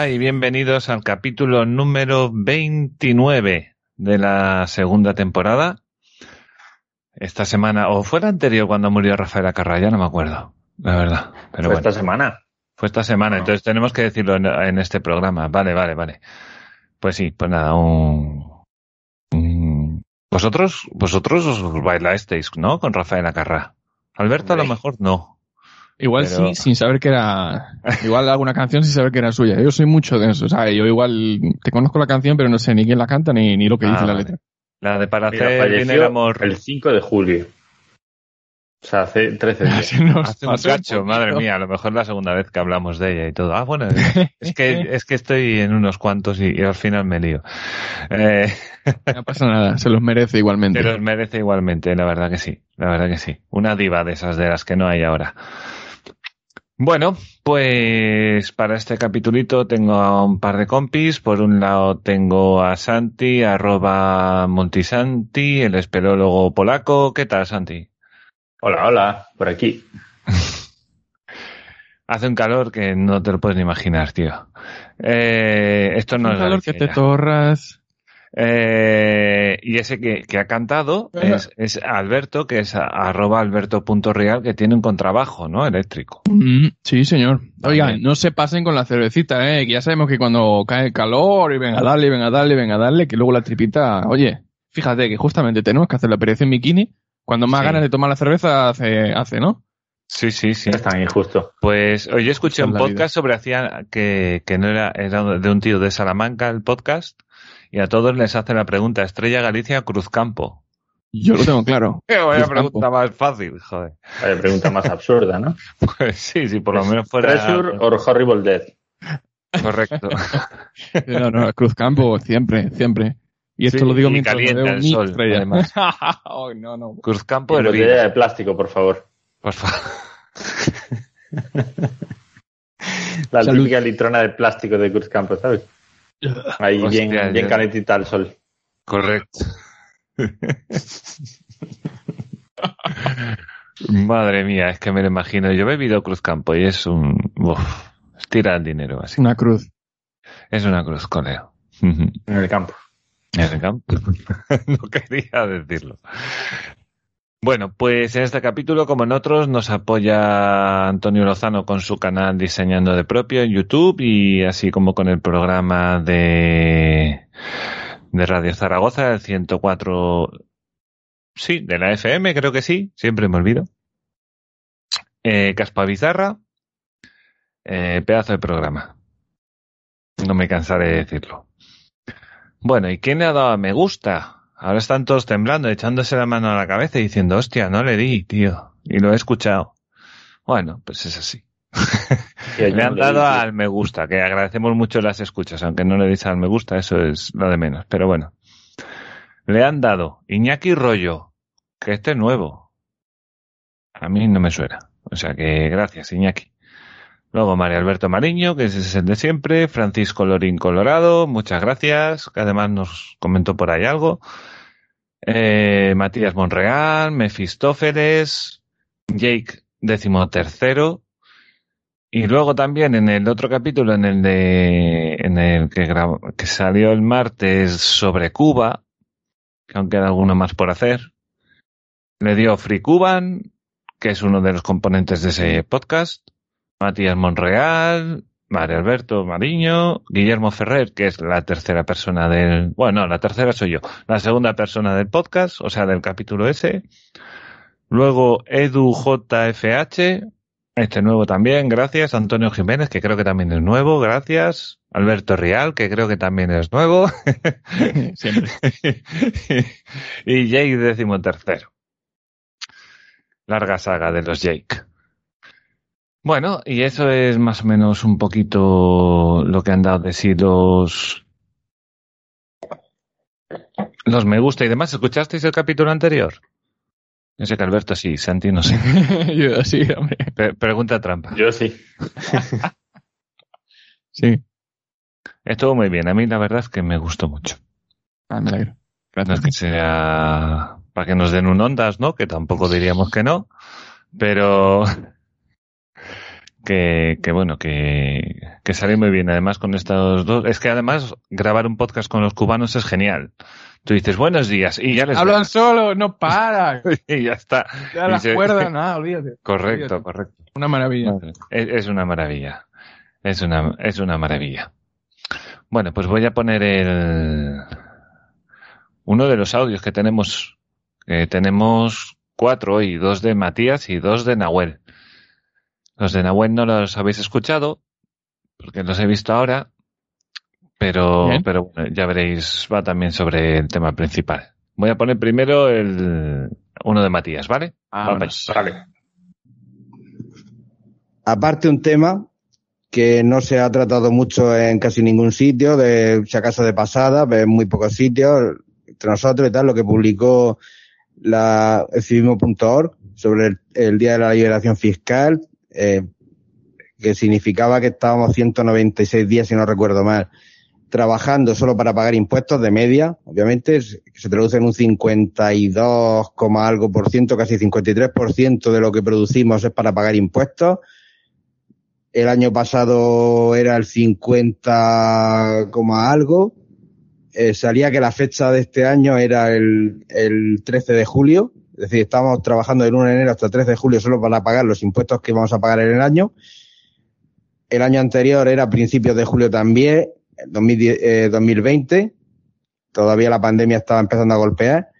Hola y bienvenidos al capítulo número 29 de la segunda temporada. Esta semana, o fue la anterior cuando murió Rafael Acarra, ya no me acuerdo, la verdad. Pero fue esta semana. Fue esta semana, entonces tenemos que decirlo en, este programa. Vale, vale, vale. Pues sí, pues nada, un, vosotros, vosotros os bailasteis, ¿no? Con Rafael Acarra. Alberto a lo mejor no. Igual sí, sin saber que era. Igual alguna canción sin saber que era suya. Yo soy mucho de eso. O sea, yo igual te conozco la canción, pero no sé ni quién la canta ni, ni lo que dice la ah, letra. La de para hacer bien el amor. El 5 de julio. O sea, hace 13 días. hace un cacho, madre mía, a lo mejor la segunda vez que hablamos de ella y todo. Ah, bueno, es que, es que estoy en unos cuantos y, al final me lío. Eh... No pasa nada, se los merece igualmente. Se los merece igualmente, la verdad que sí, la verdad que sí. Una diva de esas de las que no hay ahora. Bueno, pues para este capitulito tengo a un par de compis. Por un lado tengo a Santi, arroba Multisanti, el espelólogo polaco. ¿Qué tal, Santi? Hola, hola, por aquí. Hace un calor que no te lo puedes ni imaginar, tío. Eh, esto no un calor que te torras. Eh, y ese que, que ha cantado es, es, Alberto, que es arroba alberto.real, que tiene un contrabajo, ¿no? Eléctrico. Mm, sí, señor. Oigan, no se pasen con la cervecita, ¿eh? Que ya sabemos que cuando cae el calor y venga a darle, venga a darle, venga a darle, que luego la tripita, oye, fíjate que justamente tenemos que hacer la operación bikini cuando más ganas de tomar la cerveza hace, hace ¿no? Sí, sí, sí. Es tan injusto. Pues hoy escuché un podcast sobre hacía que, que no era, era de un tío de Salamanca el podcast y a todos les hace la pregunta Estrella Galicia Cruzcampo. Yo lo tengo claro. Vaya pregunta más fácil, joder. Vaya pregunta más absurda, ¿no? Pues sí, sí, por lo menos fuera. Treasure or Horrible Death. Correcto. no, no, Cruzcampo, siempre, siempre. Y esto lo digo y mientras calienta el sol, estrella. además. oh, no, no. Cruzcampo de plástico, por favor. Por favor. La típica litrona de plástico de Cruzcampo, ¿sabes? Ahí bien, bien calentita al sol. Correcto. Madre mía, es que me lo imagino. Yo he bebido Cruzcampo y es un... Uf, tira el dinero, así. Una cruz. Es una cruz, coleo. En el campo. En el campo. no quería decirlo. Bueno, pues en este capítulo, como en otros, nos apoya Antonio Lozano con su canal Diseñando de Propio en YouTube y así como con el programa de, de Radio Zaragoza, el 104, sí, de la FM, creo que sí, siempre me olvido. Eh, Caspa Bizarra, eh, pedazo de programa. No me cansaré de decirlo. Bueno, ¿y quién le ha dado me gusta? Ahora están todos temblando, echándose la mano a la cabeza y diciendo, hostia, no le di, tío. Y lo he escuchado. Bueno, pues es así. le han dado al me gusta, que agradecemos mucho las escuchas, aunque no le dice al me gusta, eso es lo de menos. Pero bueno. Le han dado Iñaki Rollo, que este es nuevo. A mí no me suena. O sea que gracias, Iñaki. Luego María Alberto Mariño, que es el de siempre. Francisco Lorín Colorado, muchas gracias, que además nos comentó por ahí algo. Eh, Matías Monreal, Mefistófeles, Jake décimo tercero. Y luego también en el otro capítulo, en el de, en el que, que salió el martes sobre Cuba, que aún queda alguno más por hacer, le dio Free Cuban, que es uno de los componentes de ese podcast, Matías Monreal, María Alberto Mariño, Guillermo Ferrer, que es la tercera persona del, bueno, la tercera soy yo, la segunda persona del podcast, o sea, del capítulo ese. Luego Edu JFH, este nuevo también, gracias. Antonio Jiménez, que creo que también es nuevo, gracias. Alberto Rial, que creo que también es nuevo. Siempre. y Jake décimo tercero. Larga saga de los Jake. Bueno, y eso es más o menos un poquito lo que han dado de sí los, los me gusta y demás. ¿Escuchasteis el capítulo anterior? Yo sé que Alberto sí, Santi no sé. Yo sí, hombre. pregunta trampa. Yo sí. sí. Estuvo muy bien. A mí la verdad es que me gustó mucho. Ah, me alegro. No es que sea para que nos den un ondas, ¿no? Que tampoco diríamos que no. Pero que, que bueno, que, que sale muy bien. Además, con estos dos, es que además grabar un podcast con los cubanos es genial. Tú dices buenos días y ya les hablan solo, no para y ya está. Ya la cuerda, nada, olvídate. Correcto, correcto. Una maravilla. Es, es, una maravilla. Es una, es una maravilla. Bueno, pues voy a poner el uno de los audios que tenemos. Eh, tenemos cuatro hoy, dos de Matías y dos de Nahuel. Los de Nahuel no los habéis escuchado, porque los he visto ahora, pero, pero ya veréis, va también sobre el tema principal. Voy a poner primero el uno de Matías, ¿vale? Ah, vale. Aparte un tema que no se ha tratado mucho en casi ningún sitio, de si acaso de pasada, en muy pocos sitios, entre nosotros y tal, lo que publicó la, el civismo.org sobre el, el, Día de la Liberación Fiscal, eh, que significaba que estábamos 196 días, si no recuerdo mal, trabajando solo para pagar impuestos de media, obviamente, se traduce en un 52, algo por ciento, casi 53 por ciento de lo que producimos es para pagar impuestos. El año pasado era el 50, algo. Eh, salía que la fecha de este año era el, el 13 de julio, es decir, estamos trabajando del 1 de enero hasta el 3 de julio solo para pagar los impuestos que vamos a pagar en el año. El año anterior era principios de julio también, 2020. Eh, Todavía la pandemia estaba empezando a golpear.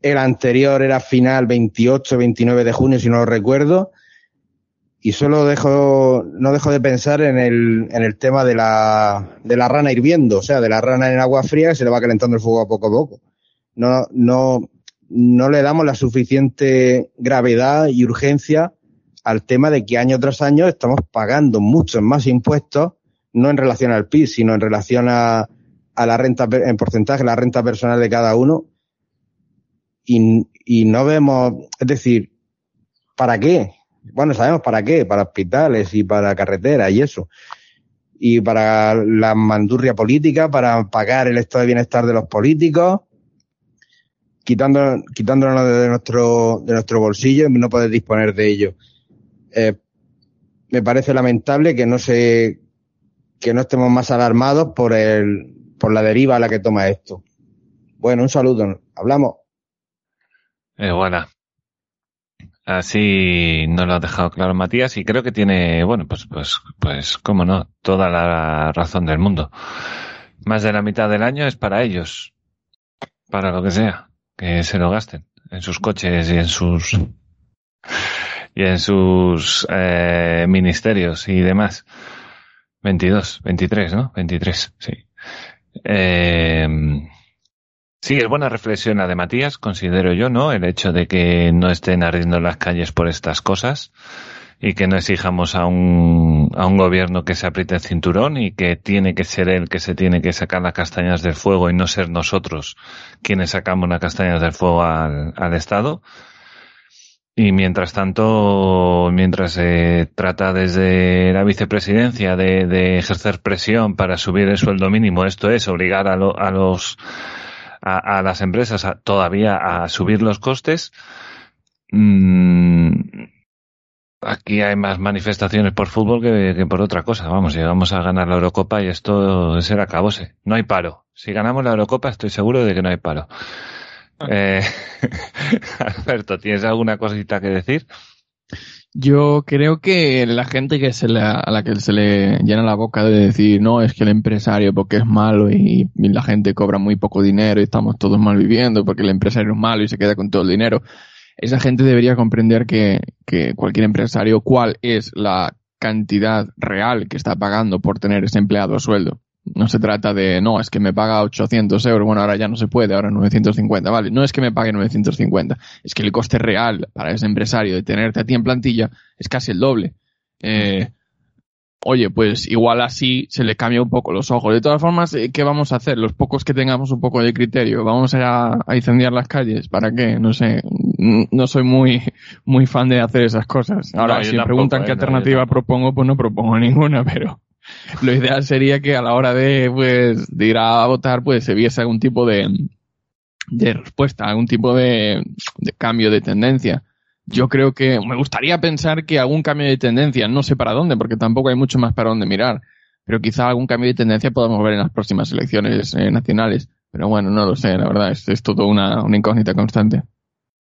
El anterior era final 28, 29 de junio, si no lo recuerdo. Y solo dejo, no dejo de pensar en el, en el tema de la, de la rana hirviendo, o sea, de la rana en agua fría que se le va calentando el fuego a poco a poco. No, no, no le damos la suficiente gravedad y urgencia al tema de que año tras año estamos pagando muchos más impuestos, no en relación al PIB, sino en relación a, a la renta, en porcentaje, la renta personal de cada uno. Y, y no vemos, es decir, ¿para qué? Bueno, sabemos para qué, para hospitales y para carreteras y eso. Y para la mandurria política, para pagar el estado de bienestar de los políticos, quitando, quitándonos de nuestro, de nuestro bolsillo no poder disponer de ello. Eh, me parece lamentable que no se, que no estemos más alarmados por el, por la deriva a la que toma esto. Bueno, un saludo. Hablamos. Eh. Así nos lo ha dejado claro Matías y creo que tiene, bueno, pues, pues, pues, cómo no, toda la razón del mundo. Más de la mitad del año es para ellos, para lo que sea que se lo gasten en sus coches y en sus y en sus eh, ministerios y demás. 22, 23, ¿no? 23, sí. Eh, sí, es buena reflexión la de Matías, considero yo, ¿no? El hecho de que no estén ardiendo las calles por estas cosas y que no exijamos a un, a un gobierno que se apriete el cinturón y que tiene que ser él que se tiene que sacar las castañas del fuego y no ser nosotros quienes sacamos las castañas del fuego al, al Estado. Y mientras tanto, mientras se trata desde la vicepresidencia de, de, ejercer presión para subir el sueldo mínimo, esto es obligar a, lo, a los a, las empresas a, todavía a subir los costes. Mmm, aquí hay más manifestaciones por fútbol que, que, por otra cosa. Vamos, llegamos a ganar la Eurocopa y esto es el acabose. No hay paro. Si ganamos la Eurocopa, estoy seguro de que no hay paro. Eh, Alberto, ¿tienes alguna cosita que decir? Yo creo que la gente que se le, a la que se le llena la boca de decir, no, es que el empresario porque es malo y, y, la gente cobra muy poco dinero y estamos todos mal viviendo porque el empresario es malo y se queda con todo el dinero. Esa gente debería comprender que, que cualquier empresario, cuál es la cantidad real que está pagando por tener ese empleado a sueldo. No se trata de, no, es que me paga 800 euros, bueno, ahora ya no se puede, ahora 950, vale. No es que me pague 950, es que el coste real para ese empresario de tenerte a ti en plantilla es casi el doble. Eh, oye, pues igual así se le cambia un poco los ojos. De todas formas, eh, ¿qué vamos a hacer? Los pocos que tengamos un poco de criterio, ¿vamos a, a incendiar las calles? ¿Para qué? No sé, no soy muy, muy fan de hacer esas cosas. Ahora, no, si me preguntan eh, qué alternativa propongo, pues no propongo ninguna, pero lo ideal sería que a la hora de, pues, de ir a votar, pues se viese algún tipo de, de respuesta, algún tipo de, de cambio de tendencia. Yo creo que me gustaría pensar que algún cambio de tendencia, no sé para dónde, porque tampoco hay mucho más para dónde mirar, pero quizá algún cambio de tendencia podamos ver en las próximas elecciones eh, nacionales. Pero bueno, no lo sé, la verdad, es, es todo una, una incógnita constante.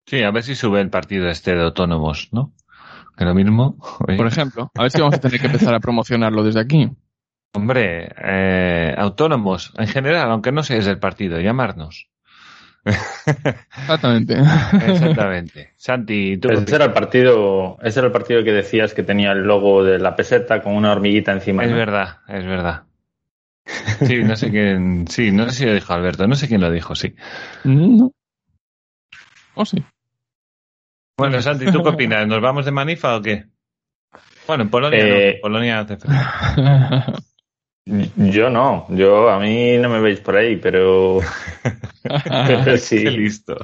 Sí, a ver si sube el partido este de autónomos, ¿no? Que lo mismo. Oye. Por ejemplo, a ver si vamos a tener que empezar a promocionarlo desde aquí. Hombre, eh, autónomos, en general, aunque no seas del partido, llamarnos. Exactamente. Exactamente. Santi, ¿tú ese era el partido, ese era el partido que decías que tenía el logo de la peseta con una hormiguita encima. Es ¿no? verdad, es verdad. Sí, no sé quién, sí, no sé si lo dijo Alberto, no sé quién lo dijo, sí. No. ¿O oh, sí? Bueno, Santi, ¿tú qué opinas? ¿Nos vamos de Manifa o qué? Bueno, en Polonia eh... no, Polonia hace frío. Yo no, yo a mí no me veis por ahí, pero, pero sí. Qué listo.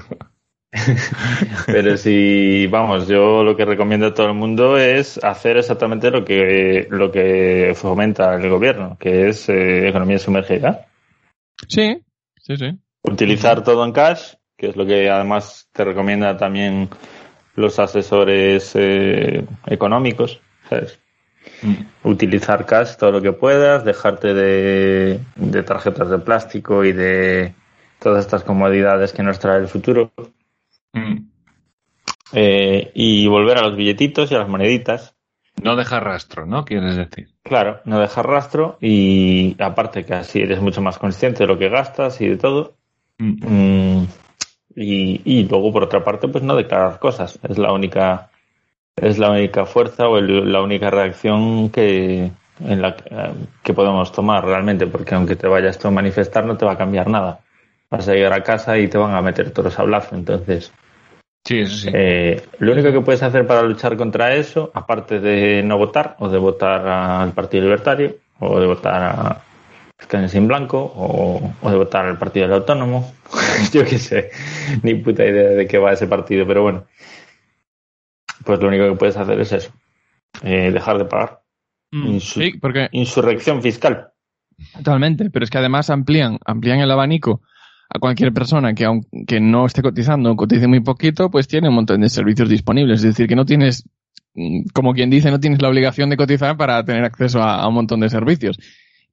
pero sí, vamos, yo lo que recomiendo a todo el mundo es hacer exactamente lo que lo que fomenta el gobierno, que es eh, economía sumergida. Sí, sí, sí. Utilizar todo en cash, que es lo que además te recomienda también los asesores eh, económicos, ¿sabes? Mm. Utilizar cash todo lo que puedas, dejarte de, de, tarjetas de plástico y de todas estas comodidades que nos trae el futuro. Mm. Eh, y volver a los billetitos y a las moneditas. No dejar rastro, ¿no? Quieres decir. Claro, no dejar rastro y aparte que así eres mucho más consciente de lo que gastas y de todo. Mm. Y, y luego, por otra parte, pues no declarar cosas. Es la única es la única fuerza o el, la única reacción que en la que podemos tomar realmente, porque aunque te vayas tú a manifestar no te va a cambiar nada. Vas a llegar a casa y te van a meter todos a hablazo, entonces. Sí, eso sí. Eh, lo único que puedes hacer para luchar contra eso, aparte de no votar, o de votar al Partido Libertario, o de votar a sin Blanco, o, o, de votar al Partido del Autónomo, yo qué sé, ni puta idea de qué va ese partido, pero bueno pues lo único que puedes hacer es eso, eh, dejar de pagar. Mm, sí, porque... Insurrección fiscal. Totalmente, pero es que además amplían, amplían el abanico a cualquier persona que aunque no esté cotizando cotice muy poquito, pues tiene un montón de servicios disponibles. Es decir, que no tienes, mm, como quien dice, no tienes la obligación de cotizar para tener acceso a, a un montón de servicios.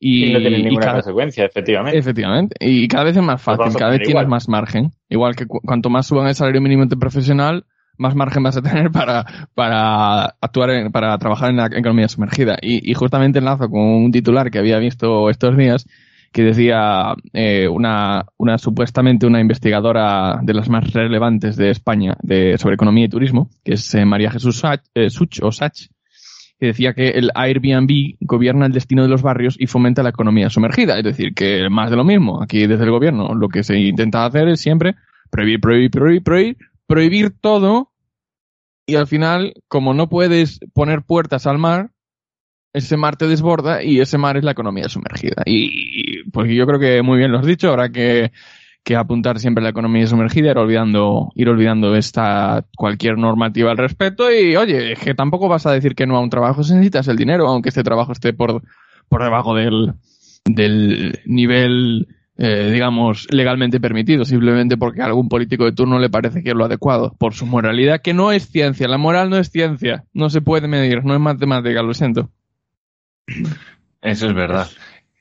Y, y no tiene ninguna cada, consecuencia, efectivamente. Efectivamente. Y cada vez es más fácil, cada vez tienes más margen. Igual que cu cuanto más suban el salario mínimo interprofesional, más margen vas a tener para, para actuar, en, para trabajar en la economía sumergida. Y, y, justamente enlazo con un titular que había visto estos días que decía eh, una, una supuestamente una investigadora de las más relevantes de España de, sobre economía y turismo, que es eh, María Jesús Sach, eh, Such o Sach, que decía que el Airbnb gobierna el destino de los barrios y fomenta la economía sumergida. Es decir, que más de lo mismo. Aquí desde el gobierno lo que se intenta hacer es siempre prohibir, prohibir, prohibir, prohibir, prohibir todo y al final, como no puedes poner puertas al mar, ese mar te desborda y ese mar es la economía sumergida. Y pues yo creo que muy bien lo has dicho, habrá que, que apuntar siempre a la economía sumergida, ir olvidando, ir olvidando esta cualquier normativa al respecto. Y oye, es que tampoco vas a decir que no a un trabajo si necesitas el dinero, aunque este trabajo esté por, por debajo del, del nivel eh, digamos, legalmente permitido, simplemente porque a algún político de turno le parece que es lo adecuado, por su moralidad, que no es ciencia, la moral no es ciencia, no se puede medir, no es matemática, lo siento. Eso es verdad.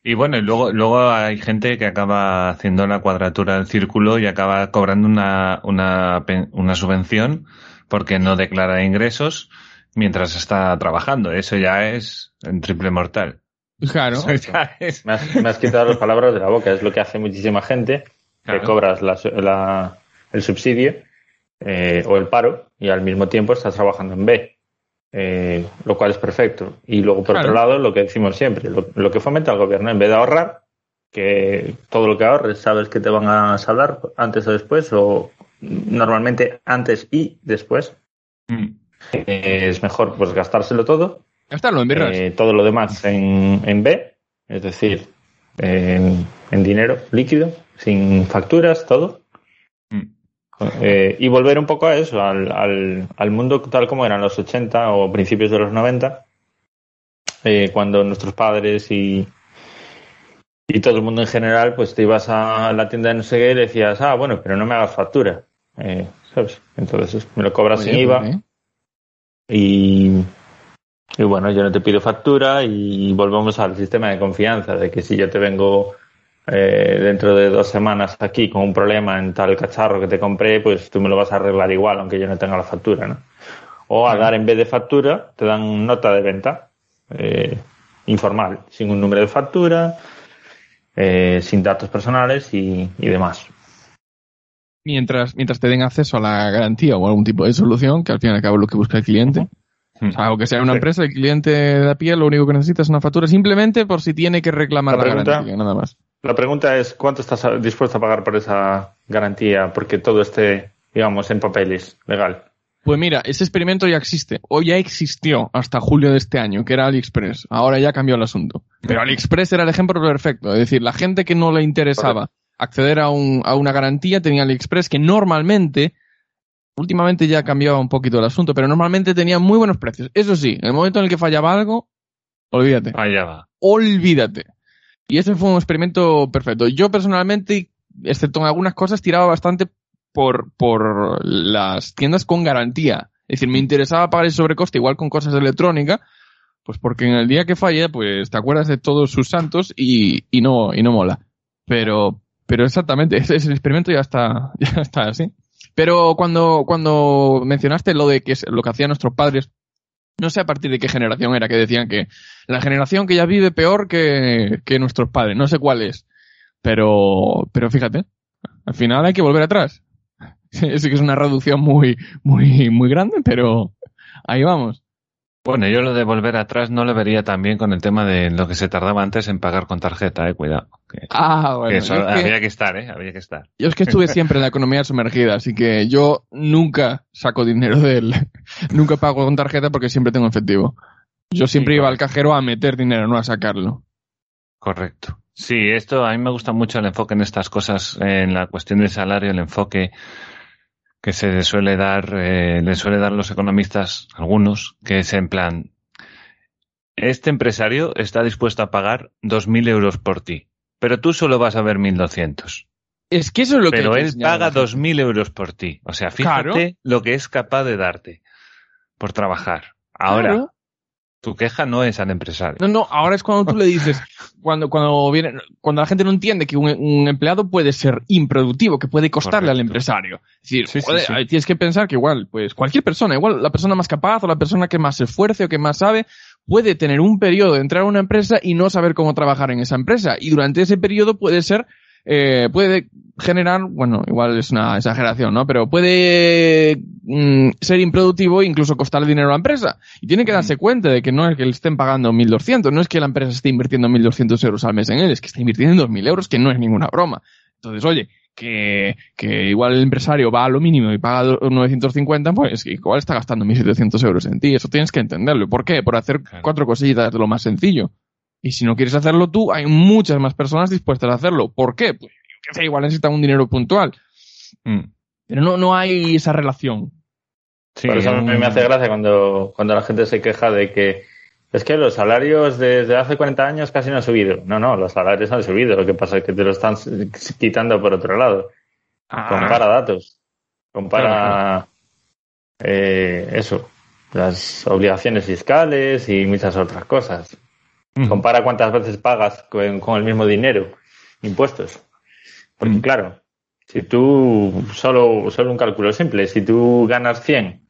Y bueno, y luego, luego hay gente que acaba haciendo la cuadratura del círculo y acaba cobrando una, una, una subvención porque no declara ingresos mientras está trabajando. Eso ya es en triple mortal. Claro. me, has, quitado las palabras de la boca. Es lo que hace muchísima gente, que cobras la, el subsidio eh, o el paro y al mismo tiempo estás trabajando en B. Eh, lo cual es perfecto. Y luego, por otro lado, lo que decimos siempre, lo, que fomenta el gobierno, en vez de ahorrar, que todo lo que ahorres sabes que te van a saldar antes o después, o normalmente antes y después, mm. eh, es mejor pues gastárselo todo. Eh, todo lo demás en, en B, es decir, en, en dinero líquido, sin facturas, todo. Eh, y volver un poco a eso, al, al, al, mundo tal como eran los 80 o principios de los 90, eh, cuando nuestros padres y, y todo el mundo en general, pues te ibas a la tienda de no sé qué y decías, ah, bueno, pero no me hagas factura. Eh, ¿Sabes? Entonces me lo cobras sin IVA. Y, y bueno, yo no te pido factura y volvemos al sistema de confianza, de que si yo te vengo eh, dentro de dos semanas aquí con un problema en tal cacharro que te compré, pues tú me lo vas a arreglar igual, aunque yo no tenga la factura, ¿no? O a dar en vez de factura, te dan nota de venta eh, informal, sin un número de factura, eh, sin datos personales y, demás. Mientras, mientras te den acceso a la garantía o algún tipo de solución, que al fin y al cabo es lo que busca el cliente. O sea, aunque sea una empresa, el cliente de a pie lo único que necesita es una factura simplemente por si tiene que reclamar la garantía, nada más. La pregunta es, ¿cuánto estás dispuesto a pagar por esa garantía? Porque todo esté, digamos, en papeles, legal. Pues mira, ese experimento ya existe, o ya existió hasta julio de este año, que era AliExpress. Ahora ya cambió el asunto. Pero AliExpress era el ejemplo perfecto. Es decir, la gente que no le interesaba acceder a, un, a una garantía tenía AliExpress que normalmente, últimamente ya cambiaba un poquito el asunto, pero normalmente tenía muy buenos precios. Eso sí, en el momento en el que fallaba algo, olvídate. Fallaba. Olvídate. Y ese fue un experimento perfecto. Yo personalmente, excepto en algunas cosas, tiraba bastante por, por las tiendas con garantía. Es decir, me interesaba pagar ese sobrecoste igual con cosas electrónicas, pues porque en el día que falle, pues te acuerdas de todos sus santos y, y no, y no mola. Pero, pero exactamente, ese, ese experimento ya está, ya está así. Pero cuando, cuando mencionaste lo de que lo que hacían nuestros padres no sé a partir de qué generación era, que decían que la generación que ya vive peor que, que nuestros padres, no sé cuál es, pero, pero fíjate, al final hay que volver atrás. Sí que es una reducción muy, muy, muy grande, pero ahí vamos. Bueno, yo lo de volver atrás no lo vería también con el tema de lo que se tardaba antes en pagar con tarjeta, eh, cuidado. ah, bueno. eso había que, estar, eh, había que estar. Yo es que estuve siempre en la economía sumergida, así que yo nunca saco dinero de él. nunca pago con tarjeta porque siempre tengo efectivo. Yo siempre iba al cajero a meter dinero, no a sacarlo. Correcto. Sí, esto a mí me gusta mucho el enfoque en estas cosas, en la cuestión del salario, el enfoque que se suele dar, eh, le suele dar los economistas, algunos, que es en plan, este empresario está dispuesto a pagar 2.000 euros por ti, pero tú solo vas a ver 1.200. Es que eso es lo pero que... Pero él paga 2.000 euros por ti. O sea, fíjate lo que es capaz de darte por trabajar. Ahora, tu queja no es al empresario. No, no, ahora es cuando tú le dices, cuando, cuando viene, cuando la gente no entiende que un, empleado puede ser improductivo, que puede costarle al empresario. Es decir, tienes que pensar que igual, pues cualquier persona, igual la persona más capaz o la persona que más se esfuerce o que más sabe, puede tener un periodo de entrar a una empresa y no saber cómo trabajar en esa empresa. Y durante ese periodo puede ser eh, puede generar, bueno, igual es una exageración, ¿no? Pero puede mm, ser improductivo e incluso costar dinero a la empresa. Y tiene que darse cuenta de que no es que le estén pagando 1.200, no es que la empresa esté invirtiendo 1.200 euros al mes en él, es que está invirtiendo 2.000 euros, que no es ninguna broma. Entonces, oye, que, que igual el empresario va a lo mínimo y paga 950, pues igual está gastando 1.700 euros en ti. Eso tienes que entenderlo. ¿Por qué? Por hacer cuatro cosillas de lo más sencillo. Y si no quieres hacerlo tú, hay muchas más personas dispuestas a hacerlo. ¿Por qué? Pues que sé, igual necesitan un dinero puntual. Mm. Pero no, no hay esa relación. Por eso a mí me hace gracia cuando, cuando la gente se queja de que es que los salarios desde hace 40 años casi no han subido. No, no, los salarios han subido. Lo que pasa es que te lo están quitando por otro lado. Ah. Compara datos. Compara eh, eso, las obligaciones fiscales y muchas otras cosas. Compara cuántas veces pagas con, el mismo dinero, impuestos. Porque claro, si tú, solo, solo un cálculo simple, si tú ganas 100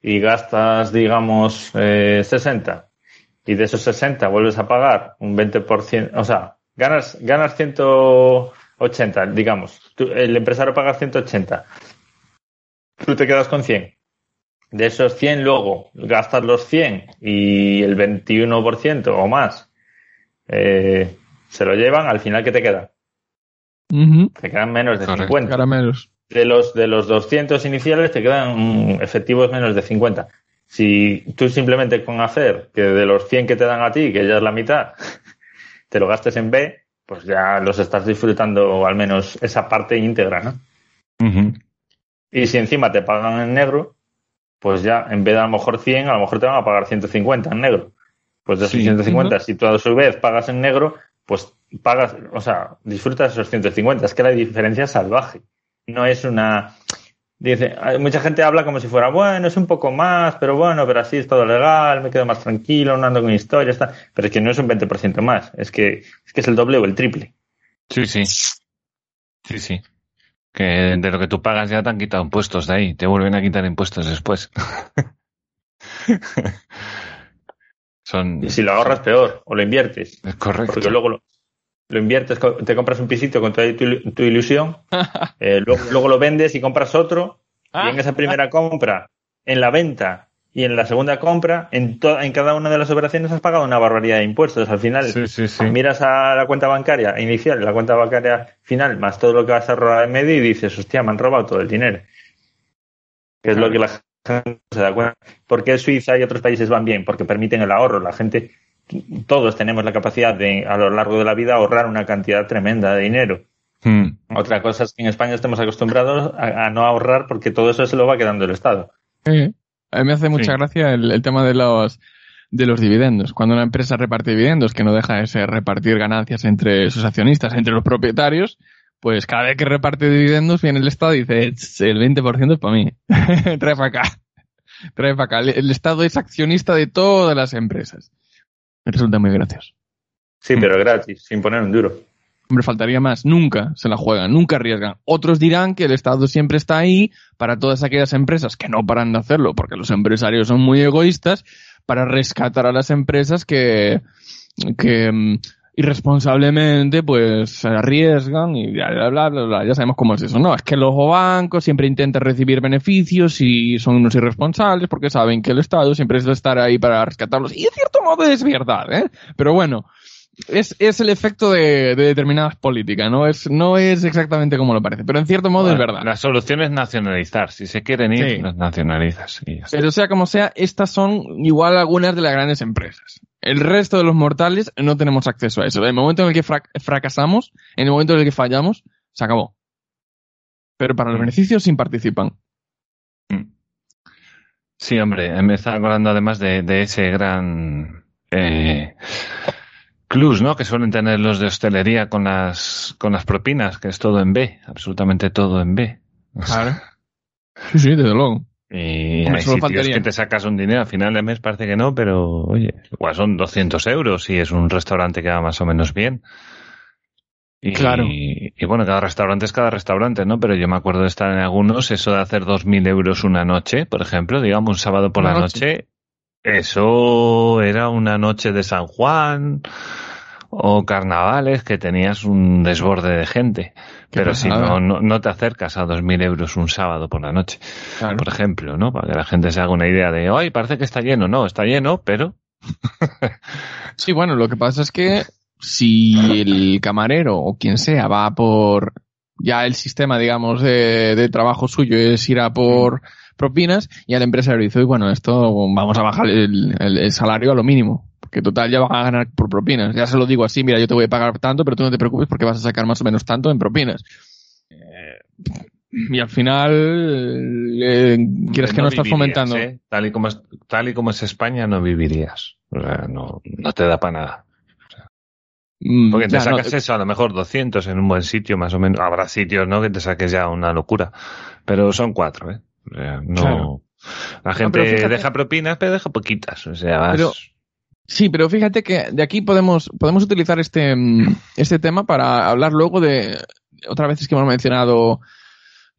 y gastas, digamos, eh, 60 y de esos 60 vuelves a pagar un 20%, o sea, ganas, ganas 180, digamos, el empresario paga 180, tú te quedas con 100. De esos 100 luego gastas los 100 y el 21% o más eh, se lo llevan, al final ¿qué te queda? Te quedan menos de 50. De los, de los 200 iniciales te quedan efectivos menos de 50 si tú simplemente con hacer que de los 100 que te dan a ti, que ya es la mitad, te lo gastes en B, pues ya los estás disfrutando o al menos esa parte íntegra, ¿no? Y si encima te pagan en negro, pues ya en vez de a lo mejor 100, a lo mejor te van a pagar 150 en negro. Pues de esos 150, si tú a su vez pagas en negro, pues pagas, o sea, disfrutas esos 150. Es que la diferencia es salvaje. No es una, Dice, mucha gente habla como si fuera, bueno, es un poco más, pero bueno, pero así es todo legal, me quedo más tranquilo, no ando con historias, está. pero es que no es un 20% más, es que, es que es el doble o el triple. Sí, sí. Sí, sí. Que de lo que tú pagas ya te han quitado impuestos de ahí, te vuelven a quitar impuestos después. Son... Y si lo ahorras, peor, o lo inviertes. Es correcto. Porque luego lo, lo inviertes, te compras un pisito con toda tu, ilusión, eh, luego, lo vendes y compras otro, y en esa primera compra, en la venta y en la segunda compra, en, en cada una de las operaciones has pagado una barbaridad de impuestos. Al final, miras a la cuenta bancaria inicial, la cuenta bancaria final, más todo lo que vas a robar en medio y dices, hostia, me han robado todo el dinero. Que es lo que la se da cuenta. ¿Por qué Suiza y otros países van bien? Porque permiten el ahorro. La gente todos tenemos la capacidad de, a lo largo de la vida, ahorrar una cantidad tremenda de dinero. Hmm. Otra cosa es que en España estamos acostumbrados a, no ahorrar porque todo eso se lo va quedando el Estado. A mí me hace mucha gracia el, tema de los de los dividendos. Cuando una empresa reparte dividendos, que no deja de ser repartir ganancias entre sus accionistas, entre los propietarios, pues cada vez que reparte dividendos viene el Estado y dice, el 20% es para mí. Trae para acá. Trae para acá. El Estado es accionista de todas las empresas. Me resulta muy gracioso. Sí, pero gratis, sin poner un duro. Hombre, faltaría más. Nunca se la juegan, nunca arriesgan. Otros dirán que el Estado siempre está ahí para todas aquellas empresas que no paran de hacerlo, porque los empresarios son muy egoístas, para rescatar a las empresas que, que mm, irresponsablemente pues se arriesgan y bla, bla, bla, bla, ya sabemos cómo es eso. No, es que los bancos siempre intentan recibir beneficios y son unos irresponsables porque saben que el Estado siempre es de estar ahí para rescatarlos. Y de cierto modo es verdad, ¿eh? Pero bueno, es, es el efecto de, determinadas políticas, ¿no? Es, no es exactamente como lo parece, pero en cierto modo es verdad. La solución es nacionalizar. Si se quieren ir, los nacionalizas. pero sea como sea, estas son igual algunas de las grandes empresas. El resto de los mortales no tenemos acceso a eso. En el momento en el que fracasamos, en el momento en el que fallamos, se acabó. Pero para los mm. beneficios sí participan. Mm. Sí, hombre, me está acordando además de, ese gran eh, ¿no? Que suelen tener los de hostelería con las, con las propinas, que es todo en B, absolutamente todo en B. Claro. Sí, sí, desde luego. Y hay sitios que te sacas un dinero, a final de mes parece que no, pero oye, igual son 200 euros y es un restaurante que va más o menos bien. Y, claro. Y, bueno, cada restaurante es cada restaurante, ¿no? Pero yo me acuerdo de estar en algunos, eso de hacer 2.000 euros una noche, por ejemplo, digamos un sábado por la noche. eso era una noche de San Juan O carnavales que tenías un desborde de gente. Pero si no, no, te acercas a 2.000 euros un sábado por la noche, por ejemplo, ¿no? Para que la gente se haga una idea de, hoy parece que está lleno. No, está lleno, pero... sí, bueno, lo que pasa es que si el camarero o quien sea va por ya el sistema, digamos, de, de trabajo suyo es ir a por propinas y al empresario dice, bueno, esto vamos a bajar el, el, salario a lo mínimo. Porque total ya van a ganar por propinas. Ya se lo digo así, mira, yo te voy a pagar tanto, pero tú no te preocupes porque vas a sacar más o menos tanto en propinas. y al final, eh, quieres que no, estás fomentando. ¿eh? Tal, y como es, tal y como es España, no vivirías. O sea, no, no te da para nada. Mm, porque te sacas eso, a lo mejor 200 en un buen sitio, más o menos. Habrá sitios, ¿no? Que te saques ya una locura. Pero son cuatro, ¿eh? no. La gente deja propinas, pero deja poquitas. O sea, sí, pero fíjate que de aquí podemos, podemos utilizar este, mm, este tema para hablar luego de otras veces que hemos mencionado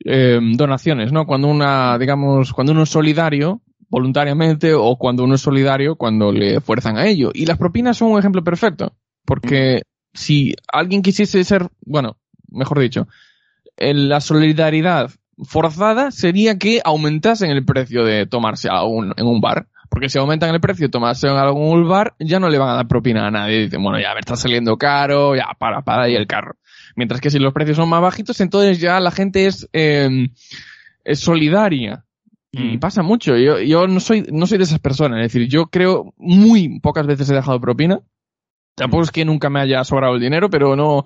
eh, donaciones, ¿no? Cuando una, digamos, cuando uno es solidario voluntariamente o cuando uno es solidario cuando le fuerzan a ello. Y las propinas son un ejemplo perfecto, porque si alguien quisiese ser, bueno, mejor dicho, en la solidaridad forzada sería que aumentasen el precio de tomarse algo en un bar. Porque si aumentan el precio tomarse en algún bar, ya no le van a dar propina a nadie. Dicen, bueno, ya me está saliendo caro, ya para, para ahí el carro. Mientras que si los precios son más bajitos, entonces ya la gente es, eh, es solidaria. Y mm. pasa mucho. Yo, yo no soy, no soy de esas personas. Es decir, yo creo muy pocas veces he dejado propina. Tampoco es que nunca me haya sobrado el dinero, pero no,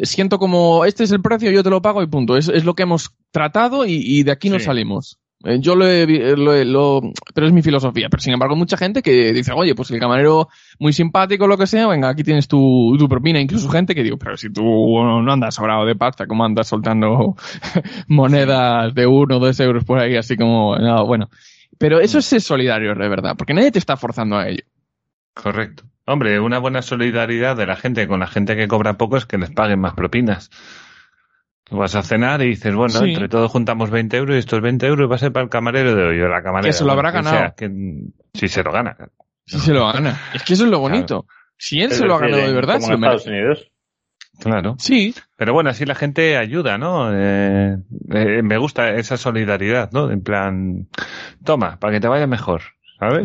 siento como, este es el precio, yo te lo pago y punto. Es, es lo que hemos tratado y, de aquí no salimos. Eh, yo lo, he, lo, lo, pero es mi filosofía. Pero sin embargo, mucha gente que dice, oye, pues el camarero muy simpático, lo que sea, venga, aquí tienes tu, tu propina. Incluso gente que digo, pero si tú no andas sobrado de pasta, ¿cómo andas soltando monedas de uno o dos euros por ahí? Así como, no, bueno. Pero eso es solidario, de verdad, porque nadie te está forzando a ello. Correcto. Hombre, una buena solidaridad de la gente con la gente que cobra poco es que les paguen más propinas. Vas a cenar y dices, bueno, entre todos juntamos 20 euros y estos 20 euros va a ser para el camarero de hoy o la camarera. Que se lo habrá ganado. si se lo gana. Si se lo gana. Es que eso es lo bonito. Si él se lo ha ganado de verdad, Estados Unidos. Claro. Sí. Pero bueno, así la gente ayuda, ¿no? Eh, eh, me gusta esa solidaridad, ¿no? En plan, toma, para que te vaya mejor.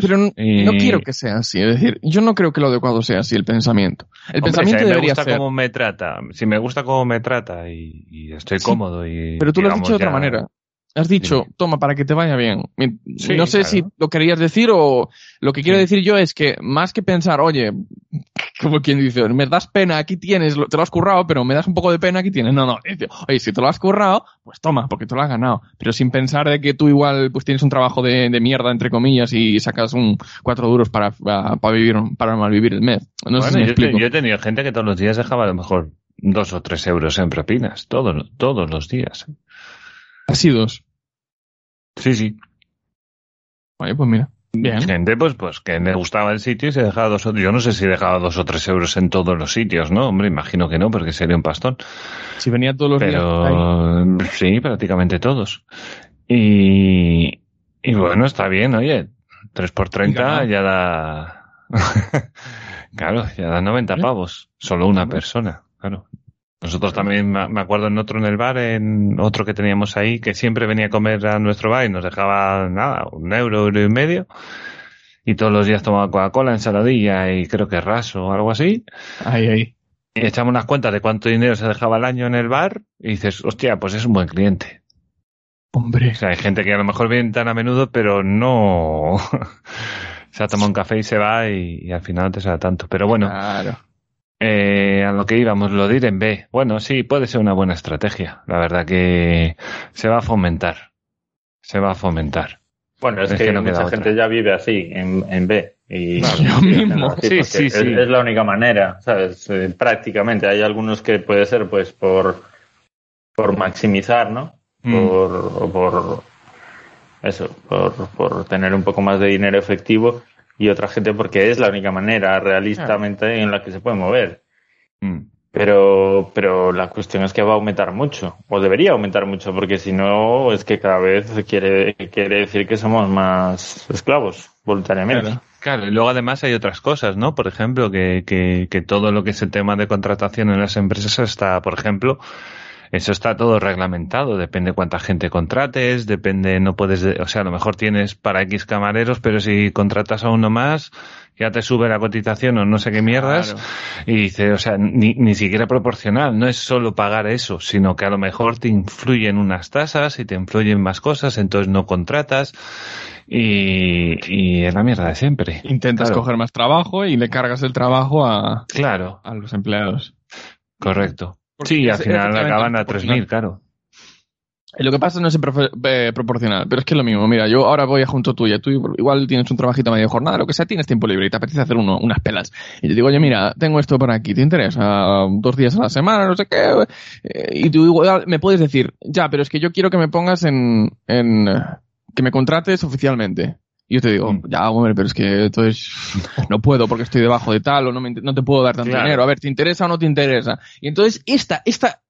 Pero no, quiero que sea así. Es decir, yo no creo que lo adecuado sea así el pensamiento. El pensamiento si debería me gusta cómo me trata, si me gusta cómo me trata y, estoy cómodo y. Pero tú lo has dicho de otra manera. Has dicho, toma, para que te vaya bien. no sé si lo querías decir o lo que quiero decir yo es que más que pensar, oye, como quien dice, me das pena, aquí tienes, te lo has currado, pero me das un poco de pena, aquí tienes. No, no, oye, si te lo has currado, pues toma, porque te lo has ganado. Pero sin pensar de que tú igual pues tienes un trabajo de, mierda, entre comillas, y sacas un cuatro duros para, para, vivir, para malvivir el mes. No sé yo, yo, he tenido gente que todos los días dejaba a lo mejor dos o tres euros en propinas, todos, todos los días. Así dos. Sí, sí. Oye, pues mira. Bien. Gente, pues, pues que le gustaba el sitio y se dejaba dos o Yo no sé si dejaba dos o tres euros en todos los sitios, ¿no? Hombre, imagino que no, porque sería un pastón. Si venía todos los Pero, días. Sí, prácticamente todos. Y, y bueno, está bien, oye. 3 por 30 ya da. claro, ya da 90 pavos. Solo una persona, claro. Nosotros también, me acuerdo en otro en el bar, en otro que teníamos ahí, que siempre venía a comer a nuestro bar y nos dejaba nada, un euro, euro y medio. Y todos los días tomaba Coca-Cola, ensaladilla y creo que raso o algo así. Ahí, ahí. Y echamos unas cuentas de cuánto dinero se dejaba al año en el bar y dices, hostia, pues es un buen cliente. Hombre. O sea, hay gente que a lo mejor viene tan a menudo, pero no. se ha tomado un café y se va y, y al final no te sale tanto. Pero bueno. Claro. Eh, a lo que íbamos, lo de ir en B. Bueno, sí, puede ser una buena estrategia. La verdad que se va a fomentar. Se va a fomentar. Bueno, es, que, mucha gente ya vive así, en, en B. Y yo mismo. sí, sí, sí. Es, la única manera, ¿sabes? Eh, prácticamente. Hay algunos que puede ser, pues, por, por maximizar, ¿no? Mm. Por, por, eso, por, por tener un poco más de dinero efectivo y otra gente porque es la única manera realistamente en la que se puede mover. Mm. Pero, pero la cuestión es que va a aumentar mucho, o debería aumentar mucho, porque si no, es que cada vez quiere, quiere decir que somos más esclavos, voluntariamente. Claro, y luego además hay otras cosas, ¿no? Por ejemplo, que, que, que todo lo que es el tema de contratación en las empresas está, por ejemplo, eso está todo reglamentado, depende cuánta gente contrates, depende, no puedes, o sea, a lo mejor tienes para X camareros, pero si contratas a uno más, ya te sube la cotización o no sé qué mierdas, y dice, o sea, ni, ni siquiera proporcional, no es solo pagar eso, sino que a lo mejor te influyen unas tasas y te influyen más cosas, entonces no contratas, y, y es la mierda de siempre. Intentas Claro. coger más trabajo y le cargas el trabajo a, Claro, a los empleados. correcto. Sí, al final acaban a proporcional. 3.000, claro. Y Lo que pasa no es eh, proporcional, pero es que es lo mismo. Mira, yo ahora voy a junto tuya. Tú igual tienes un trabajito a media jornada, lo que sea, tienes tiempo libre y te apetece hacer uno, unas pelas. Y te digo, oye, mira, tengo esto por aquí, ¿te interesa? Dos días a la semana, no sé qué. Eh, Y tú igual me puedes decir, ya, pero es que yo quiero que me pongas en, en eh, que me contrates oficialmente. Y yo te digo, Mm. ya, hombre, pero es que entonces no puedo porque estoy debajo de tal o no, me, no te puedo dar tanto Claro. dinero. A ver, ¿te interesa o no te interesa? Y entonces esta, esta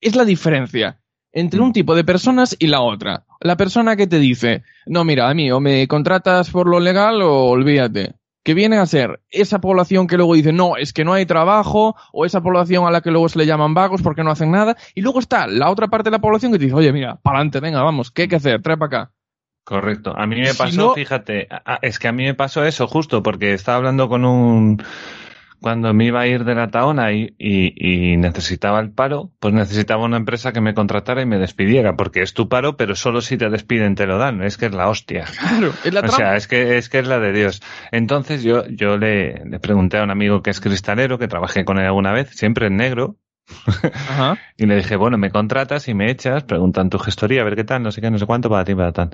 es la diferencia entre un tipo de personas y la otra. La persona que te dice, no, mira, a mí o me contratas por lo legal o olvídate. Que viene a ser esa población que luego dice, no, es que no hay trabajo, o esa población a la que luego se le llaman vagos porque no hacen nada. Y luego está la otra parte de la población que te dice, oye, mira, para adelante, venga, vamos, ¿qué hay que hacer? Trae para acá. Correcto. A mí me Si pasó, no- fíjate, es que a mí me pasó eso justo porque estaba hablando con un cuando me iba a ir de la Taona y, y, y necesitaba el paro, pues necesitaba una empresa que me contratara y me despidiera, porque es tu paro, pero solo si te despiden te lo dan, es que es la hostia. Claro, es la O trampa. sea, es que, es que es la de Dios. Entonces yo, yo le, le pregunté a un amigo que es cristalero, que trabajé con él alguna vez, siempre en negro, Y le dije, bueno, me contratas y me echas, preguntan tu gestoría, a ver qué tal, no sé qué, no sé cuánto, para ti, para tal.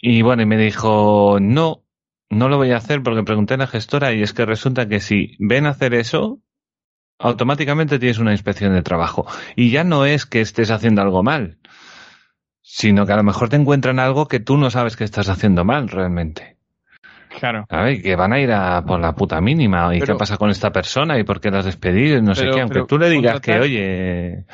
Y bueno, y me dijo, no, no lo voy a hacer porque pregunté a la gestora y es que resulta que si ven a hacer eso, automáticamente tienes una inspección de trabajo. Y ya no es que estés haciendo algo mal, sino que a lo mejor te encuentran algo que tú no sabes que estás haciendo mal realmente. Claro. ¿Sabes? Y que van a ir a por la puta mínima. ¿Y Pero- qué pasa con esta persona? ¿Y por qué la has despedido? Y no sé qué. Aunque pero tú le digas que, oye,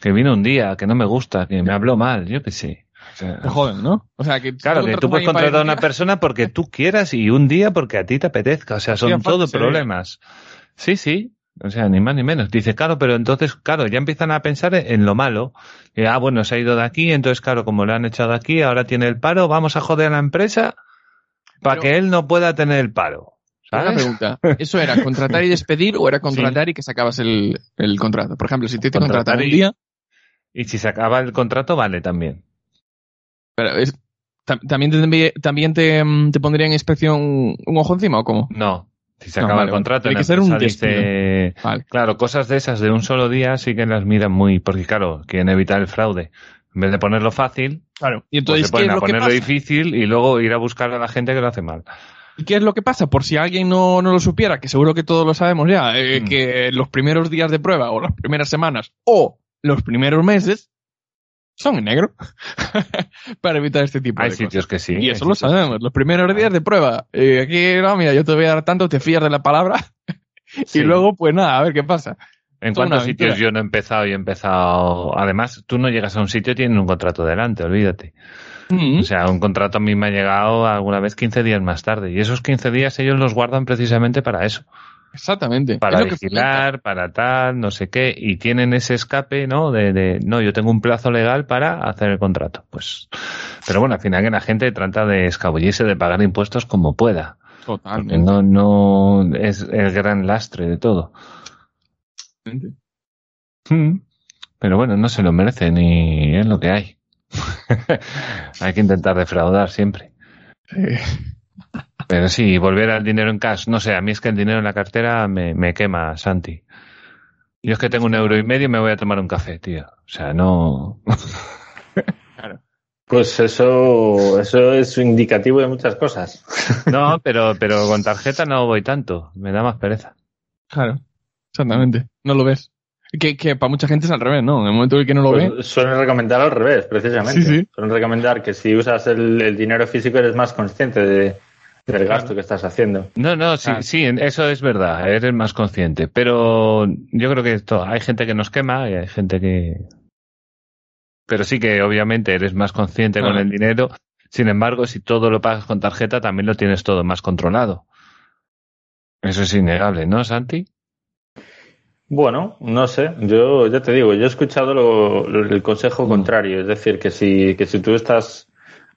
que vino un día, que no me gusta, que me habló mal, yo qué sé. O sea, Te joden, ¿no? O sea, que claro, que tú puedes contratar a una persona porque tú quieras y un día porque a ti te apetezca. O sea, son todo problemas. Sí, sí. O sea, ni más ni menos. Dice, claro, pero entonces, claro, ya empiezan a pensar en lo malo. Y, ah, bueno, se ha ido de aquí, entonces, claro, como le han echado de aquí, ahora tiene el paro, vamos a joder a la empresa para que él no pueda tener el paro. Una ¿Sabes? pregunta. ¿Eso era contratar y despedir o era contratar y que sacabas el, el contrato? Por ejemplo, si te, te contratan un día, Y si se acaba el contrato, vale también. pero es- tam- ¿también, te, también te, mm, te pondría en inspección un ojo encima o cómo? No. Si se No, acaba vale, el contrato, Tiene que ser un dice, Vale. claro, cosas de esas de un solo día sí que las miran muy, porque claro, quieren evitar el fraude. En vez de ponerlo fácil, Claro. Y pues entonces, se ¿qué ponen es a lo que ponerlo difícil y luego ir a buscar a la gente que lo hace mal. ¿Y qué es lo que pasa? Por si alguien no, no lo supiera, que seguro que todos lo sabemos ya, eh, Mm. que los primeros días de prueba o las primeras semanas o los primeros meses son en negro para evitar este tipo Hay de sitios cosas. que sí. y eso lo sabemos, los primeros días de prueba. Eh, aquí, no, mira, yo te voy a dar tanto, te fías de la palabra sí. y luego, pues nada, a ver qué pasa. ¿En cuántos sitios yo no he empezado y he empezado? Además, tú no llegas a un sitio y tienen un contrato delante, olvídate. Mm. O sea, un contrato a mí me ha llegado alguna vez 15 días más tarde. Y esos 15 días ellos los guardan precisamente para eso. Exactamente. para Es vigilar, para tal, no sé qué, y tienen ese escape, ¿no? De, de, no, yo tengo un plazo legal para hacer el contrato. Pues, pero bueno, al final que la gente trata de escabullirse, de pagar impuestos como pueda. Totalmente. no, no es el gran lastre de todo. Mm. Pero bueno, no se lo merecen y es lo que hay. hay que intentar defraudar siempre. Pero sí, volver al dinero en cash. No sé, a mí es que el dinero en la cartera me, me quema, Santi. Yo es que tengo un euro y medio y me voy a tomar un café, tío. O sea, no. Pues eso, eso es indicativo de muchas cosas. No, pero, pero con tarjeta no voy tanto. Me da más pereza. claro. Exactamente. No lo ves. Que, que para mucha gente es al revés, ¿no? En el momento en el que no lo ve. Pues suelen recomendar al revés, precisamente. Sí, sí. Suelen recomendar que si usas el, el dinero físico eres más consciente de, del gasto que estás haciendo. No, no, sí, Claro. sí, eso es verdad. Eres más consciente. Pero yo creo que esto, hay gente que nos quema y hay gente que. Pero sí que obviamente eres más consciente con el dinero. Sin embargo, si todo lo pagas con tarjeta, también lo tienes todo más controlado. Eso es innegable, ¿no, Santi? Bueno, no sé. Yo ya te digo, yo he escuchado lo, el consejo contrario. Es decir, que si, que si tú estás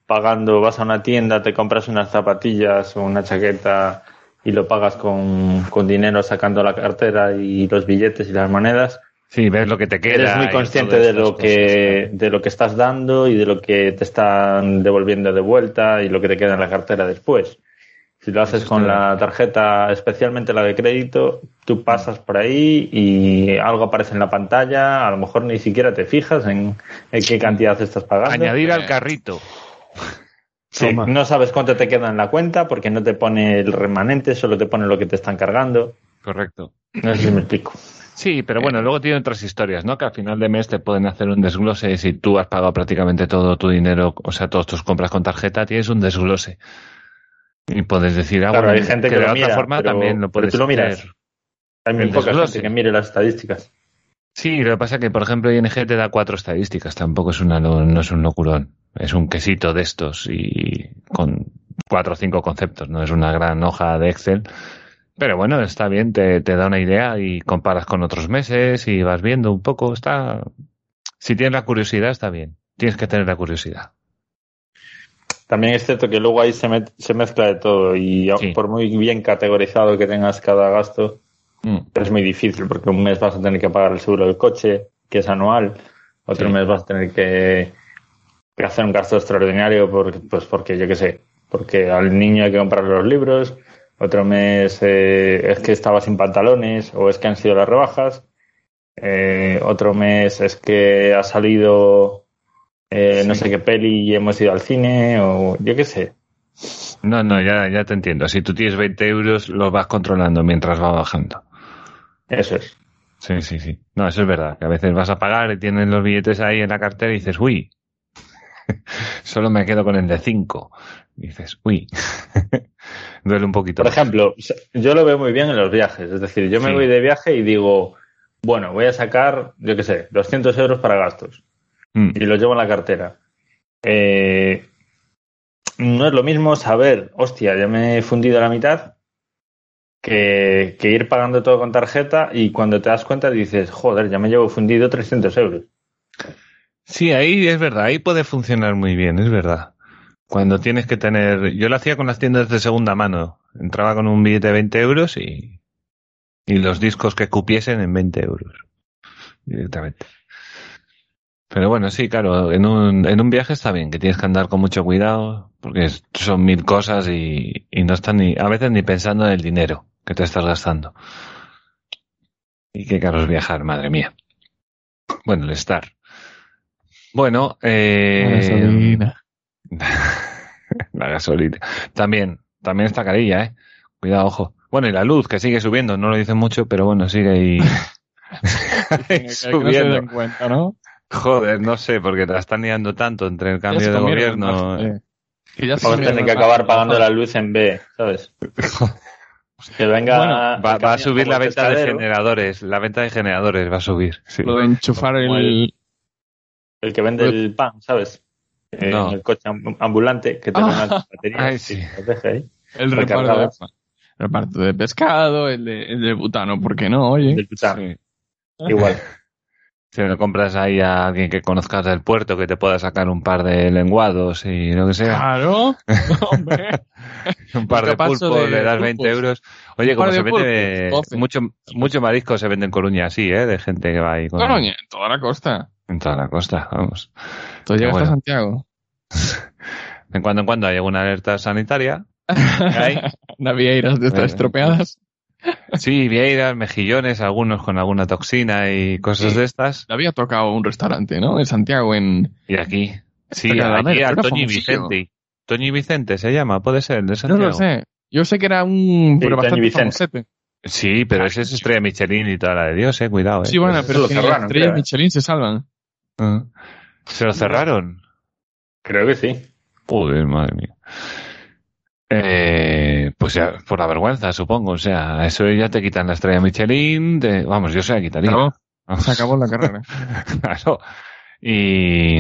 pagando, vas a una tienda, te compras unas zapatillas o una chaqueta y lo pagas con, con dinero sacando la cartera y los billetes y las monedas, Sí, ves lo que te queda. Eres muy consciente de lo que de lo que estás dando y de lo que te están devolviendo de vuelta y lo que te queda en la cartera después. Si lo haces con la tarjeta, especialmente la de crédito, tú pasas por ahí y algo aparece en la pantalla, a lo mejor ni siquiera te fijas en, qué cantidad estás pagando. Añadir al carrito. Sí, no sabes cuánto te queda en la cuenta porque no te pone el remanente, solo te pone lo que te están cargando. Correcto. No sé si me explico. Sí, pero bueno, luego tiene otras historias, ¿no? Que al final de mes te pueden hacer un desglose si tú has pagado prácticamente todo tu dinero, o sea, todas tus compras con tarjeta, tienes un desglose. Y puedes decir, ah, claro, hay gente que, de otra forma también lo puedes pero tú lo miras. Hay muy poca gente que mire las estadísticas. Sí, lo que pasa es que, por ejemplo, ING te da cuatro estadísticas, tampoco es una, no, es un locurón, es un quesito de estos y con cuatro o cinco conceptos, no es una gran hoja de Excel pero bueno, está bien, te, te, da una idea y comparas con otros meses y vas viendo un poco. Está. Si tienes la curiosidad, está bien. Tienes que tener la curiosidad. También es cierto que luego ahí se, se mezcla de todo y por muy bien categorizado que tengas cada gasto, mm. es muy difícil porque un mes vas a tener que pagar el seguro del coche, que es anual, otro mes vas a tener que, que, hacer un gasto extraordinario por, pues porque yo qué sé, porque al niño hay que comprarle los libros, otro mes eh, es que estaba sin pantalones o es que han sido las rebajas, eh, otro mes es que ha salido eh, no sé qué peli y hemos ido al cine o yo qué sé. No, no, ya, ya te entiendo. Si tú tienes 20 euros, los vas controlando mientras va bajando. Eso es. Sí, sí, sí. No, eso es verdad. Que a veces vas a pagar y tienes los billetes ahí en la cartera y dices, uy, solo me quedo con el de 5. Y dices, uy. Duele un poquito. Por ejemplo, yo lo veo muy bien en los viajes. Es decir, yo me voy de viaje y digo, bueno, voy a sacar, yo qué sé, 200 euros para gastos. Mm. Y los llevo en la cartera. Eh, no es lo mismo saber, hostia, ya me he fundido a la mitad, que, que, ir pagando todo con tarjeta y cuando te das cuenta dices, joder, ya me llevo fundido 300 euros. Sí, ahí es verdad, ahí puede funcionar muy bien, es verdad. Cuando tienes que tener. Yo lo hacía con las tiendas de segunda mano. Entraba con un billete de 20 euros y, y los discos que cupiesen en 20 euros. Directamente. Pero bueno, sí, claro, en un, en un viaje está bien, que tienes que andar con mucho cuidado, porque son mil cosas y, y no están ni, a veces ni pensando en el dinero que te estás gastando. Y qué caro es viajar, madre mía. Bueno, el estar. Bueno, eh, la gasolina. También, también está carilla, eh. Cuidado, ojo. Bueno, y la luz, que sigue subiendo, no lo dicen mucho, pero bueno, sigue ahí. subiendo. No cuenta, ¿no? Joder, no sé, porque te la están liando tanto entre el cambio de gobierno. Eh. Que ya Vamos a tener que acabar pagando la luz en B, ¿sabes? que venga. va, a subir la venta de generadores. La venta de generadores va a subir. Sí. Lo de enchufar el. El que vende el pan, ¿sabes? en el coche ambulante que tiene ah, baterías El reparto de, pescado, el de, el de butano, ¿por qué no? Oye. Igual. Si lo compras ahí a alguien que conozcas del puerto que te pueda sacar un par de lenguados y lo que sea. Claro, hombre. un par de pulpos, le das 20 euros. Oye, como se vende mucho, mucho marisco se vende en Coruña así, ¿eh? De gente que va ahí con... Coruña, en toda la costa. En toda la costa, vamos. ¿Tú llegas a Santiago? De cuando en cuando hay alguna alerta sanitaria. De estas estropeadas. Sí, vieiras, mejillones, algunos con alguna toxina y cosas de estas. Había tocado un restaurante, ¿no? En Santiago, en... Y aquí. Sí, aquí a Toñi Vicente. Toñi Vicente se llama, puede ser, de Santiago. No lo sé. Yo sé que era un... pero bastante Sí, pero ese es estrella Michelin y toda la de Dios, eh, cuidado. Eh. Sí, bueno, pero es que estrella Michelin se salvan. Ah. ¿Se lo cerraron? Creo que sí. Joder, madre mía. Eh, pues ya, por la vergüenza, supongo. O sea, eso ya te quitan la estrella Michelin. De, vamos, yo se la quitaría. Se acabó la carrera. claro. Y,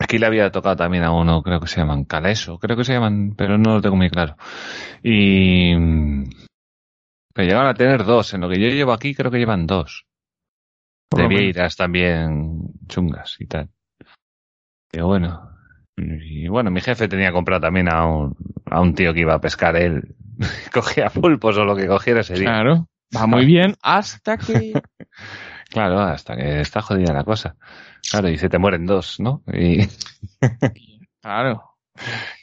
Aquí le había tocado también a uno, creo que se llaman Caleso, creo que se llaman, pero no lo tengo muy claro. Y que llegan a tener dos, en lo que yo llevo aquí creo que llevan dos. De vieiras también chungas y tal. Pero bueno. Y bueno, mi jefe tenía comprado también a un, a un tío que iba a pescar él. Cogía pulpos o lo que cogiera ese día. Claro. Va muy bien hasta que... Claro, hasta que está jodida la cosa. Claro, y se te mueren dos, ¿no? Y Claro.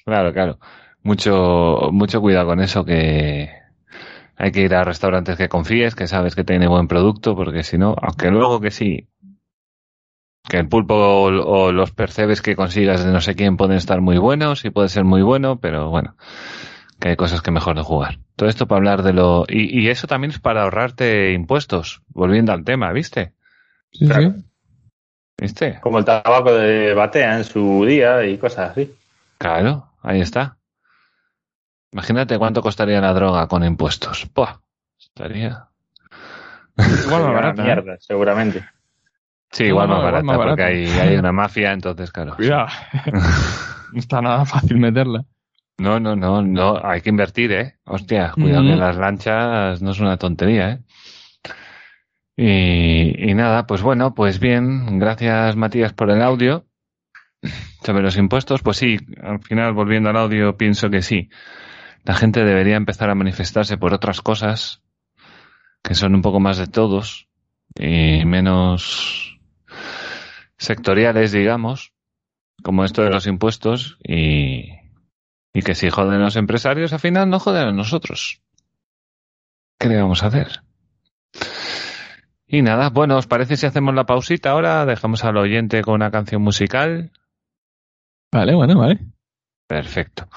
claro, claro. Mucho, mucho cuidado con eso que hay que ir a restaurantes que confíes, que sabes que tiene buen producto, porque si no, aunque luego que sí, que el pulpo o, o los percebes que consigas de no sé quién pueden estar muy buenos y puede ser muy bueno, pero bueno, que hay cosas que mejor no jugar. Todo esto para hablar de lo... Y, y eso también es para ahorrarte impuestos, volviendo al tema, ¿viste? Sí, Claro. sí. ¿Viste? Como el tabaco de batea en su día y cosas así. Claro, ahí está. Imagínate cuánto costaría la droga con impuestos. Buah, estaría... Una barata, ¿eh? mierda, seguramente. Sí, igual no, más barata, más porque hay, hay una mafia, entonces claro. Cuidado. no está nada fácil meterla. No, no, no, no, hay que invertir, ¿eh? Hostia, cuidado que las lanchas no es una tontería, ¿eh? Y, y nada, pues bueno, pues bien, gracias Matías por el audio. Sobre los impuestos, pues sí, al final volviendo al audio pienso que sí. La gente debería empezar a manifestarse por otras cosas que son un poco más de todos y menos sectoriales, digamos, como esto de los impuestos y, y que si joden los empresarios, al final no joden a nosotros. ¿Qué le vamos a hacer? Y nada, bueno, ¿os parece si hacemos la pausita ahora? Dejamos al oyente con una canción musical. Vale, bueno, vale. Perfecto.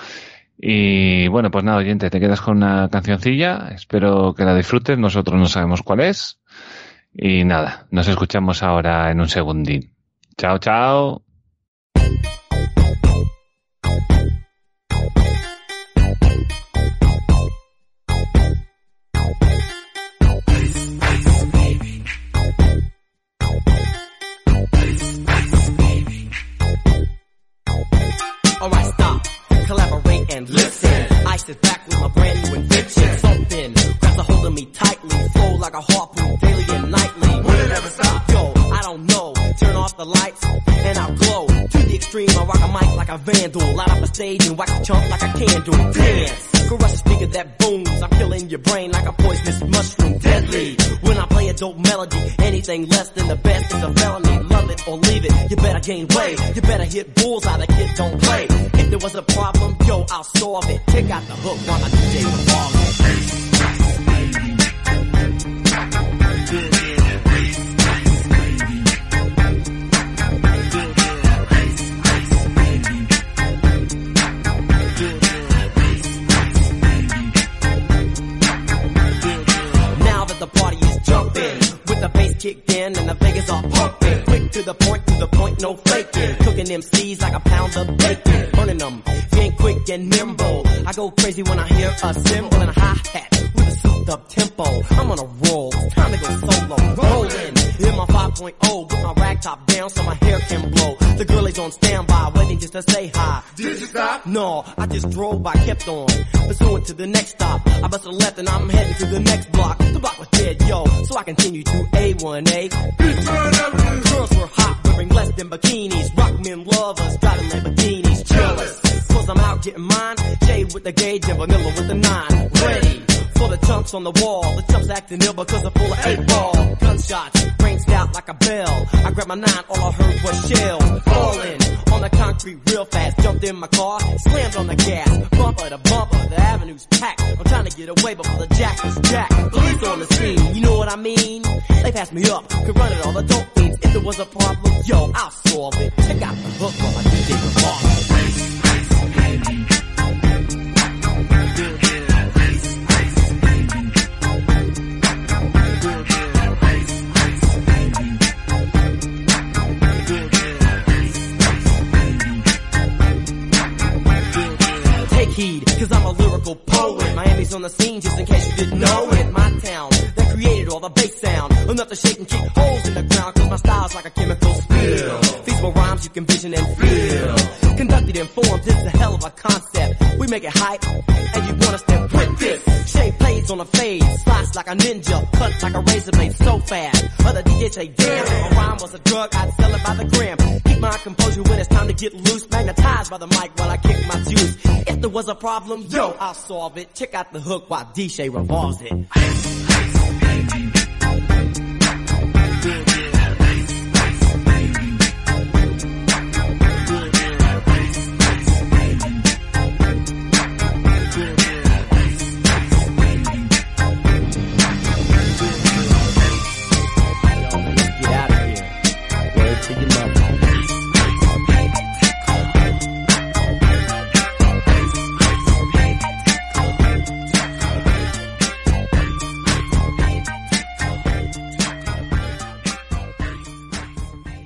Y bueno, pues nada, oyente, te quedas con una cancioncilla. Espero que la disfrutes. Nosotros no sabemos cuál es. Y nada, nos escuchamos ahora en un segundín. Chao, chao. Alright, stop, collaborate and listen. I sit back with my brand new invention. Something grabs a hold of me tightly, flow like a harpoon daily and nightly. Will it ever stop? Yo, I don't know. Turn off the lights and I'll glow. I rock a mic like a vandal. Light up a stage and wax a chump like a candle. Dance, crush a speaker that booms. I'm killing your brain like a poisonous mushroom. Deadly. When I play a dope melody, anything less than the best is a felony. Love it or leave it. You better gain weight. You better hit bulls bullseye. The kid don't play. If there was a problem, yo, I'll solve it. Take out the hook while I DJ the kicked in and the Vegas are pumping. Quick to the point, to the point, no faking. Cooking them MCs like a pound of bacon. Burning them, being quick and nimble. I go crazy when I hear a cymbal and a hi-hat with a souped up tempo. I'm on a roll, time to go solo. Rolling in my 5.0, with my rag top down so my hair can blow. The girl is on standby, waiting just to say hi. Did you stop? No, I just drove by, kept on. Pursuing to the next stop. I bust a left and I'm heading to the next block. The block was dead, yo, so I continue to A1A. Girls were hot, wearing less than bikinis. Rock men lovers, driving Lamborghinis. Jealous, cause I'm out getting mine. Shade with the gauge and vanilla with the nine. Ready for the chunks on the wall. The chumps acting ill because they're full of eight ball. Gunshots, ranged out like a bell. I grabbed my nine, all I heard was shells. Falling on the concrete real fast. Jumped in my car, slammed on the gas. Bumper to bumper, the avenue's packed. I'm trying to get away, but the jack is jacked. Police on the scene, you know what I mean? They passed me up, could run it all the dope fiends. If there was a problem, yo, I'll solve it. Check out the hook while I DJ the boss. Take heed, cause I'm a lyrical poet. Miami's on the scene, just in case you didn't know it. My town, created all the bass sound. Enough to shake and kick holes in the ground, cause my style's like a chemical spill. Feasible rhymes you can vision and feel. Conducted in forms, it's a hell of a concept. We make it hype, and you wanna step with this. Shape blades on a fade, slice like a ninja, cut like a razor blade so fast. Other DJs say, damn, if a rhyme was a drug, I'd sell it by the gram. Keep my composure when it's time to get loose, magnetized by the mic while I kick my juice. If there was a problem, yo, I'll solve it. Check out the hook while DJ revolves it. Big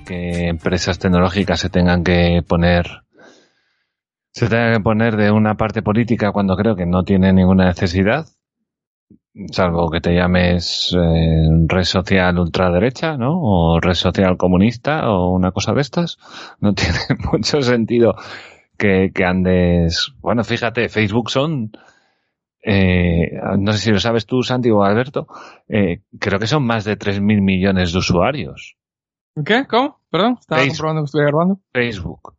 que empresas tecnológicas se tengan que poner se tengan que poner de una parte política cuando creo que no tiene ninguna necesidad salvo que te llames eh, red social ultraderecha no o red social comunista o una cosa de estas. No tiene mucho sentido que, que andes bueno fíjate Facebook son eh, no sé si lo sabes tú Santi o Alberto eh, creo que son más de 3.000 millones de usuarios ¿Qué? ¿Cómo? Perdón, estaba Facebook. comprobando que estuviera grabando. Facebook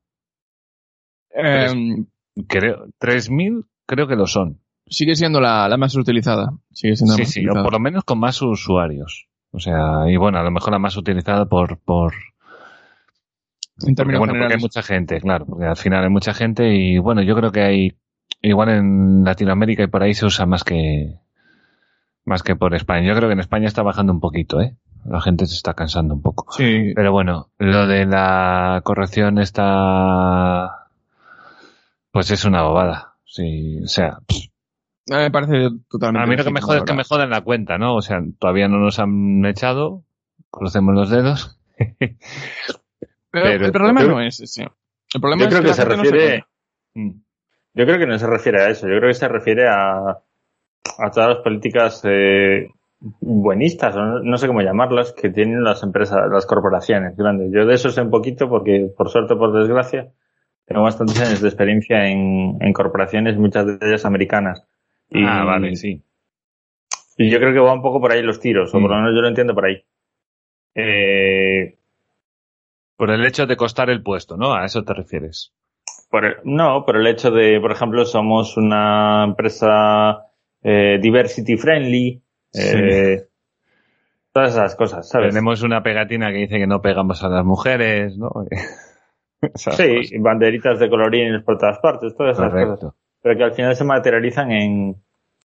Eh, Creo, 3.000 creo que lo son. sigue siendo la, la más utilizada. Sigue siendo la Sí, más sí, o utilizada. por lo menos con más usuarios. O sea, y bueno, a lo mejor la más utilizada por, por, En porque, términos bueno, porque hay generales. mucha gente, claro, porque al final hay mucha gente y bueno, yo creo que hay, igual en Latinoamérica y por ahí se usa más que, más que por España. Yo creo que en España está bajando un poquito, ¿eh? La gente se está cansando un poco. Sí, Pero bueno, lo de la corrección está, pues es una bobada. Sí, o sea, me parece totalmente. A mí lo que me jode es que me joden la cuenta, ¿no? O sea, todavía no nos han echado, crucemos los dedos. Pero, pero- el problema yo- no es ese. El problema Yo es creo que la se no refiere. Mm. yo creo que no se refiere a eso, yo creo que se refiere a, a todas las políticas eh, buenistas, o no, no sé cómo llamarlas, que tienen las empresas, las corporaciones grandes. Yo de eso sé un poquito porque, por suerte o por desgracia, tengo bastantes años de experiencia en, en corporaciones, muchas de ellas americanas. Y, Ah, vale, sí. Y yo creo que va un poco por ahí los tiros, o por lo Mm. menos yo lo entiendo por ahí. Eh, Por el hecho de costar el puesto, ¿no? A eso te refieres. Por el- no, por el hecho de, por ejemplo, somos una empresa eh, diversity friendly, eh, todas esas cosas, ¿sabes? Tenemos una pegatina que dice que no pegamos a las mujeres, ¿no? Esas Sí, cosas. banderitas de colorines por todas partes, todas esas cosas. Pero que al final se materializan en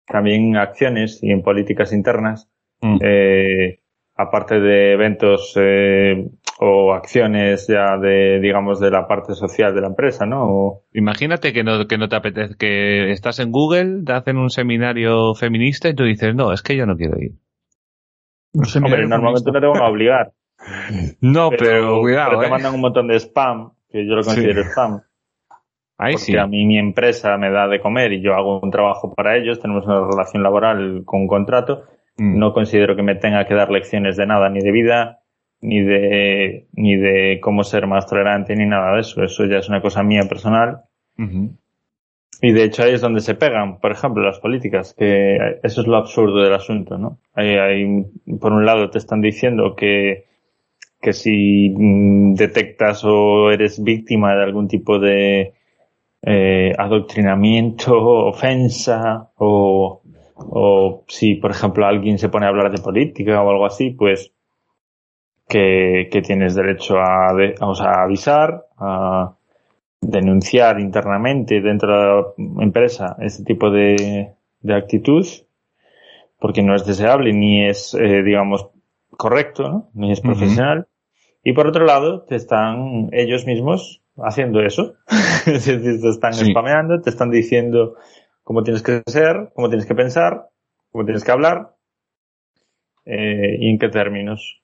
también acciones y en políticas internas, Mm. eh, aparte de eventos eh, o acciones ya de, digamos, de la parte social de la empresa, ¿no? O- Imagínate que no, que no te apetece, que estás en Google, te hacen un seminario feminista y tú dices, no, es que yo no quiero ir. Un Hombre, normalmente no te van a obligar. No, pero, cuidado, pero te ¿eh? mandan un montón de spam, que yo lo considero Sí. spam. Ahí porque sí. a mí mi empresa me da de comer y yo hago un trabajo para ellos, tenemos una relación laboral con un contrato. Mm. No considero que me tenga que dar lecciones de nada, ni de vida, ni de, ni de cómo ser más tolerante, ni nada de eso. Eso ya es una cosa mía personal. Y de hecho ahí es donde se pegan, por ejemplo, las políticas, que eso es lo absurdo del asunto, ¿no? Ahí, ahí, por un lado te están diciendo que, que si mm, detectas o eres víctima de algún tipo de eh, adoctrinamiento, ofensa, o, o si, por ejemplo, alguien se pone a hablar de política o algo así, pues que, que tienes derecho a, de- o sea, a avisar, a denunciar internamente dentro de la empresa ese tipo de, de actitud, porque no es deseable ni es, eh, digamos, correcto, ¿no? ni es profesional. Y por otro lado, te están ellos mismos haciendo eso. es decir, te están Sí. spameando, te están diciendo cómo tienes que ser, cómo tienes que pensar, cómo tienes que hablar eh, y en qué términos.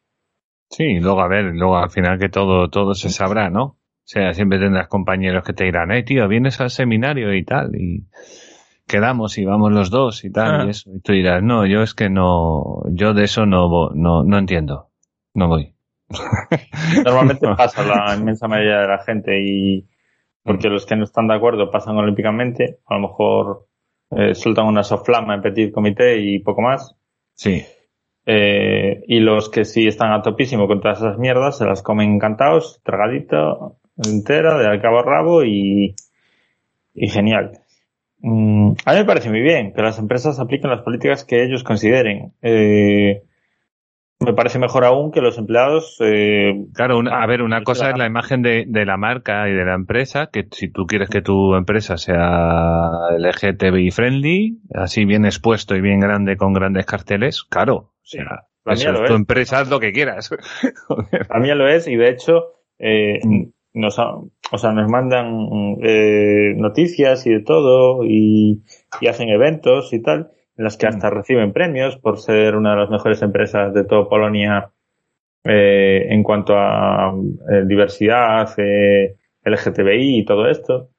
Sí, luego a ver, luego al final que todo, todo se sabrá, ¿no? sea, siempre tendrás compañeros que te dirán, eh, tío, vienes al seminario y tal, y quedamos y vamos los dos y tal, Ah. y eso. Y tú dirás, no, yo es que no, yo de eso no, no, no entiendo. No voy. Normalmente pasa la inmensa mayoría de la gente y porque los que no están de acuerdo pasan olímpicamente, a lo mejor eh, sueltan una soflama en petit comité y poco más. Sí. Eh, y los que sí están a topísimo con todas esas mierdas se las comen encantados, tragadito, entera, de al cabo a rabo y, y genial. Mm, a mí me parece muy bien que las empresas apliquen las políticas que ellos consideren. Eh, me parece mejor aún que los empleados eh, Claro, una- a ver, una cosa es la imagen de, de la marca y de la empresa, que si tú quieres que tu empresa sea LGTBI friendly, así bien expuesto y bien grande con grandes carteles, claro, o sea, eso lo es tu empresa, haz lo que quieras. Joder. A mí lo es y de hecho eh, Mm. nos, o sea, nos mandan eh, noticias y de todo y, y hacen eventos y tal en las que hasta reciben premios por ser una de las mejores empresas de toda Polonia eh, en cuanto a eh, diversidad, eh, LGTBI y todo esto.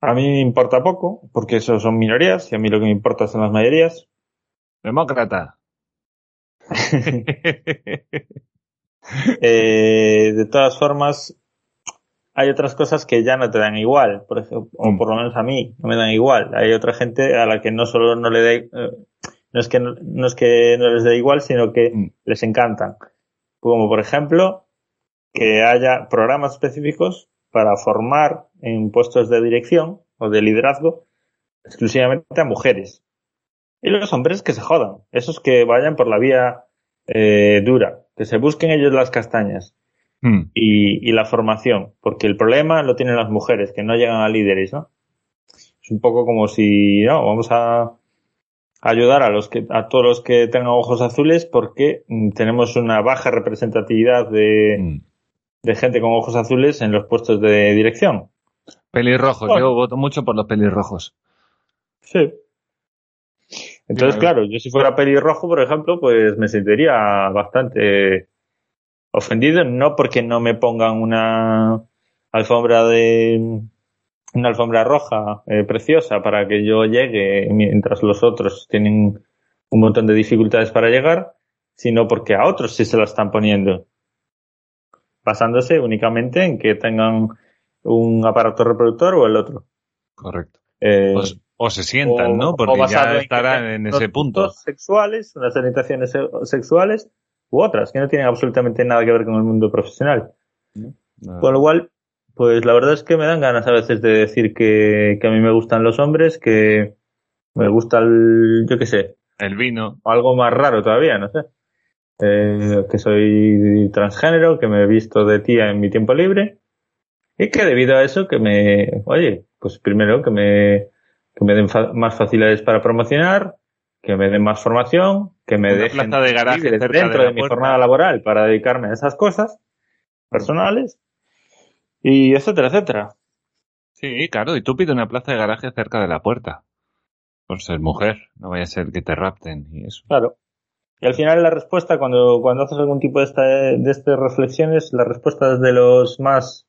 A mí me importa poco porque eso son minorías y a mí lo que me importa son las mayorías. Demócrata. Eh, de todas formas, hay otras cosas que ya no te dan igual, por ejemplo, o por lo menos a mí no me dan igual. Hay otra gente a la que no solo no le da, eh, no es que no, no es que no les dé igual, sino que Mm. les encantan. Como por ejemplo, que haya programas específicos para formar en puestos de dirección o de liderazgo exclusivamente a mujeres. Y los hombres que se jodan, esos que vayan por la vía eh, dura, que se busquen ellos las castañas Mm. y, y la formación, porque el problema lo tienen las mujeres, que no llegan a líderes, ¿no? Es un poco como si, no, vamos a ayudar a los que, a todos los que tengan ojos azules porque mm, tenemos una baja representatividad de, Mm. de gente con ojos azules en los puestos de dirección. Pelirrojos, Bueno. yo voto mucho por los pelirrojos. Sí. Entonces, Claro. claro, yo si fuera pelirrojo, por ejemplo, pues me sentiría bastante ofendido, no porque no me pongan una alfombra de una alfombra roja eh, preciosa para que yo llegue mientras los otros tienen un montón de dificultades para llegar, sino porque a otros sí se la están poniendo, basándose únicamente en que tengan un aparato reproductor o el otro. Correcto. Eh, O, s- o se sientan, o- ¿no? o Porque ya en estarán en unos ese punto. sexuales, unas orientaciones se- sexuales u otras que no tienen absolutamente nada que ver con el mundo profesional. No. Con lo cual, pues la verdad es que me dan ganas a veces de decir que, que a mí me gustan los hombres, que me gusta el, yo qué sé, El vino. algo más raro todavía, no sé. Eh, que soy transgénero, que me he visto de tía en mi tiempo libre y que debido a eso que me, oye, pues primero que me, que me den fa- más facilidades para promocionar, que me den más formación, que me dejen plaza de garaje dentro de mi jornada laboral para dedicarme a esas cosas personales y etcétera, etcétera. Sí, claro, y tú pides una plaza de garaje cerca de la puerta. Por ser mujer, no vaya a ser que te rapten y eso. Claro. Y al final la respuesta, cuando, cuando haces algún tipo de, esta, de estas reflexiones, la respuesta de los más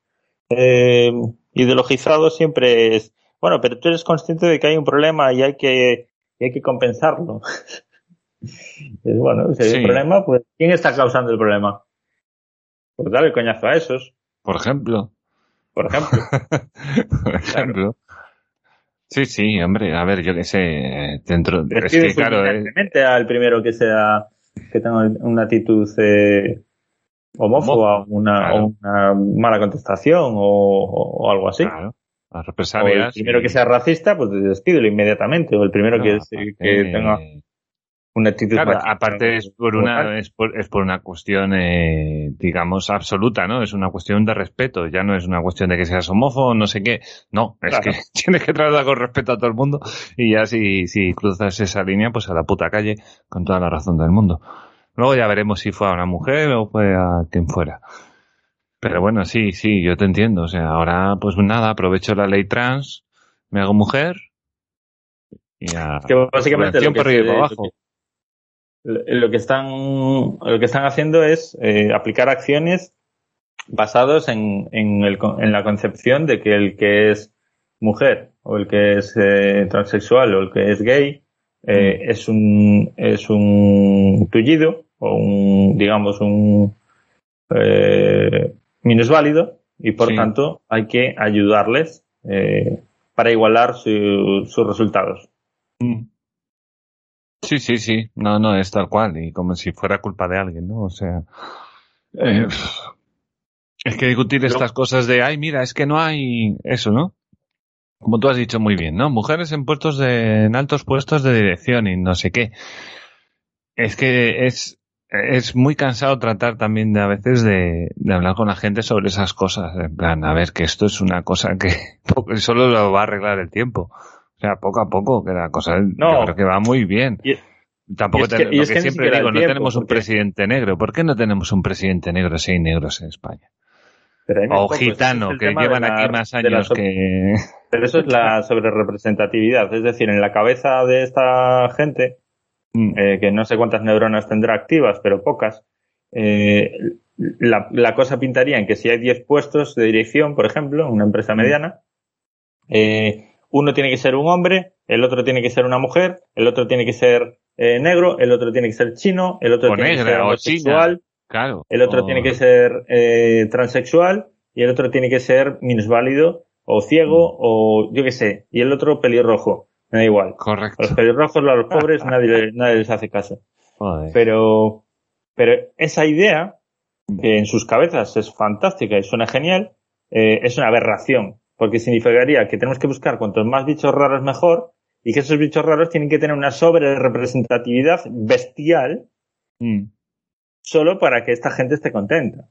eh, ideologizados siempre es, bueno, pero tú eres consciente de que hay un problema y hay que, y hay que compensarlo. es bueno, si hay Sí. un problema, pues ¿quién está causando el problema? Pues dale el coñazo a esos, Por ejemplo. por ejemplo. Por ejemplo. Sí, sí, hombre, a ver, yo qué sé, eh, dentro, es Despide que claro, eh, fulminantemente al primero que sea, que tenga una actitud eh, homófoba, una, claro. o una mala contestación o, o- o algo así. claro, las O el represalias. primero y- que sea racista, pues despídelo inmediatamente. O el primero no, que, aparte- que tenga una actitud Claro, machista aparte es por una es por, es por una cuestión eh, digamos absoluta, ¿no? Es una cuestión de respeto, ya no es una cuestión de que seas homófobo, no sé qué. No, es Claro. que tienes que tratar con respeto a todo el mundo y ya si si cruzas esa línea, pues a la puta calle con toda la razón del mundo. Luego ya veremos si fue a una mujer o fue a quien fuera. Pero bueno, sí, sí, yo te entiendo. O sea, ahora pues nada, aprovecho la ley trans, me hago mujer y a Que básicamente lo que, por arriba y se- para abajo. lo que- lo que están lo que están haciendo es eh, aplicar acciones basados en, en, el, en la concepción de que el que es mujer o el que es eh, transexual o el que es gay eh, es un es un tullido o un digamos un eh, minusválido y por Sí. tanto hay que ayudarles eh, para igualar su- sus resultados. Mm. Sí, sí, sí. No, no, es tal cual. Y como si fuera culpa de alguien, ¿no? O sea. eh, es que discutir estas cosas de, ay, mira, es que no hay eso, ¿no? Como tú has dicho muy bien, ¿no? Mujeres en puestos de, en altos puestos de dirección y no sé qué. Es que es, es muy cansado tratar también de a veces de, de hablar con la gente sobre esas cosas. En plan, a ver, que esto es una cosa que solo lo va a arreglar el tiempo. O sea, poco a poco, que la cosa No. yo creo que va muy bien. Y- Tampoco y es que- ten- y lo es que, siempre digo, no tenemos un presidente negro. ¿Por qué no tenemos un presidente negro si hay negros en España? O. Ese gitano, es que llevan la- aquí más años que... Pero eso es la sobrerepresentatividad. Es decir, en la cabeza de esta gente, eh, que no sé cuántas neuronas tendrá activas, pero pocas, eh, la, la cosa pintaría en que si hay 10 puestos de dirección, por ejemplo, en una empresa mediana, eh, uno tiene que ser un hombre, el otro tiene que ser una mujer, el otro tiene que ser eh, negro, el otro tiene que ser chino, el otro O tiene que ser homosexual, Claro. el otro O- tiene que ser eh, transexual y el otro tiene que ser minusválido o ciego o yo qué sé, y el otro pelirrojo. Me da igual. A Correcto. los pelirrojos, a los pobres, nadie, nadie les hace caso. Joder. Pero, pero esa idea, que en sus cabezas es fantástica y suena genial, eh, es una aberración. Porque significaría que tenemos que buscar cuantos más bichos raros mejor y que esos bichos raros tienen que tener una sobre representatividad bestial Mm. solo para que esta gente esté contenta.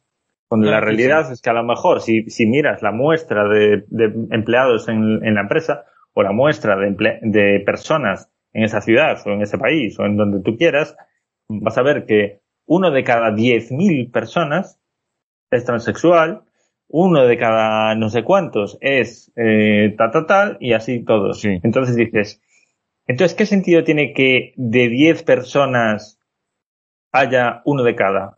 Cuando Claro, la sí, realidad es que a lo mejor si, si miras la muestra de, de empleados en, en la empresa o la muestra de, personas en esa ciudad o en ese país o en donde tú quieras, vas a ver que uno de cada 10.000 personas es transexual, uno de cada no sé cuántos es eh, tal, tal, tal, y así todos. Sí. Entonces dices, entonces, ¿qué sentido tiene que de 10 personas haya uno de cada?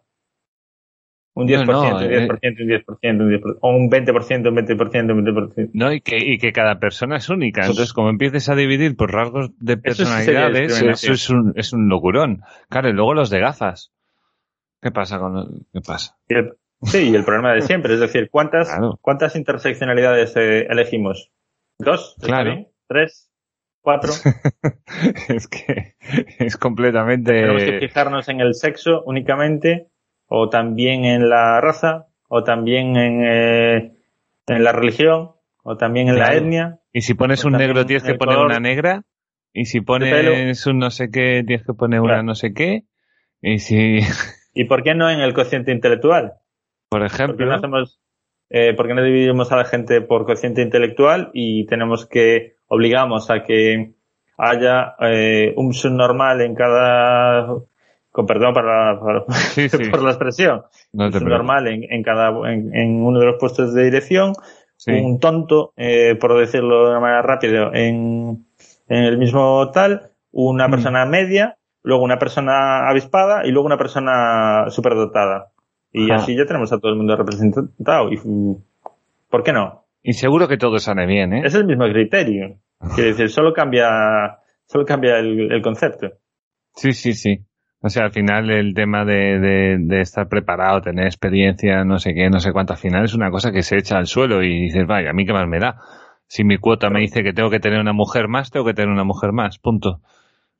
Un 10%, No, no, un eh. 10%, un 10%, un 10%, o un 20%, un 20%, un 20%. No, y que, y que cada persona es única. Entonces, como empieces a dividir por rasgos de Eso personalidades, eso discriminación. es un, es un locurón. Claro, y luego los de gafas. ¿Qué pasa con los- qué pasa? Y el- sí, y el problema de siempre, es decir, ¿cuántas, Claro. cuántas interseccionalidades eh, elegimos? ¿Dos? ¿Está Claro. ¿Tres? ¿Cuatro? es que es completamente. Tenemos que fijarnos en el sexo únicamente, o también en la raza, o también en, eh, en la religión, o también en la etnia. Y si pones un negro tienes que poner color una negra. Y si pones un no sé qué tienes que poner una no sé qué. Y si, ¿Y por qué no en el cociente intelectual? por ¿Por qué ejemplo, no hacemos, eh, por qué no dividimos a la gente por cociente intelectual y tenemos que, obligamos a que haya eh, un subnormal en cada, con perdón para, para- Sí, sí. por la expresión, no preocupes. subnormal en, en cada, en, en uno de los puestos de dirección, Sí. un tonto, eh, por decirlo de una manera rápida, en, en el mismo tal, una Mm. persona media, luego una persona avispada y luego una persona superdotada. Y Ajá. así ya tenemos a todo el mundo representado. Y, ¿Por qué no? Y seguro que todo sale bien, ¿eh? Es el mismo criterio. Quiere decir, solo cambia, solo cambia el, el concepto. Sí, sí, sí. O sea, al final el tema de, de, de estar preparado, tener experiencia, no sé qué, no sé cuánto, al final es una cosa que se echa al suelo y dices, vaya, a mí qué más me da. Si mi cuota me dice que tengo que tener una mujer más, tengo que tener una mujer más, punto. O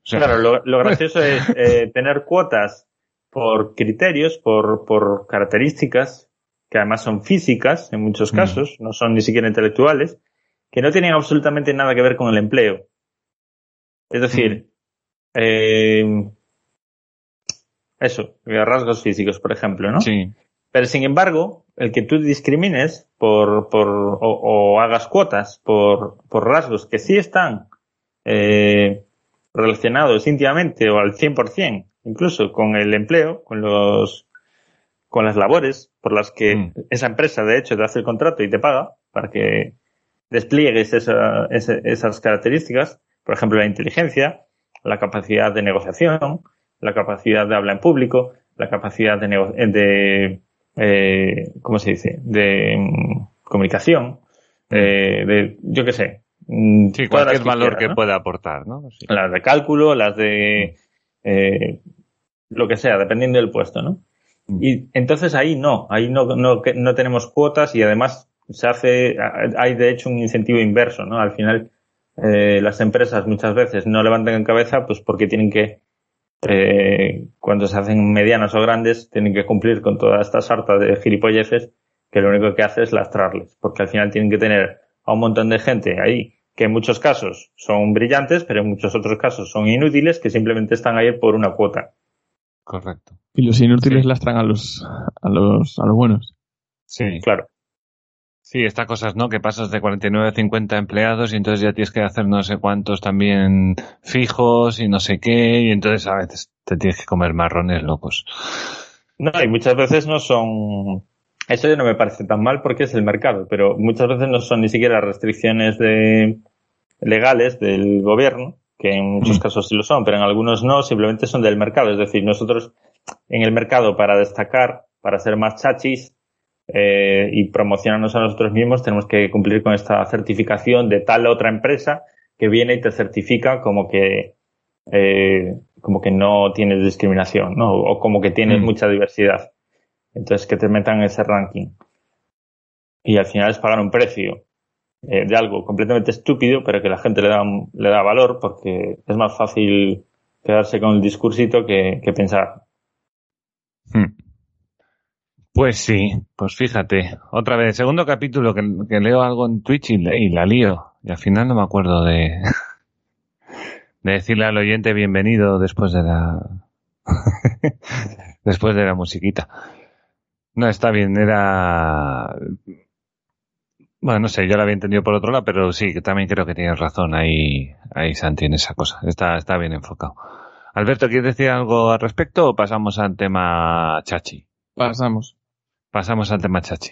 sea, Claro, lo, lo gracioso es eh, tener cuotas por criterios, por, por características, que además son físicas en muchos Mm. casos, no son ni siquiera intelectuales, que no tienen absolutamente nada que ver con el empleo. Es decir, eh, eso, rasgos físicos, por ejemplo, ¿no? sí. Pero sin embargo, el que tú discrimines por, por o, o hagas cuotas por, por rasgos que sí están eh, relacionados íntimamente o al 100%, incluso con el empleo, con los con las labores por las que Mm. esa empresa de hecho te hace el contrato y te paga para que despliegues esa- ese- esas características, por ejemplo la inteligencia, la capacidad de negociación, la capacidad de hablar en público, la capacidad de, nego- de eh, ¿cómo se dice? De mm, comunicación, eh, de, yo qué sé. mm, Sí, cualquier valor que ¿no? pueda aportar, ¿no? Sí. Las de cálculo, las de eh, lo que sea, dependiendo del puesto, ¿no? Mm. Y entonces ahí no, ahí no, no, no tenemos cuotas y además se hace, hay de hecho un incentivo inverso, ¿no? Al final, eh, las empresas muchas veces no levantan en cabeza, pues porque tienen que, eh, cuando se hacen medianas o grandes, tienen que cumplir con toda esta sarta de gilipolleces que lo único que hace es lastrarles, porque al final tienen que tener a un montón de gente ahí que en muchos casos son brillantes, pero en muchos otros casos son inútiles, que simplemente están ahí por una cuota. Correcto. Y los inútiles Sí. lastran a los, a los, a los buenos. Sí. Claro. Sí, estas cosas, ¿no? Que pasas de 49 a 50 empleados y entonces ya tienes que hacer no sé cuántos también fijos y no sé qué y entonces a veces te tienes que comer marrones locos. No, y muchas veces no son. Eso ya no me parece tan mal porque es el mercado, pero muchas veces no son ni siquiera restricciones de legales del gobierno, que en muchos Mm. casos sí lo son, pero en algunos no, simplemente son del mercado. Es decir, nosotros en el mercado para destacar, para ser más chachis eh, y promocionarnos a nosotros mismos, tenemos que cumplir con esta certificación de tal otra empresa que viene y te certifica como que eh, como que no tienes discriminación, ¿no? O como que tienes Mm. mucha diversidad. Entonces que te metan en ese ranking. Y al final es pagar un precio eh, de algo completamente estúpido, pero que la gente le da, le da valor porque es más fácil quedarse con el discursito que, que pensar. Hmm. Pues sí, pues fíjate, otra vez, segundo capítulo que, leo algo en Twitch y, la- la lío. Y al final no me acuerdo de, de decirle al oyente bienvenido después de la, después de la musiquita. No, está bien, era, bueno, no sé, yo lo había entendido por otro lado, pero sí, que también creo que tienes razón ahí, ahí Santi en esa cosa. Está, está bien enfocado. Alberto, ¿quieres decir algo al respecto o pasamos al tema chachi? Pasamos. Pasamos al tema chachi.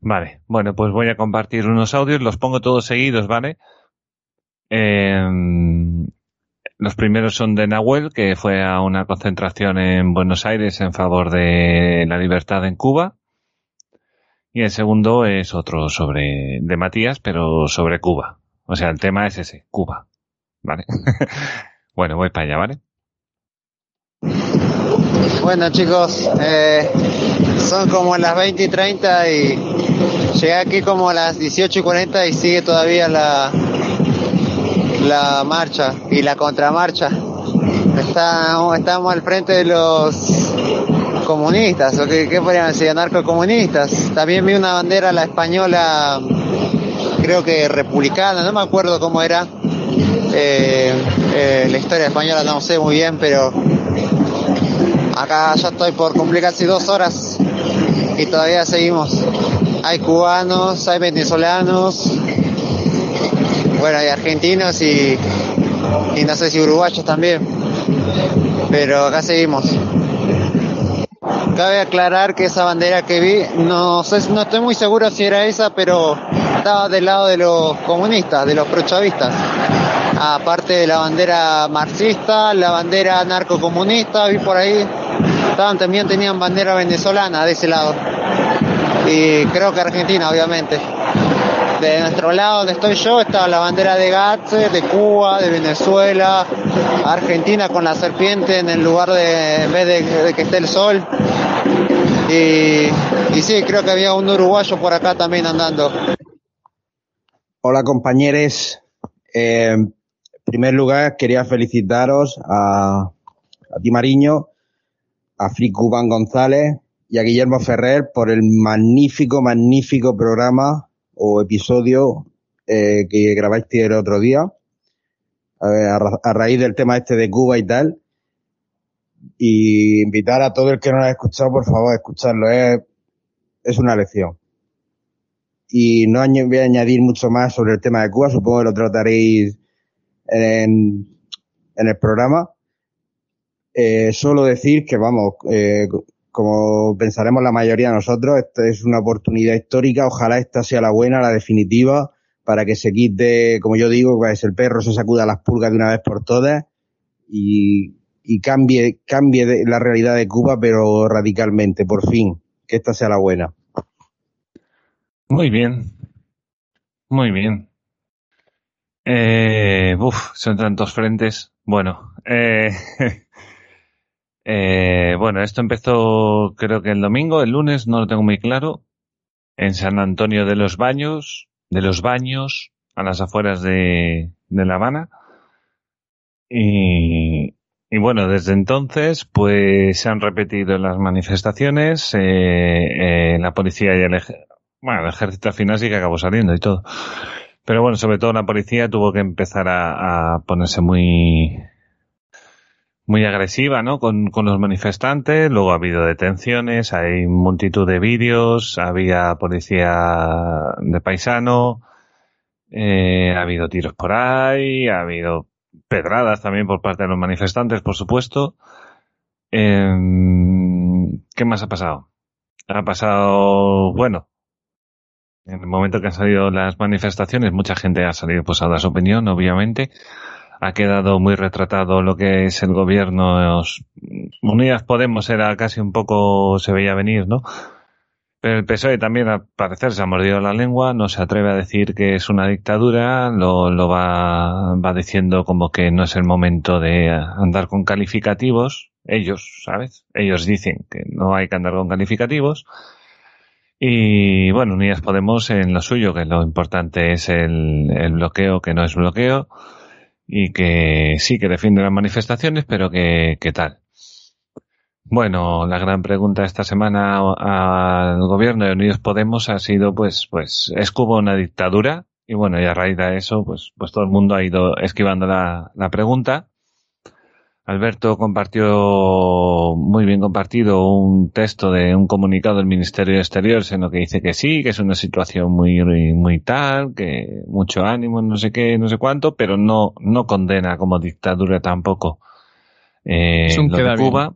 Vale, bueno, pues voy a compartir unos audios, los pongo todos seguidos, ¿vale? Em, los primeros son de Nahuel, que fue a una concentración en Buenos Aires en favor de la libertad en Cuba. Y el segundo es otro sobre, de Matías, pero sobre Cuba. O sea, el tema es ese, Cuba. ¿Vale? bueno, voy para allá, ¿vale? Bueno chicos, eh, son como las 20 y 30 y llegué aquí como a las 18 y 40 y sigue todavía la, la marcha y la contramarcha. Está- estamos al frente de los comunistas, o qué, qué podrían decir, narcocomunistas. También vi una bandera, la española, creo que republicana, no me acuerdo cómo era. Eh, eh, la historia española no sé muy bien, pero Acá ya estoy por cumplir casi dos horas y todavía seguimos. Hay cubanos, hay venezolanos, bueno, hay argentinos y, y no sé si uruguayos también. Pero acá seguimos. Cabe aclarar que esa bandera que vi, no sé, no estoy muy seguro si era esa, pero estaba del lado de los comunistas, de los prochavistas. Aparte de la bandera marxista, la bandera narcocomunista, vi por ahí, estaban, también tenían bandera venezolana de ese lado. Y creo que Argentina, obviamente. De nuestro lado donde estoy yo está la bandera de Gatse, de Cuba, de Venezuela, Argentina con la serpiente en el lugar de, en vez de, que esté el sol. Y, y sí, creo que había un uruguayo por acá también andando. Hola compañeros. Eh, en primer lugar quería felicitaros a ti Mariño, a Frico Van González y a Guillermo Ferrer por el magnífico, magnífico programa o episodio eh, que grabaste el otro día a, raíz del tema este de Cuba y tal. Y invitar a todo el que no lo ha escuchado, por favor, a escucharlo. Es, es una lección. Y no voy a añadir mucho más sobre el tema de Cuba, supongo que lo trataréis en, en el programa. Eh, solo decir que, vamos, eh, como pensaremos la mayoría de nosotros, esta es una oportunidad histórica, ojalá esta sea la buena, la definitiva, para que se quite, como yo digo, que el perro se sacuda las pulgas de una vez por todas y, cambie, cambie la realidad de Cuba, pero radicalmente, por fin. que esta sea la buena. Muy bien. Muy bien. Eh, uf, son tantos frentes. Bueno, eh, eh, bueno, esto empezó creo que el domingo, el lunes, no lo tengo muy claro, en San Antonio de los Baños, de los Baños, a las afueras de, de La Habana. Y, bueno, desde entonces, pues se han repetido las manifestaciones, eh, eh, la policía y el, bueno, el ejército al final sí que acabó saliendo y todo. Pero bueno, sobre todo la policía tuvo que empezar a ponerse muy, muy agresiva, ¿no? Con, con los manifestantes. Luego ha habido detenciones, hay multitud de vídeos, había policía de paisano, eh, ha habido tiros por ahí, ha habido pedradas también por parte de los manifestantes, por supuesto. Em, ¿Qué más ha pasado? Ha pasado, bueno, en el momento que han salido las manifestaciones, mucha gente ha salido pues a dar su opinión, obviamente. Ha quedado muy retratado lo que es el gobierno. Unidas Podemos era casi un poco, se veía venir, ¿no? Pero el PSOE también, al parecer, se ha mordido la lengua, no se atreve a decir que es una dictadura, lo, lo va, va diciendo como que no es el momento de andar con calificativos. Ellos, ¿sabes? Ellos dicen que no hay que andar con calificativos. Y bueno, Unidas Podemos en lo suyo, que lo importante es el, el bloqueo, que no es bloqueo, y que sí que defiende las manifestaciones, pero que, que tal. Bueno, la gran pregunta esta semana al gobierno de Unidos Podemos ha sido, pues, pues, ¿es Cuba una dictadura? Y bueno, y a raíz de eso, pues, pues todo el mundo ha ido esquivando la, la pregunta. Alberto compartió, muy bien compartido, un texto de un comunicado del Ministerio de Exteriores en lo que dice que sí, que es una situación muy, muy tal, que mucho ánimo, no sé qué, no sé cuánto, pero no, no condena como dictadura tampoco. Eh, Es un lo de queda bien. Cuba,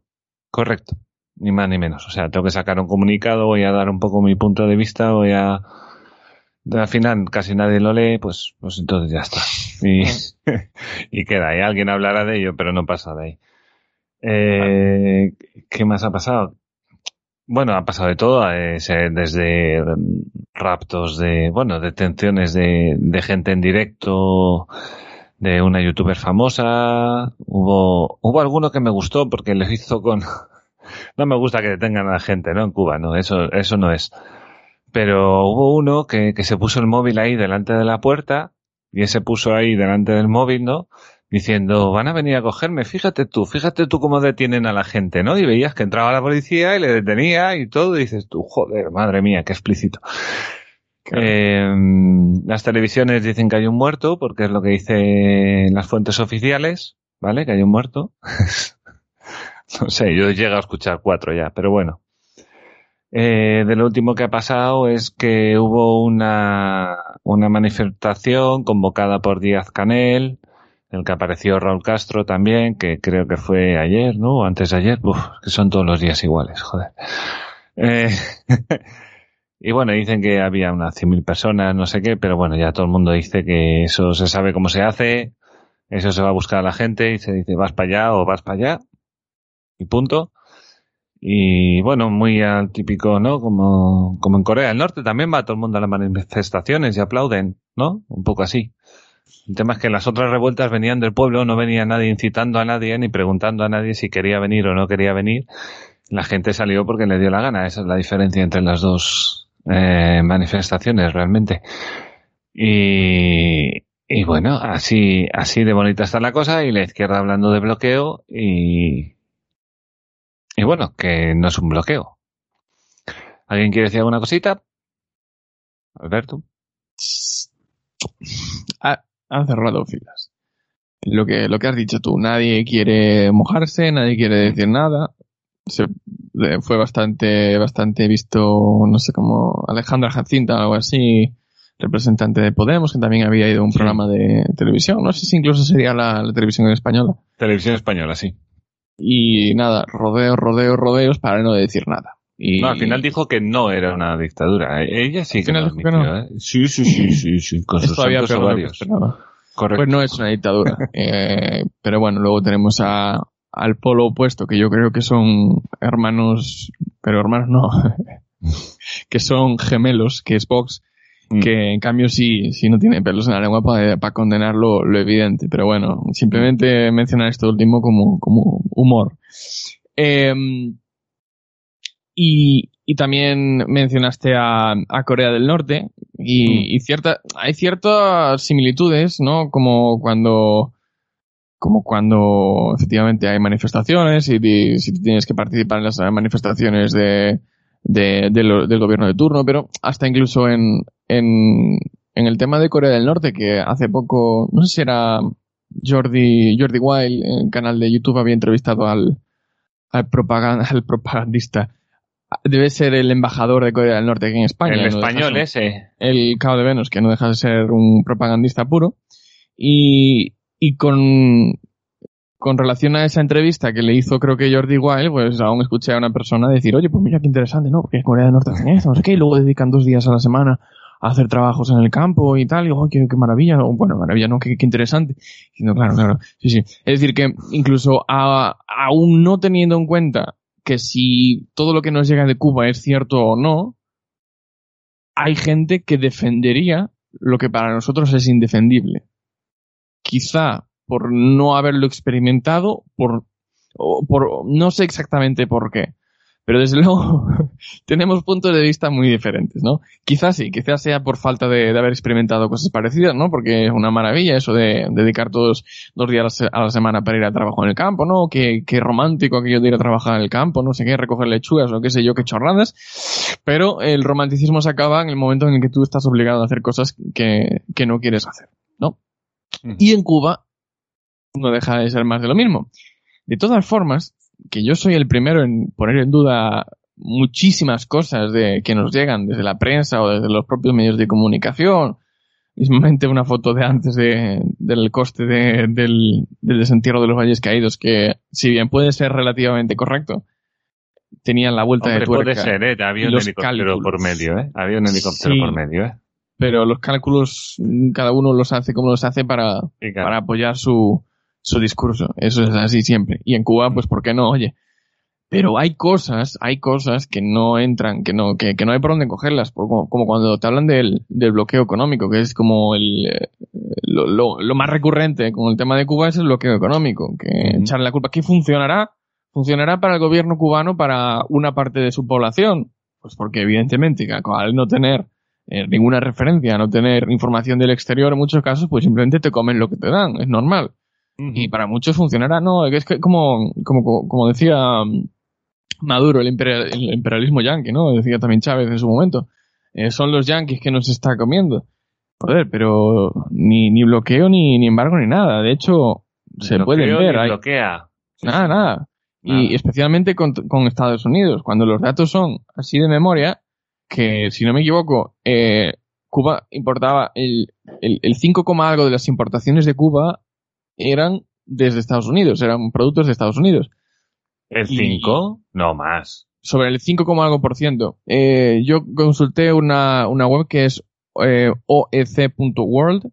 correcto, ni más ni menos. O sea, tengo que sacar un comunicado, voy a dar un poco mi punto de vista, voy a, al final casi nadie lo lee, pues, pues entonces ya está. Y, y queda, y alguien hablará de ello, pero no pasa de ahí. Eh, ¿Qué más ha pasado? Bueno, ha pasado de todo, eh, desde mm, raptos de, bueno, detenciones de, de gente en directo, de una youtuber famosa. Hubo, hubo alguno que me gustó porque lo hizo con, no me gusta que detengan a la gente, ¿no? En Cuba, no, eso, eso no es. Pero hubo uno que, que se puso el móvil ahí delante de la puerta y ese puso ahí delante del móvil, ¿no? Diciendo, van a venir a cogerme, fíjate tú, fíjate tú cómo detienen a la gente, ¿no? Y veías que entraba la policía y le detenía y todo, y dices tú, joder, madre mía, qué explícito. Eh, las televisiones dicen que hay un muerto, porque es lo que dicen las fuentes oficiales, ¿vale? Que hay un muerto. no sé, yo llego a escuchar cuatro ya, pero bueno. Eh, de lo último que ha pasado es que hubo una, una manifestación convocada por Díaz Canel, en el que apareció Raúl Castro también, que creo que fue ayer, ¿no? Antes de ayer. Uf, que son todos los días iguales, joder. Eh, y bueno, dicen que había unas 100.000 personas, no sé qué, pero bueno, ya todo el mundo dice que eso se sabe cómo se hace, eso se va a buscar a la gente y se dice vas para allá o vas para allá y punto. Y bueno, muy al típico, ¿no? Como, como en Corea del Norte también va todo el mundo a las manifestaciones y aplauden, ¿no? Un poco así. El tema es que las otras revueltas venían del pueblo, no venía nadie incitando a nadie ni preguntando a nadie si quería venir o no quería venir. La gente salió porque le dio la gana. Esa es la diferencia entre las dos eh, manifestaciones realmente. Y, y bueno, así, así de bonita está la cosa y la izquierda hablando de bloqueo y, y bueno, que no es un bloqueo. ¿Alguien quiere decir alguna cosita? Alberto. Ha- han cerrado filas. Lo que, lo que has dicho tú, nadie quiere mojarse, nadie quiere decir nada. Se, fue bastante, bastante visto, no sé cómo, Alejandra Jacinta o algo así, representante de Podemos, que también había ido a un Sí. programa de televisión. No sé si incluso sería la, la televisión española. Televisión española, sí. Y nada, rodeos, rodeos, rodeos para no decir nada. Y No, al final dijo que no era una dictadura. E- Ella sí Al que final dijo que no. ¿eh? Sí, sí, sí, sí, sí, con sus todavía ovarios. Correcto. Pues no es una dictadura. Eh, pero bueno, luego tenemos a, al polo opuesto, que yo creo que son hermanos, pero hermanos no, que son gemelos, que es Vox, Mm. que en cambio sí, sí no tiene pelos en la lengua para condenar lo, lo evidente. Pero bueno, simplemente mencionar esto último como, como humor. Em, y, y también mencionaste a, a Corea del Norte y, y cierta, hay ciertas similitudes, ¿no? Como cuando, como cuando efectivamente hay manifestaciones y, y si tienes que participar en las manifestaciones de, de, de lo- del gobierno de turno, pero hasta incluso en, en, en el tema de Corea del Norte, que hace poco, no sé si era Jordi, Jordi Wild, en el canal de YouTube había entrevistado al, al, propaganda, al propagandista. Debe ser el embajador de Corea del Norte aquí en España. El no español ser- ese. el Cabo de Venus, que no deja de ser un propagandista puro. Y, y con, con relación a esa entrevista que le hizo, creo que Jordi Wild, pues aún escuché a una persona decir, oye, pues mira qué interesante, ¿no? Porque Corea del Norte hacen esto, no sé qué, y luego dedican dos días a la semana a hacer trabajos en el campo y tal, y oh, qué, qué maravilla, o, bueno, maravilla, no, qué, interesante. Y no, claro, claro, sí, sí. Es decir, que incluso aún no teniendo en cuenta que si todo lo que nos llega de Cuba es cierto o no, hay gente que defendería lo que para nosotros es indefendible. Quizá por no haberlo experimentado, por, por no sé exactamente por qué. Pero desde luego tenemos puntos de vista muy diferentes, ¿no? Quizás sí, quizás sea por falta de, de haber experimentado cosas parecidas, ¿no? Porque es una maravilla eso de dedicar todos dos días a la semana para ir a trabajo en el campo, ¿no? Qué, qué romántico aquello de ir a trabajar en el campo, no sé qué, recoger lechugas o qué sé yo, qué chorradas. Pero el romanticismo se acaba en el momento en el que tú estás obligado a hacer cosas que, que no quieres hacer, ¿no? Y en Cuba no deja de ser más de lo mismo. De todas formas, que yo soy el primero en poner en duda muchísimas cosas de que nos llegan desde la prensa o desde los propios medios de comunicación. Mismamente una foto de antes de, del coste de- del, del desentierro de los valles caídos, que si bien puede ser relativamente correcto, tenían la vuelta Hombre, de tuerca. puede ser, ¿eh? Había un los helicóptero cálculos. por medio, ¿eh? Había un helicóptero Sí. por medio, ¿eh? Pero los cálculos, cada uno los hace como los hace para, claro, para apoyar su, su discurso. Eso es así siempre. Y en Cuba, pues, ¿por qué no? Oye. Pero hay cosas, hay cosas que no entran, que no, que, que no hay por dónde cogerlas, como, como cuando te hablan del, del bloqueo económico, que es como el, eh, lo, lo, lo más recurrente con el tema de Cuba es el bloqueo económico, que echarle la culpa. ¿Qué funcionará? Funcionará para el gobierno cubano para una parte de su población. Pues porque evidentemente, al no tener eh, ninguna referencia, no tener información del exterior en muchos casos, pues simplemente te comen lo que te dan, es normal. Y para muchos funcionará, no, es que como, como, como decía Maduro, el, imperial- el imperialismo yanqui, ¿no? Decía también Chávez en su momento. Eh, son los yanquis que nos está comiendo. Joder, pero ni, ni bloqueo, ni, ni embargo, ni nada. De hecho, se ni ver. hay- bloquea. Nada, nada. Y especialmente con, con Estados Unidos, cuando los datos son así de memoria, que si no me equivoco, eh, Cuba importaba el, el, el 5, coma algo de las importaciones de Cuba eran desde Estados Unidos, eran productos de Estados Unidos. ¿El y- 5? No más. Sobre el 5, coma algo por ciento. Eh, yo consulté una, una web que es eh, oec.world.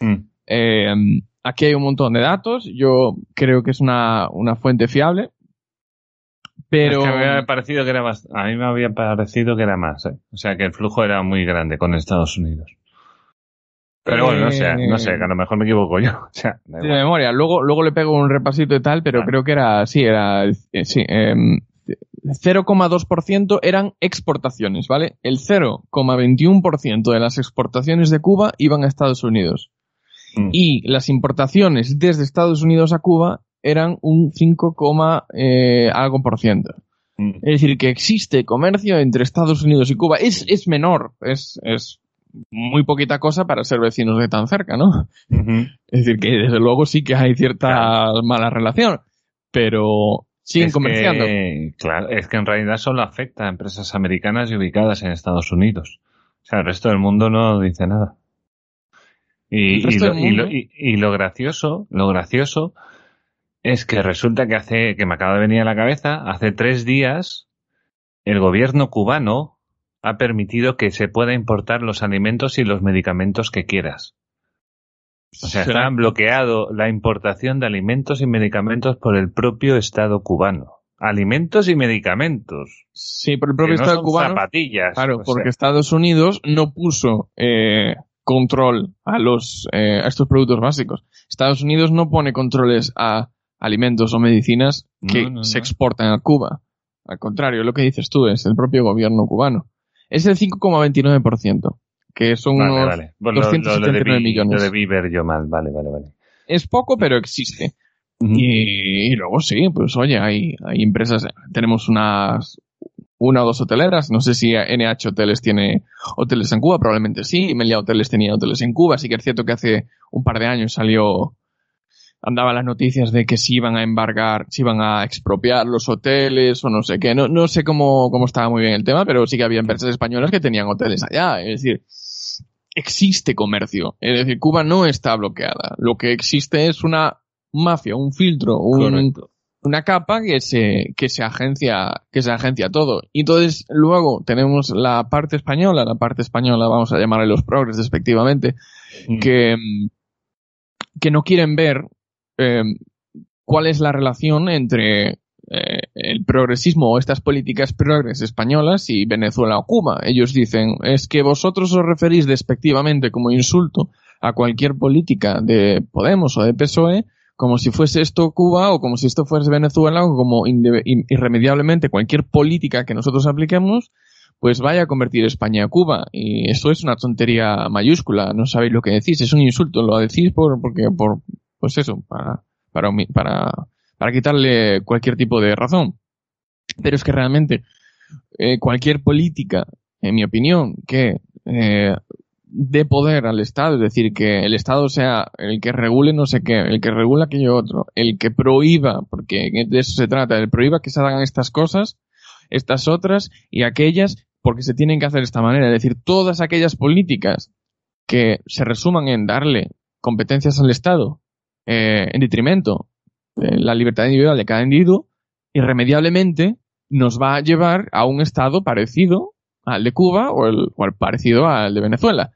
Mm. Eh, aquí hay un montón de datos. Yo creo que es una, una fuente fiable. Pero Es que me había parecido que era más, a mí me había parecido que era más. O sea, que el flujo era muy grande con Estados Unidos. Pero bueno, no sé, no sé, que a lo mejor me equivoco yo. O sea, da de memoria. Luego, luego le pego un repasito y tal, pero creo que era, sí, era, eh, sí, em, 0,2% eran exportaciones, ¿vale? El 0,21% de las exportaciones de Cuba iban a Estados Unidos. Mm. Y las importaciones desde Estados Unidos a Cuba eran un 5, coma, eh, algo por ciento. Mm. Es decir, que existe comercio entre Estados Unidos y Cuba. Es, es menor, es, es muy poquita cosa para ser vecinos de tan cerca, ¿no? Es decir, que desde luego sí que hay cierta Claro. mala relación, pero siguen Es comerciando. que, claro, es que en realidad solo afecta a empresas americanas y ubicadas en Estados Unidos. O sea, el resto del mundo no dice nada. Y, lo, y lo gracioso, lo gracioso es que resulta que hace, que me acaba de venir a la cabeza, hace tres días el gobierno cubano ha permitido que se pueda importar los alimentos y los medicamentos que quieras. O sea, está bloqueado la importación de alimentos y medicamentos por el propio Estado cubano. alimentos y medicamentos. Sí, pero el propio no Estado son cubano. zapatillas. Claro, porque sea, Estados Unidos no puso eh, control a los eh, a estos productos básicos. Estados Unidos no pone controles a alimentos o medicinas que No, no, se no. exportan a Cuba. Al contrario, lo que dices tú es el propio gobierno cubano. Es el 5,29%, que son Vale, unos vale. Bueno, lo- lo- lo, 279 debí, millones. lo debí ver yo mal. Vale, vale, vale. Es poco, pero existe. Y, y luego sí, pues oye, hay, hay empresas, tenemos unas, una o dos hoteleras, no sé si NH Hoteles tiene hoteles en Cuba, probablemente sí, Melia Hoteles tenía hoteles en Cuba, sí que es cierto que hace un par de años salió, andaban las noticias de que se iban a embargar, se iban a expropiar los hoteles o no sé qué, no, no sé cómo, cómo estaba muy bien el tema, pero sí que había empresas españolas que tenían hoteles allá, es decir, existe comercio, es decir, Cuba no está bloqueada, lo que existe es una mafia, un filtro, un, una capa que se, que se agencia, que se agencia todo. Y entonces luego tenemos la parte española, la parte española vamos a llamarle los progres despectivamente, Mm. que, que no quieren ver eh, cuál es la relación entre eh, el progresismo o estas políticas progres españolas y Venezuela o Cuba. Ellos dicen, es que vosotros os referís despectivamente como insulto a cualquier política de Podemos o de PSOE como si fuese esto Cuba o como si esto fuese Venezuela o como irremediablemente cualquier política que nosotros apliquemos pues vaya a convertir España a Cuba. Y eso es una tontería mayúscula, no sabéis lo que decís, es un insulto, lo decís por, porque, por, pues eso, para, para, para quitarle cualquier tipo de razón. Pero es que realmente, eh, cualquier política, en mi opinión, que eh, dé poder al Estado, es decir, que el Estado sea el que regule no sé qué, el que regula aquello otro, el que prohíba, porque de eso se trata, el prohíba que se hagan estas cosas, estas otras y aquellas porque se tienen que hacer de esta manera. Es decir, todas aquellas políticas que se resuman en darle competencias al Estado eh, en detrimento de la libertad individual de cada individuo, irremediablemente nos va a llevar a un Estado parecido al de Cuba o, el, o al parecido al de Venezuela.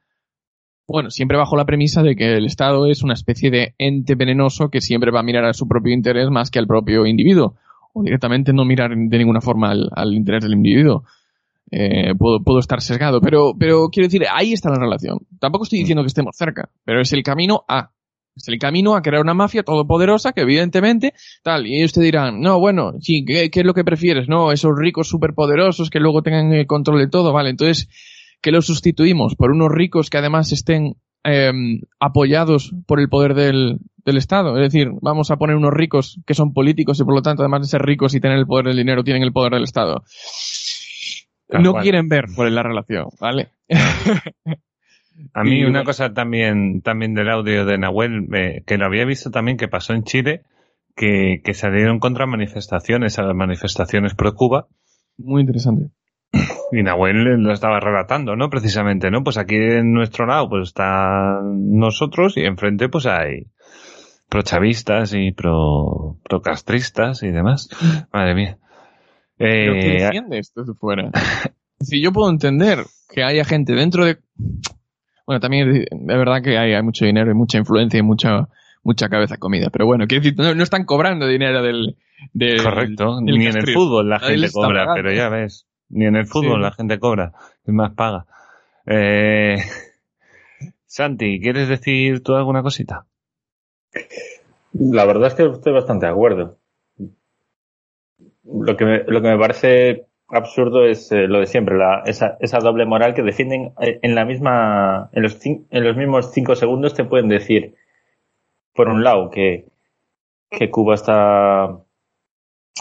Bueno, siempre bajo la premisa de que el Estado es una especie de ente venenoso que siempre va a mirar a su propio interés más que al propio individuo, o directamente no mirar de ninguna forma al, al interés del individuo. Eh, puedo, puedo estar sesgado, pero, pero quiero decir, ahí está la relación. Tampoco estoy diciendo que estemos cerca, pero es el camino a. Es el camino a crear una mafia todopoderosa que evidentemente, tal, y ellos te dirán, no, bueno, sí, ¿qué, qué es lo que prefieres? No, esos ricos superpoderosos que luego tengan el control de todo, vale, entonces, ¿qué los sustituimos? ¿Por unos ricos que además estén eh, apoyados por el poder del, del Estado? Es decir, vamos a poner unos ricos que son políticos y por lo tanto, además de ser ricos y tener el poder del dinero, tienen el poder del Estado. No quieren ver cuál es la relación, ¿vale? A mí Y una bueno. cosa también, también del audio de Nahuel, eh, que lo había visto también que pasó en Chile, que, que salieron contra manifestaciones, a las manifestaciones pro Cuba, Muy interesante. y Nahuel lo estaba relatando, ¿no? Precisamente, ¿no? Pues aquí en nuestro lado, pues están nosotros y enfrente pues hay prochavistas y pro, procastristas y demás. Madre mía. Pero ¿qué Eh, defiende esto de fuera? Si yo puedo entender que haya gente dentro de... Bueno, también es de verdad que hay, hay mucho dinero y mucha influencia y mucha mucha cabeza comida. Pero bueno, quiero decir, no, no están cobrando dinero del... del correcto, del ni en el fútbol la Nadie gente cobra, pagando. pero ya ves, ni en el fútbol Sí. la gente cobra, es más paga. Eh, Santi, ¿quieres decir tú alguna cosita? La verdad es que estoy bastante de acuerdo. Lo que me, lo que me parece absurdo es eh, lo de siempre, la, esa, esa doble moral que defienden eh, en la misma, en los, en los mismos cinco segundos te pueden decir, por un lado, que, que Cuba está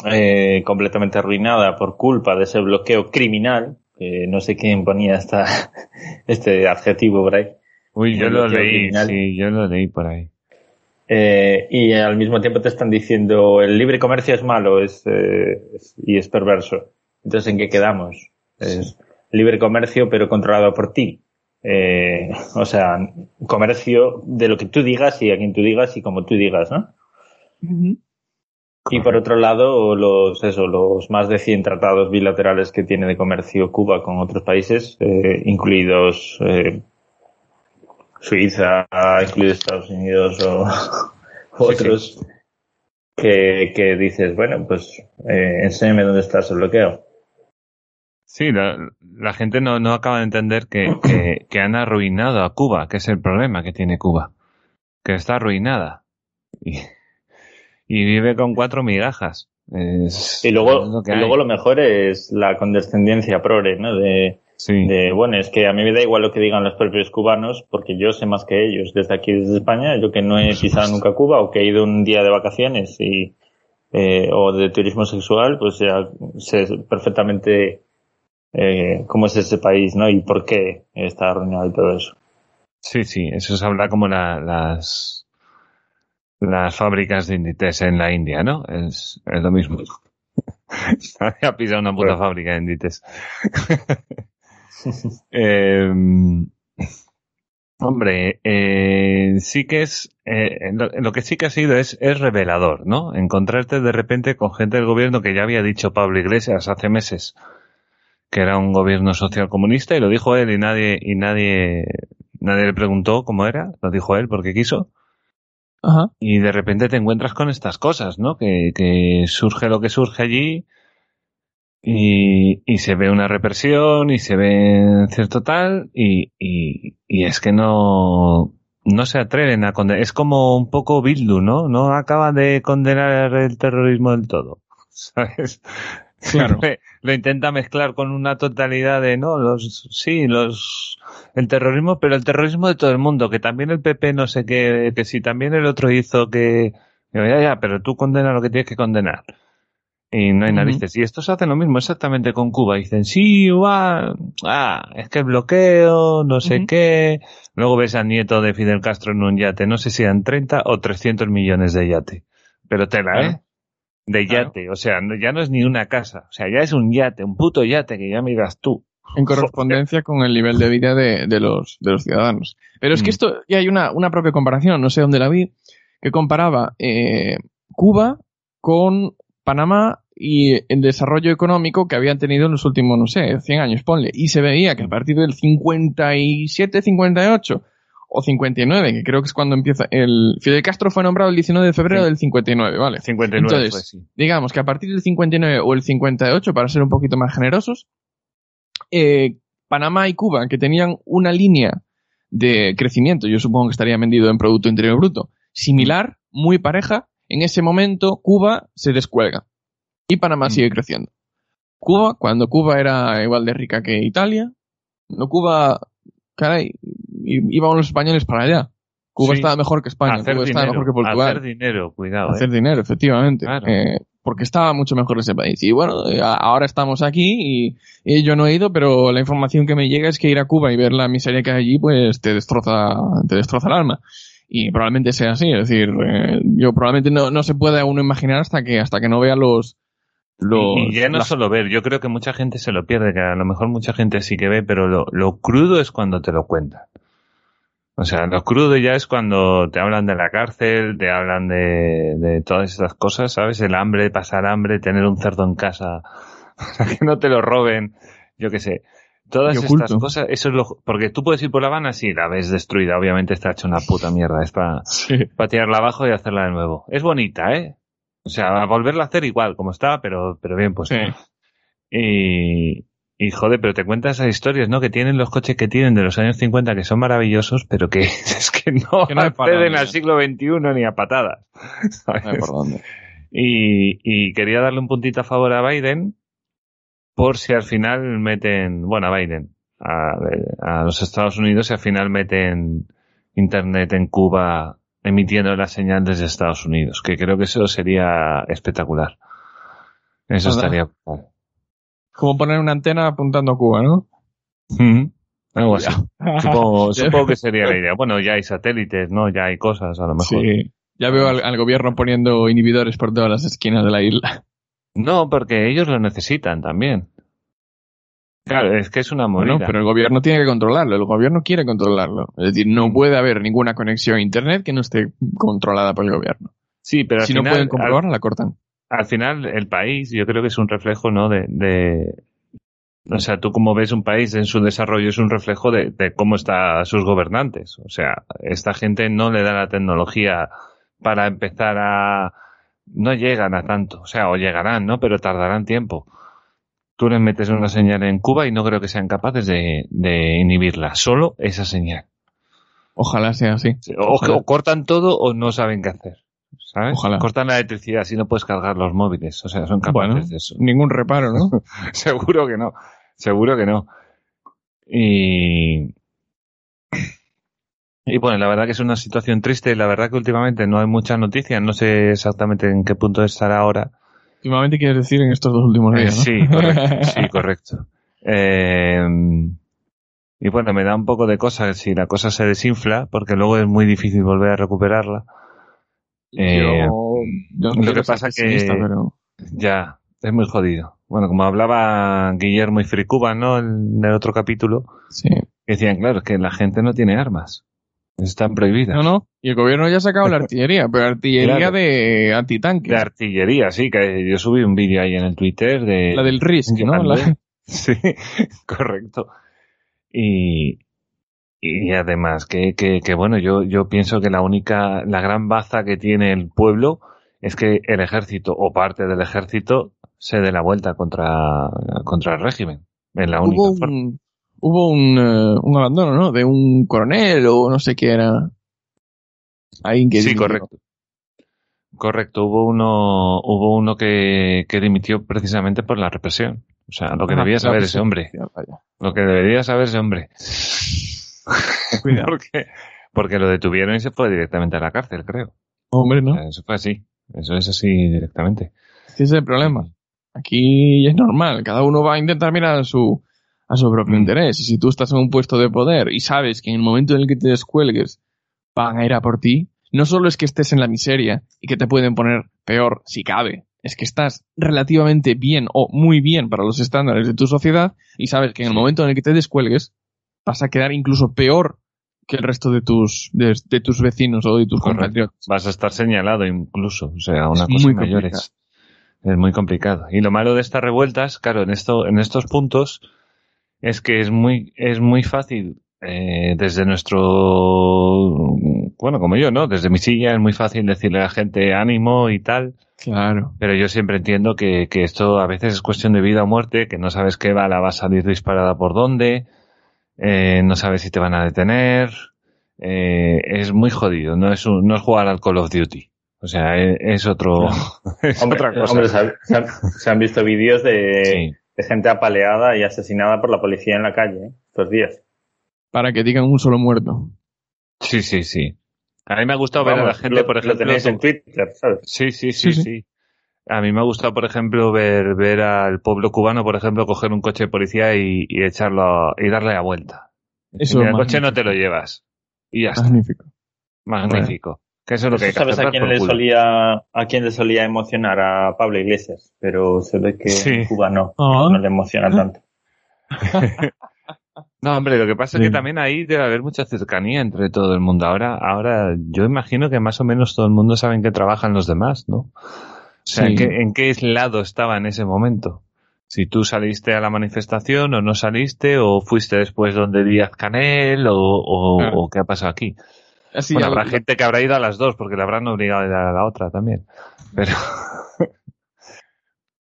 eh, completamente arruinada por culpa de ese bloqueo criminal, que no sé quién ponía esta, este adjetivo por ahí. Uy, yo lo leí, criminal. sí, yo lo leí por ahí. Eh, y al mismo tiempo te están diciendo el libre comercio es malo es, eh, es- y es perverso. Entonces, ¿en qué quedamos? Es libre comercio pero controlado por ti. Eh, o sea, comercio de lo que tú digas y a quien tú digas y como tú digas, ¿no? Y por otro lado, los, eso, los más de 100 tratados bilaterales que tiene de comercio Cuba con otros países, eh, incluidos eh, Suiza, incluidos Estados Unidos o Sí, otros, que, que dices, bueno, pues eh, enséñame dónde está ese bloqueo. Sí, la, la gente no, no acaba de entender que, que, que han arruinado a Cuba, que es el problema que tiene Cuba. Que está arruinada. Y, y vive con cuatro migajas. Es- Y es luego, lo que y hay. luego lo mejor es la condescendencia progre, ¿no? De, Sí. de, bueno, es que a mí me da igual lo que digan los propios cubanos, porque yo sé más que ellos. Desde aquí, desde España, yo que no he pisado nunca Cuba o que he ido un día de vacaciones y, eh, o de turismo sexual, pues ya sé perfectamente eh, cómo es ese país, ¿no? Y por qué está arruinado y todo eso. Sí, sí, eso se habla como la- las, las fábricas de Inditex en la India, ¿no? Es, es lo mismo. Nadie ha pisado una puta Bueno. fábrica de Inditex. Eh, hombre, eh, sí que es, eh, lo, lo que sí que ha sido es, es revelador, ¿no? Encontrarte de repente con gente del gobierno que ya había dicho Pablo Iglesias hace meses que era un gobierno social comunista y lo dijo él y nadie, y nadie, nadie le preguntó cómo era, lo dijo él porque quiso. Ajá. Y de repente te encuentras con estas cosas, ¿no? Que, que surge lo que surge allí y, y se ve una represión y se ve cierto tal y, y, y es que no, no se atreven a condenar. Es como un poco Bildu, ¿no? No acaba de condenar el terrorismo del todo. ¿Sabes? Claro. Lo, intenta mezclar con una totalidad de, no, los, sí, los, el terrorismo, pero el terrorismo de todo el mundo, que también el PP no sé qué, que si también el otro hizo que, ya, ya, pero tú condena lo que tienes que condenar. Y no hay narices. Y estos hacen lo mismo exactamente con Cuba. Dicen, sí, va, ah, es que el bloqueo, no sé qué. Luego ves al nieto de Fidel Castro en un yate, no sé si eran 30 o 300 millones de yate. Pero tela. ¿eh? De Claro. yate. O sea, no- ya no es ni una casa. O sea, ya es un yate, un puto yate que ya miras tú. en correspondencia con el nivel de vida de, de los, de los ciudadanos. Pero es que Mm. esto ya hay una, una propia comparación, no sé dónde la vi, que comparaba eh, Cuba con Panamá y el desarrollo económico que habían tenido en los últimos, no sé, 100 años, ponle. Y se veía que a partir del 57, 58 o 59, que creo que es cuando empieza el... Fidel Castro fue nombrado el 19 de febrero Sí. del 59, ¿vale? 59 Entonces, fue, sí. digamos que a partir del 59 o el 58, para ser un poquito más generosos, eh, Panamá y Cuba, que tenían una línea de crecimiento, yo supongo que estaría vendido en Producto Interior Bruto, similar, muy pareja, en ese momento Cuba se descuelga y Panamá Mm. sigue creciendo. Cuba, cuando Cuba era igual de rica que Italia, no Cuba, caray, iban los españoles para allá. Cuba Sí. estaba mejor que España, hacer Cuba estaba dinero, mejor que Portugal hacer dinero, cuidado. hacer ¿eh? dinero, efectivamente. Claro. Eh, porque estaba mucho mejor ese país. Y bueno, eh, ahora estamos aquí y, y yo no he ido, pero la información que me llega es que ir a Cuba y ver la miseria que hay allí, pues te destroza, te destroza el alma. Y probablemente sea así, es decir, eh, yo probablemente no, no se pueda uno imaginar hasta que, hasta que no vea los, los, y ya no las- solo ver, yo creo que mucha gente se lo pierde, que a lo mejor mucha gente sí que ve, pero lo, lo crudo es cuando te lo cuentan. O sea, lo crudo ya es cuando te hablan de la cárcel, te hablan de, de todas estas cosas, ¿sabes? El hambre, pasar hambre, tener un cerdo en casa, para que no te lo roben, yo qué sé. Todas estas cosas, eso es lo, porque tú puedes ir por La Habana, sí, la ves destruida, obviamente está hecha una puta mierda, es para, Sí. para tirarla abajo y hacerla de nuevo. Es bonita, ¿eh? O sea, volverla a hacer igual, como estaba, pero, pero bien pues. Sí. Y, y joder, pero te cuentas esas historias, ¿no? Que tienen los coches que tienen de los años 50 que son maravillosos, pero que es que no, Que no acceden al siglo XXI ni a patadas. ¿sabes? No hay por dónde. Y, y quería darle un puntito a favor a Biden por si al final meten, bueno, a Biden, a, a los Estados Unidos y al final meten Internet en Cuba emitiendo la señal desde Estados Unidos, que creo que eso sería espectacular. Eso estaría... Como poner una antena apuntando a Cuba, ¿no? Algo así. Supongo, que sería la idea. Bueno, ya hay satélites, ¿no? Ya hay cosas, a lo mejor. Sí. Ya veo al, al gobierno poniendo inhibidores por todas las esquinas de la isla. No, porque ellos lo necesitan también. Claro, es que es una movida. Bueno, pero el gobierno tiene que controlarlo, el gobierno quiere controlarlo. Es decir, no puede haber ninguna conexión a Internet que no esté controlada por el gobierno. sí, pero al si no pueden comprobarla, la cortan. al, al final el país, yo creo que es un reflejo, ¿no? De, de, o sea, tú como ves un país en su desarrollo es un reflejo de, de cómo están sus gobernantes. O sea, esta gente no le da la tecnología para empezar a, no llegan a tanto. O sea, o llegarán, ¿no? Pero tardarán tiempo. Tú les metes una señal en Cuba y no creo que sean capaces de, de inhibirla. Solo esa señal. Ojalá sea así. O, Ojalá. o cortan todo o no saben qué hacer. ¿Sabes? Ojalá. Cortan la electricidad si no puedes cargar los móviles. O sea, son capaces Bueno. de eso. Ningún reparo, ¿no? Seguro que no. Seguro que no. Y. Y bueno, la verdad que es una situación triste. La verdad que últimamente no hay muchas noticias. No sé exactamente en qué punto estará ahora. Últimamente quieres decir en estos dos últimos Eh, días, ¿no? sí, correcto. Sí, correcto. Eh, y bueno, me da un poco de cosas si la cosa se desinfla, porque luego es muy difícil volver a recuperarla. Eh, yo, yo no lo que pasa que- pero Ya, es muy jodido. Bueno, como hablaba Guillermo y Fricuba, ¿no? En el otro capítulo, sí. decían, claro, es que la gente no tiene armas. Están prohibidas. No, no. Y el gobierno ya ha sacado la artillería, pero artillería Claro. de antitanque. De artillería, sí, que yo subí un vídeo ahí en el Twitter de... La del RISC, ¿no? La- Sí, correcto. Y, y además que, que, que bueno, yo, yo pienso que la única, la gran baza que tiene el pueblo es que el ejército o parte del ejército se dé la vuelta contra, contra el régimen. Es la única hubo forma. un, hubo un, eh, un abandono, ¿no? De un coronel o no sé qué era. Ahí que Sí, dimitió. correcto. Correcto, hubo uno, hubo uno que, que dimitió precisamente por la represión. O sea, lo que Ah, debía saber ese hombre. Lo que debería saber ese hombre. Cuidado. porque, porque lo detuvieron y se fue directamente a la cárcel, creo. Hombre, ¿no? O sea, Eso fue así. Eso es así directamente. Ese es el problema. Aquí es normal. Cada uno va a intentar mirar su, a su propio interés. Y si tú estás en un puesto de poder y sabes que en el momento en el que te descuelgues van a ir a por ti, no solo es que estés en la miseria y que te pueden poner peor si cabe, es que estás relativamente bien o muy bien para los estándares de tu sociedad y sabes que en el momento en el que te descuelgues vas a quedar incluso peor que el resto de tus, de, de tus vecinos o de tus Correcto. compatriotas. Vas a estar señalado incluso. O sea, una Es cosa muy mayor es, es muy complicado. Y lo malo de estas revueltas, claro, en esto, en estos puntos, es que es muy, es muy fácil, eh, desde nuestro, bueno, como yo, ¿no? Desde mi silla es muy fácil decirle a la gente ánimo y tal. Claro. Pero yo siempre entiendo que, que esto a veces es cuestión de vida o muerte, que no sabes qué bala va a salir disparada por dónde, eh, no sabes si te van a detener, eh, es muy jodido, no es, un- no es jugar al Call of Duty. O sea, es, es otro, es Hombre, otra cosa. hombre, se, han- se han, se han visto vídeos de, Sí. De gente apaleada y asesinada por la policía en la calle ¿eh? estos días. Para que digan un solo muerto. sí, sí, sí. A mí me ha gustado ver a la gente, lo- por Lo ejemplo, tenéis en Twitter, ¿sabes? Sí, sí, sí, Sí. A mí me ha gustado, por ejemplo, ver, ver al pueblo cubano, por ejemplo, coger un coche de policía y, y echarlo a- y darle la vuelta. Eso es el coche no te lo llevas. Y ya está. Magnífico. Magnífico. Que eso es lo que hay que ¿Sabes hacer. a quién le culo. solía a quién le solía emocionar a Pablo Iglesias? Pero se ve que Sí. en Cuba no, Ah. no le emociona tanto. No, hombre, lo que pasa es que también ahí debe haber mucha cercanía entre todo el mundo. Ahora, ahora yo imagino que más o menos todo el mundo sabe en qué trabajan los demás, ¿no? O sea, Sí. ¿en, qué, en qué lado estaba en ese momento? Si tú saliste a la manifestación o no saliste, o fuiste después donde Díaz Canel, o, o, o qué ha pasado aquí. Así bueno, habrá gente que habrá ido a las dos porque le habrán obligado a ir a la otra también. Pero,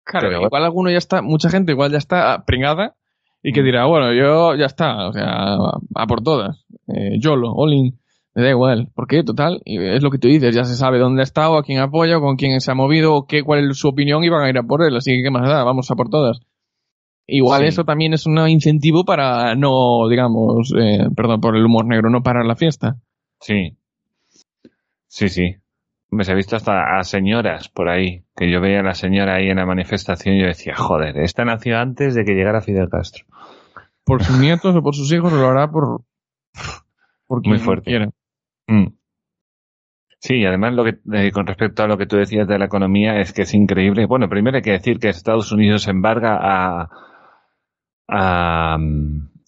Claro, Pero igual alguno ya está, mucha gente igual ya está pringada y que Mm. dirá, bueno, yo ya está, o sea, a por todas. Eh, YOLO, Olin, me da igual. ¿Por qué? Total, es lo que tú dices, ya se sabe dónde ha estado, a quién apoya, con quién se ha movido, qué, cuál es su opinión y van a ir a por él, así que qué más da, vamos a por todas. Igual Sí. eso también es un incentivo para no, digamos, eh, perdón por el humor negro, no parar la fiesta. Sí. Sí, sí. Me se ha visto hasta a señoras por ahí, que yo veía a la señora ahí en la manifestación y yo decía, joder, esta nació antes de que llegara Fidel Castro. Por sus nietos o por sus hijos lo hará por, por quien Muy fuerte. quiera. Mm. Sí, y además lo que, eh, con respecto a lo que tú decías de la economía es que es increíble. Bueno, primero hay que decir que Estados Unidos embarga a, a,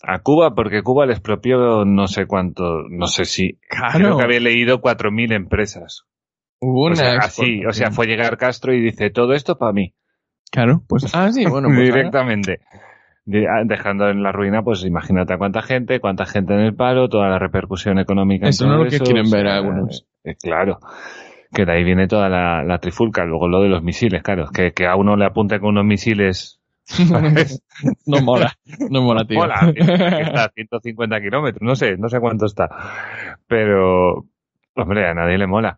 a Cuba porque Cuba les expropió no sé cuánto, no sé si, Claro. creo que había leído 4.000 empresas. Hubo O una sea, así, o sea, fue llegar Castro y dice, todo esto para mí. Claro, pues, ah, sí, bueno, pues, directamente. Ah, Dejando en la ruina, pues imagínate a cuánta gente, cuánta gente en el paro, toda la repercusión económica. Eso no es lo que quieren o ver sea, algunos. eh, claro. Que de ahí viene toda la, la trifulca. Luego lo de los misiles, claro. Que, que a uno le apunte con unos misiles. no mola, no mola, tío. Mola, está a 150 kilómetros, no sé, no sé cuánto está. Pero, hombre, a nadie le mola.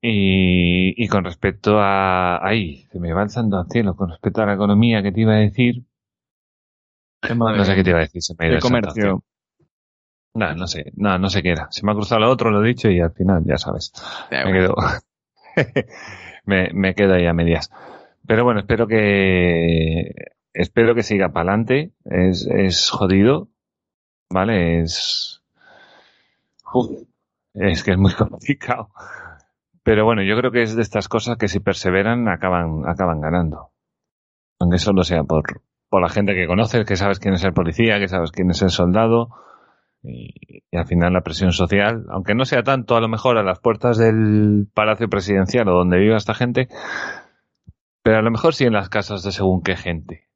Y, y con respecto a, ahí, se me va alzando al cielo, con respecto a la economía que te iba a decir, no sé qué te iba a decir, se me ha ido el comercio. No, no sé, no, no sé qué era. Se me ha cruzado lo otro, lo he dicho y al final, ya sabes. Me quedo, me, me quedo ahí a medias. Pero bueno, espero que, espero que siga para adelante. Es, es jodido, ¿vale? Es, es que es muy complicado. Pero bueno, yo creo que es de estas cosas que si perseveran acaban, acaban ganando. Aunque solo sea por, por la gente que conoces, que sabes quién es el policía, que sabes quién es el soldado. Y, y al final la presión social, aunque no sea tanto a lo mejor a las puertas del Palacio Presidencial o donde viva esta gente, pero a lo mejor sí en las casas de según qué gente.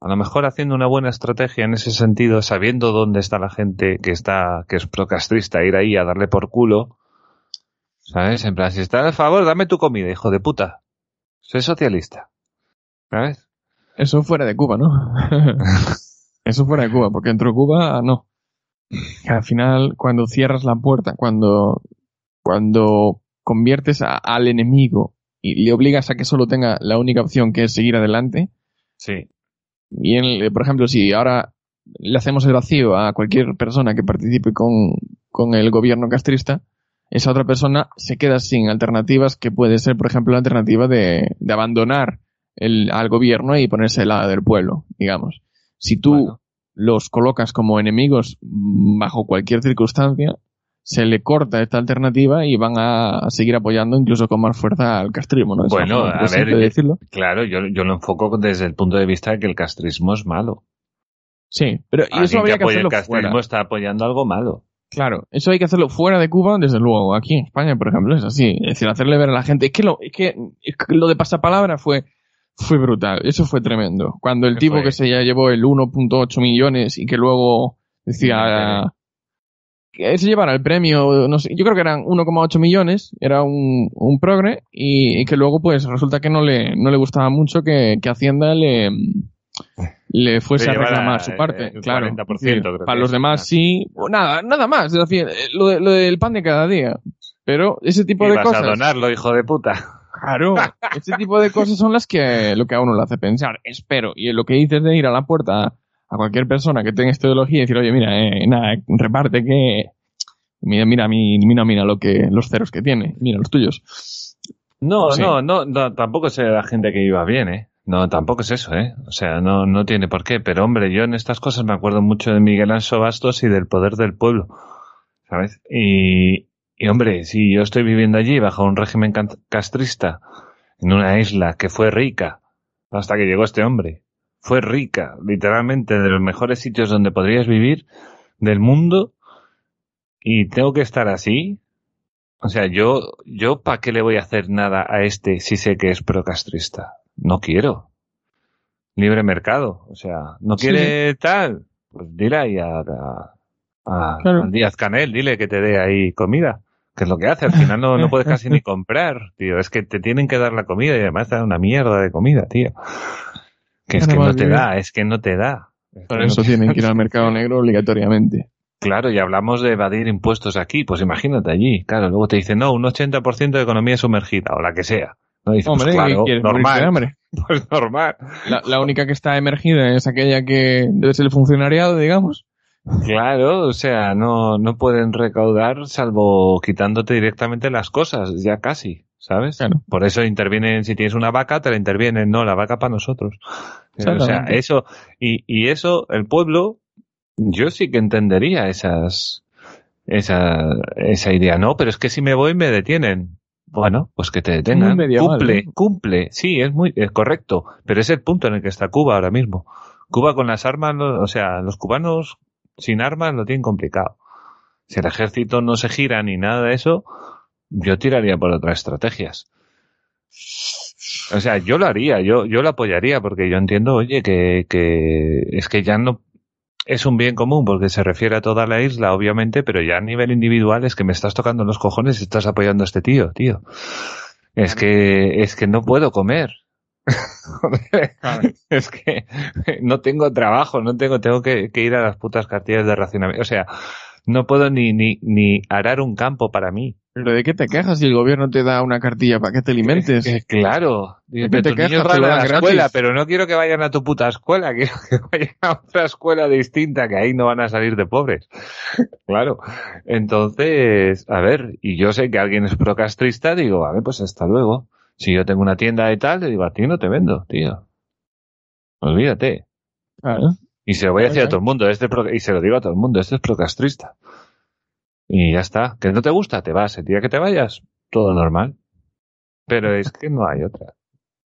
A lo mejor haciendo una buena estrategia en ese sentido, sabiendo dónde está la gente que está, que es procastrista, ir ahí a darle por culo, ¿sabes? En plan, si estás a favor, dame tu comida, hijo de puta. Soy socialista. ¿Sabes? Eso fuera de Cuba, ¿no? Eso fuera de Cuba, porque dentro de Cuba no. Que al final, cuando cierras la puerta, cuando, cuando conviertes a- al enemigo y le obligas a que solo tenga la única opción que es seguir adelante, Sí. y en- por ejemplo, si ahora le hacemos el vacío a cualquier persona que participe con, con el gobierno castrista, esa otra persona se queda sin alternativas que puede ser, por ejemplo, la alternativa de, de abandonar el, al gobierno y ponerse al lado del pueblo, digamos. Si tú Bueno. los colocas como enemigos bajo cualquier circunstancia, se le corta esta alternativa y van a, seguir apoyando incluso con más fuerza al castrismo, ¿no? Bueno, a ver, de decirlo. Claro, yo, yo lo enfoco desde el punto de vista de que el castrismo es malo. Sí, pero y eso que habría que el hacerlo castrismo fuera. está apoyando algo malo. Claro, eso hay que hacerlo fuera de Cuba, desde luego. Aquí en España, por ejemplo, es así. Es decir, hacerle ver a la gente. Es que lo, es que, es que lo de pasapalabra fue, fue brutal. Eso fue tremendo. Cuando el ¿Qué tipo fue? que se ya llevó el 1.8 millones y que luego decía que se llevara el premio, no sé, yo creo que eran 1,8 millones, era un, un progre, y, y que luego pues resulta que no le, no le gustaba mucho que, que Hacienda le, le fuese Le a reclamar su eh, parte, el claro. 40%, Es decir, creo que para los demás sí, o nada, nada más, es decir, lo, de- lo del pan de cada día. Pero ese tipo Y de vas cosas. a donarlo, hijo de puta. Claro, ese tipo de cosas son las que lo que a uno le hace pensar, espero. Y lo que dices de ir a la puerta a cualquier persona que tenga esta ideología y decir, oye, mira, eh, nada, reparte que mira, mira, mi- mira, mira lo que los ceros que tiene, mira los tuyos. No, Sí. no, no, no, tampoco es la gente que iba bien, ¿eh? No, tampoco es eso, ¿eh? O sea, no, no tiene por qué. Pero hombre, yo en estas cosas me acuerdo mucho de Miguel Anso Bastos y del poder del pueblo, ¿sabes? Y, y hombre, si yo estoy viviendo allí bajo un régimen castrista, en una isla que fue rica, hasta que llegó este hombre, fue rica, literalmente de los mejores sitios donde podrías vivir del mundo, y tengo que estar así, o sea, yo, yo ¿para qué le voy a hacer nada a este si sé que es procastrista? No quiero. Libre mercado. O sea, no Sí. quiere tal. Pues dile ahí a, a- a- Claro. Díaz Canel, dile que te dé ahí comida. Que es lo que hace. Al final no, no puedes casi ni comprar, tío. Es que te tienen que dar la comida y además te dan una mierda de comida, tío. Que es que no te da, es que no te da. Por eso tienen que ir al mercado negro obligatoriamente. Claro, y hablamos de evadir impuestos aquí, pues imagínate allí. Claro, luego te dicen, no, un 80% de economía sumergida, o la que sea. No dices, Hombre, pues ¿qué claro, normal. hambre? Pues normal. La, la única que está emergida es aquella que debe ser el funcionariado, digamos. Claro, o sea, no, no pueden recaudar salvo quitándote directamente las cosas, ya casi, ¿sabes? Claro. Por eso intervienen, si tienes una vaca, te la intervienen, no, la vaca para nosotros. O sea, eso, y, y eso, el pueblo, yo sí que entendería esas, esa, esa idea, no, pero es que si me voy me detienen. Bueno, pues que te detengan. Medieval, cumple, cumple, sí, es muy, es correcto, pero es el punto en el que está Cuba ahora mismo. Cuba con las armas, o sea, los cubanos sin armas lo tienen complicado. Si el ejército no se gira ni nada de eso, yo tiraría por otras estrategias. O sea, yo lo haría, yo, yo lo apoyaría, porque yo entiendo, oye, que, que es que ya no, es un bien común porque se refiere a toda la isla, obviamente, pero ya a nivel individual es que me estás tocando los cojones y estás apoyando a este tío, tío. Es que, es que no puedo comer. es que no tengo trabajo, no tengo, tengo que, que ir a las putas cartillas de racionamiento. O sea, no puedo ni, ni, ni arar un campo para mí. ¿Pero de qué te quejas si el gobierno te da una cartilla para que te alimentes? Que- claro. ¿De Pero qué te quejas? Te lo a dan la gratis. escuela, pero no quiero que vayan a tu puta escuela, quiero que vayan a otra escuela distinta, que ahí no van a salir de pobres. Claro. Entonces, a ver, y yo sé que alguien es procastrista, digo, vale, pues hasta luego. Si yo tengo una tienda y tal, le digo, a ti no te vendo, tío. Olvídate. Claro. Y se lo voy a decir a todo el mundo, este pro- y se lo digo a todo el mundo, este es procastrista. Y ya está. Que no te gusta, te vas. El día que te vayas, todo normal. Pero es que no hay otra.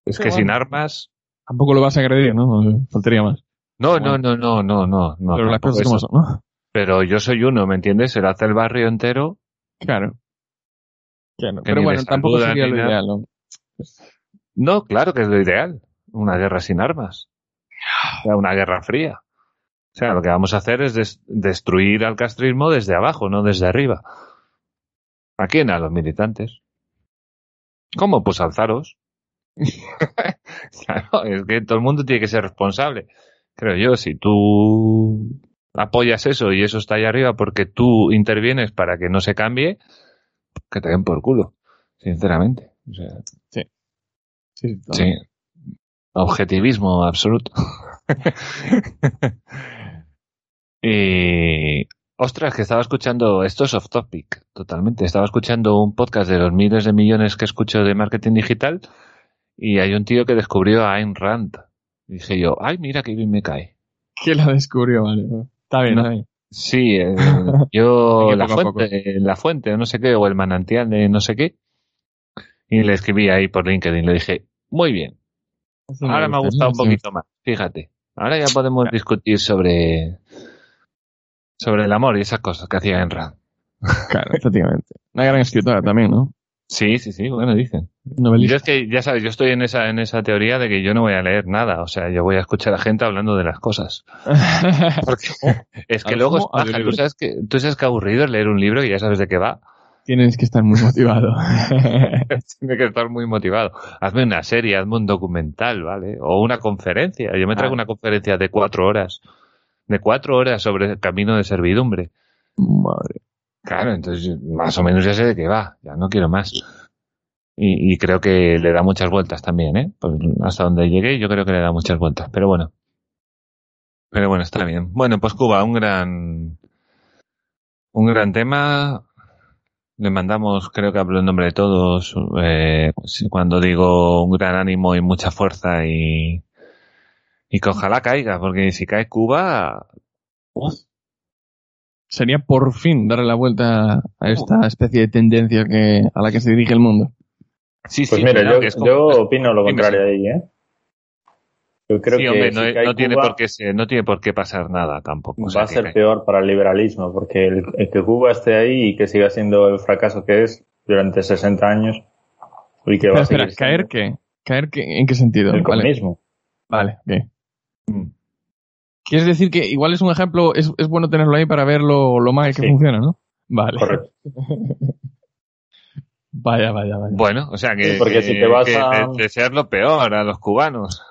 Es que sin armas. Tampoco lo vas a agredir, ¿no? Faltaría más. No, no, no, no, no, no. no Pero las cosas como son, ¿no? Pero yo soy uno, ¿me entiendes? Se lo hace el barrio entero. Claro. Claro. Pero bueno, tampoco sería lo ideal, ¿no? No, claro que es lo ideal. Una guerra sin armas. O sea, una guerra fría. O sea, lo que vamos a hacer es des- destruir al castrismo desde abajo, no desde arriba. ¿A quién? A los militantes. ¿Cómo? Pues alzaros. claro, es que todo el mundo tiene que ser responsable. Creo yo, si tú apoyas eso y eso está ahí arriba porque tú intervienes para que no se cambie, que te den por culo, sinceramente. O sea, Sí, sí. Sí. Objetivismo absoluto. y. Ostras, que estaba escuchando. Esto es off topic, totalmente. Estaba escuchando un podcast de los miles de millones que escucho de marketing digital. Y hay un tío que descubrió a Ayn Rand. Y dije yo, ay, mira que bien me cae. ¿Quién la descubrió? Vale. Está bien, No. está bien. Sí, eh, yo que la fuente, la fuente, no sé qué, o el manantial de no sé qué. Y le escribí ahí por LinkedIn, le dije, muy bien, Eso Ahora me ha gusta, gustado un poquito más, fíjate. Ahora ya podemos discutir sobre sobre el amor y esas cosas que hacía Enra. Claro, efectivamente. Una gran escritora también, ¿no? Sí, sí, sí, bueno, dicen. Yo Novelista. es que, ya sabes, yo estoy en esa, en esa teoría de que yo no voy a leer nada, o sea, yo voy a escuchar a gente hablando de las cosas. Porque es que ¿Al luego es paja, tú sabes que, tú sabes que aburrido es leer un libro y ya sabes de qué va. Tienes que estar muy motivado. Tiene que estar muy motivado. Hazme una serie, hazme un documental, ¿vale? O una conferencia. Yo me traigo Ah. una conferencia de cuatro horas. De cuatro horas sobre el camino de servidumbre. Madre. Claro, entonces más o menos ya sé de qué va, ya no quiero más. Y, y creo que le da muchas vueltas también, ¿eh? Pues hasta donde llegué yo creo que le da muchas vueltas, pero bueno. Pero bueno, está bien. Bueno, pues Cuba, un gran, un gran tema. Le mandamos, creo que hablo en nombre de todos, eh, cuando digo un gran ánimo y mucha fuerza y, y que ojalá caiga, porque si cae Cuba, Sería por fin darle la vuelta a esta especie de tendencia que, a la que se dirige el mundo. sí, Pues sí, mira, yo, que es como- yo opino lo contrario ahí, ¿eh? Yo creo sí, que hombre, si no, tiene Cuba, por qué ser- no tiene por qué pasar nada tampoco. o sea, va a ser cae. peor para el liberalismo, porque el, el que Cuba esté ahí y que siga siendo el fracaso que es durante 60 años y que va Espera, a espera, ¿caer qué? ¿Caer qué? ¿En qué sentido? el Vale, comunismo. vale, ok. Mm. ¿Quieres decir que igual es un ejemplo, es, es bueno tenerlo ahí para ver lo, lo mal que Sí. funciona, ¿no? Vale. Correcto. Vaya, vaya, vaya. Bueno, o sea que, Sí, porque si te vas que a- de- desear lo peor a los cubanos.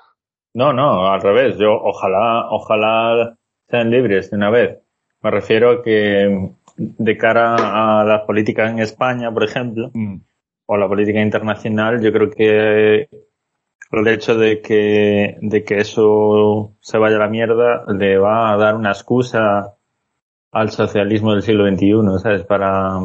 No, no, al revés. Yo ojalá, ojalá sean libres de una vez. Me refiero a que de cara a las políticas en España, por ejemplo, Mm. o la política internacional, yo creo que el hecho de que, de que eso se vaya a la mierda le va a dar una excusa al socialismo del siglo XXI, ¿sabes? Para,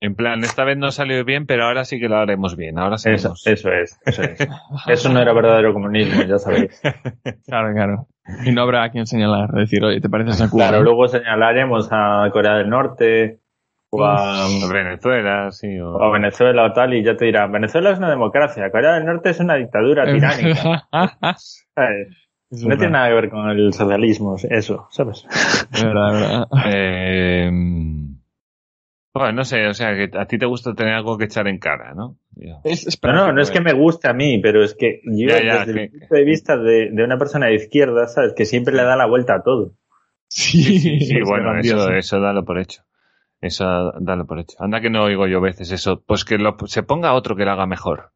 En plan, esta vez no salió bien, pero ahora sí que lo haremos bien. Ahora eso, sabemos. eso es, eso es. Eso no era verdadero comunismo, ya sabéis. Claro, claro. Y no habrá a quien señalar, decir, oye, ¿te pareces a Cuba? Claro, luego señalaremos a Corea del Norte o a, Venezuela, sí. O... Venezuela o tal y ya te dirán, Venezuela es una democracia, Corea del Norte es una dictadura tiránica. No verdad, tiene nada que ver con el socialismo, eso, ¿sabes? es verdad, es verdad. Eh, bueno, no sé, o sea, que a ti te gusta tener algo que echar en cara, ¿no? Yo- Es, es No, no, no es que me guste a mí, pero es que yo Ya, ya, desde que- el punto de vista de, de una persona de izquierda, ¿sabes? Que siempre le da la vuelta a todo. Sí, Sí, es bueno, eso, eso dalo por hecho. Eso dalo por hecho. Anda que no oigo yo veces eso. Pues que lo, se ponga otro que lo haga mejor.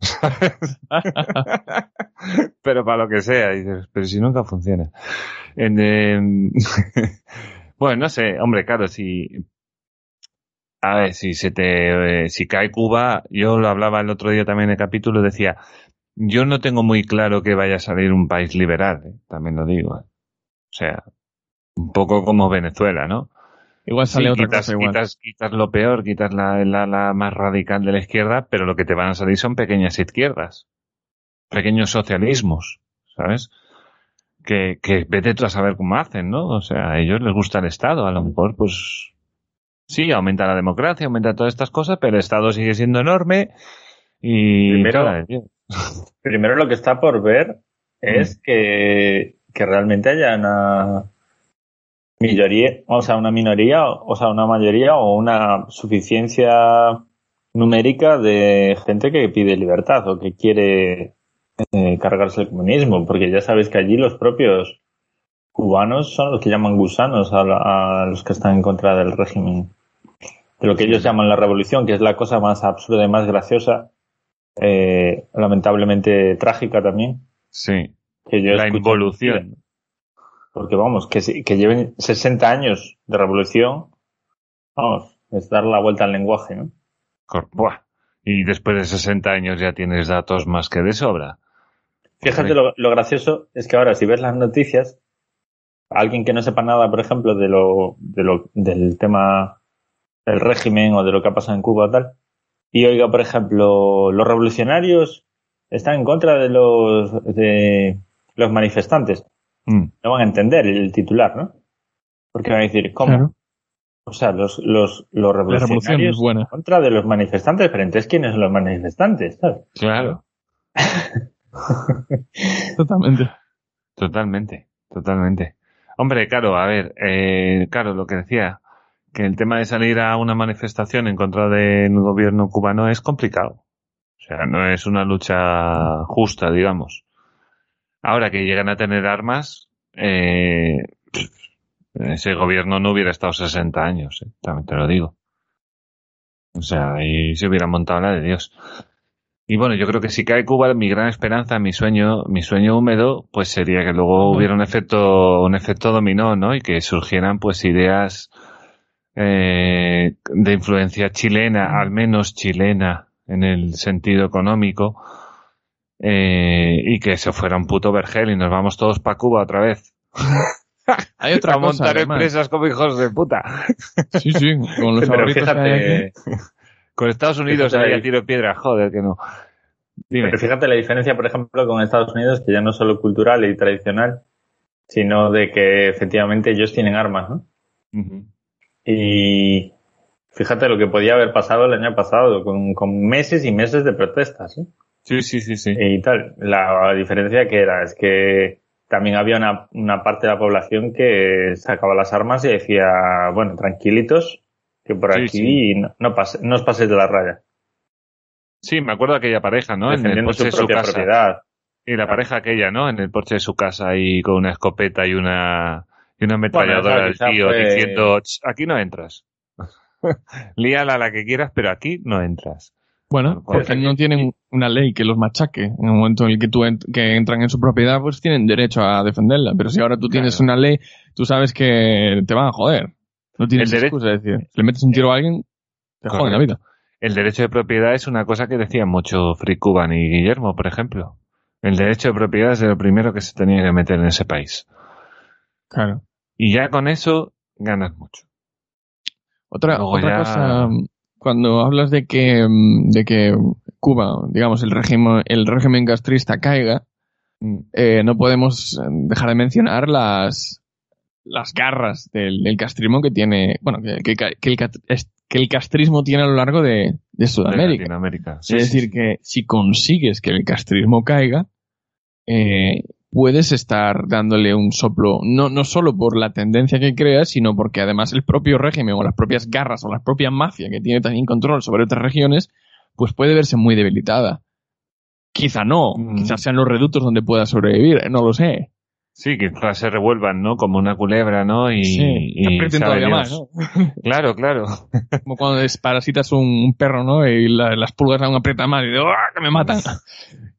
pero para lo que sea, dices, pero si nunca funciona. Em, bueno, no sé, hombre, claro, si a ver, si se te eh, si cae Cuba, yo lo hablaba el otro día también en el capítulo, decía, yo no tengo muy claro que vaya a salir un país liberal, eh, también lo digo. eh. O sea, un poco como Venezuela, ¿no? Igual sale Sí, otra quitas, cosa igual. quitas, quitas lo peor, quitas la, la, la más radical de la izquierda, pero lo que te van a salir son pequeñas izquierdas, pequeños socialismos, ¿sabes? Que, que vete tú a saber cómo hacen, ¿no? O sea, a ellos les gusta el Estado, a lo mejor, pues, sí, aumenta la democracia, aumenta todas estas cosas, pero el Estado sigue siendo enorme y... Primero- cara lo que está por ver es que, que realmente haya una minoría, o sea, una minoría, o sea, una mayoría o una suficiencia numérica de gente que pide libertad o que quiere eh, cargarse el comunismo, porque ya sabéis que allí los propios cubanos son los que llaman gusanos a, la- a los que están en contra del régimen, de lo que ellos llaman la revolución, que es la cosa más absurda y más graciosa, eh, lamentablemente trágica también, Sí, que yo la involución. Porque vamos, que, que lleven 60 años de revolución, vamos, es dar la vuelta al lenguaje, ¿no? Buah. Y después de 60 años ya tienes datos más que de sobra. Fíjate lo, lo gracioso es que ahora si ves las noticias, alguien que no sepa nada, por ejemplo, de lo, de lo, del tema del régimen o de lo que ha pasado en Cuba o tal, y oiga, por ejemplo, los revolucionarios están en contra de los, de los manifestantes. Mm. No van a entender el titular, ¿no? Porque van a decir, ¿cómo? Claro. O sea, los, los, los revolucionarios en contra de los manifestantes, pero entonces, ¿quiénes son los manifestantes? ¿sabes? Claro. Totalmente. Totalmente, totalmente. Hombre, claro, a ver, eh, claro, lo que decía, que el tema de salir a una manifestación en contra del gobierno cubano es complicado. O sea, no es una lucha justa, digamos. Ahora que llegan a tener armas, eh, ese gobierno no hubiera estado 60 años, eh, también te lo digo. O sea, ahí se hubiera montado la de Dios. Y bueno, yo creo que si cae Cuba, mi gran esperanza, mi sueño, mi sueño húmedo, pues sería que luego hubiera un efecto, un efecto dominó, ¿no? Y que surgieran pues ideas eh, de influencia chilena, al menos chilena, en el sentido económico, eh, y que se fuera un puto vergel y nos vamos todos para Cuba otra vez. Hay otra a cosa, montar además. empresas como hijos de puta. Sí, sí, con los Pero fíjate, Con Estados Unidos Fíjate ahí ahí. a tiro piedra, joder, que no. Dime. pero fíjate la diferencia, por ejemplo, con Estados Unidos, que ya no es solo cultural y tradicional, sino de que efectivamente ellos tienen armas, ¿no? Y fíjate lo que podía haber pasado el año pasado, con, con meses y meses de protestas, ¿eh? Sí, sí, sí, sí. y tal. La diferencia que era es que también había una, una parte de la población que sacaba las armas y decía, bueno, tranquilitos, que por Sí, aquí sí. No, no, pase- no os paséis de la raya. Sí, me acuerdo de aquella pareja, ¿no? En el porche su de su casa. propiedad. Y la pareja aquella, ¿no? En el porche de su casa ahí con una escopeta y una, y una ametralladora Bueno, del esa tío fue- diciendo, "Ch, aquí no entras. Líala a la que quieras, pero aquí no entras. Bueno, porque no tienen una ley que los machaque. En el momento en el que tú ent- que entran en su propiedad, pues tienen derecho a defenderla. Pero si ahora tú tienes Claro. una ley, tú sabes que te van a joder. No tienes El excusa. Es decir, si le metes un tiro a alguien, te joden la vida. El derecho de propiedad es una cosa que decían mucho Free Cuban y Guillermo, por ejemplo. El derecho de propiedad es lo primero que se tenía que meter en ese país. Claro. Y ya con eso ganas mucho. Otra, Luego otra ya- cosa, cuando hablas de que, mm, de que Cuba, digamos, el régimen, el régimen castrista caiga, eh, no podemos eh, dejar de mencionar las, las garras del, del castrismo que tiene, bueno, que, que- que el, que el castrismo tiene a lo largo de, de Sudamérica. Sí, es sí, decir, que si consigues que el castrismo caiga, eh, puedes estar dándole un soplo, no, no solo por la tendencia que creas, sino porque además el propio régimen o las propias garras o la propia mafia que tiene también control sobre otras regiones, pues puede verse muy debilitada. Quizá no, Mm. quizás sean los reductos donde pueda sobrevivir, no lo sé. Sí, que quizás se revuelvan, ¿no? Como una culebra, ¿no? Y, Sí, y todavía Dios. más, ¿no? Claro, claro. Como cuando desparasitas un, un perro, ¿no? Y la- las pulgas aún aprietan más y digo, ¡ah, que me matan!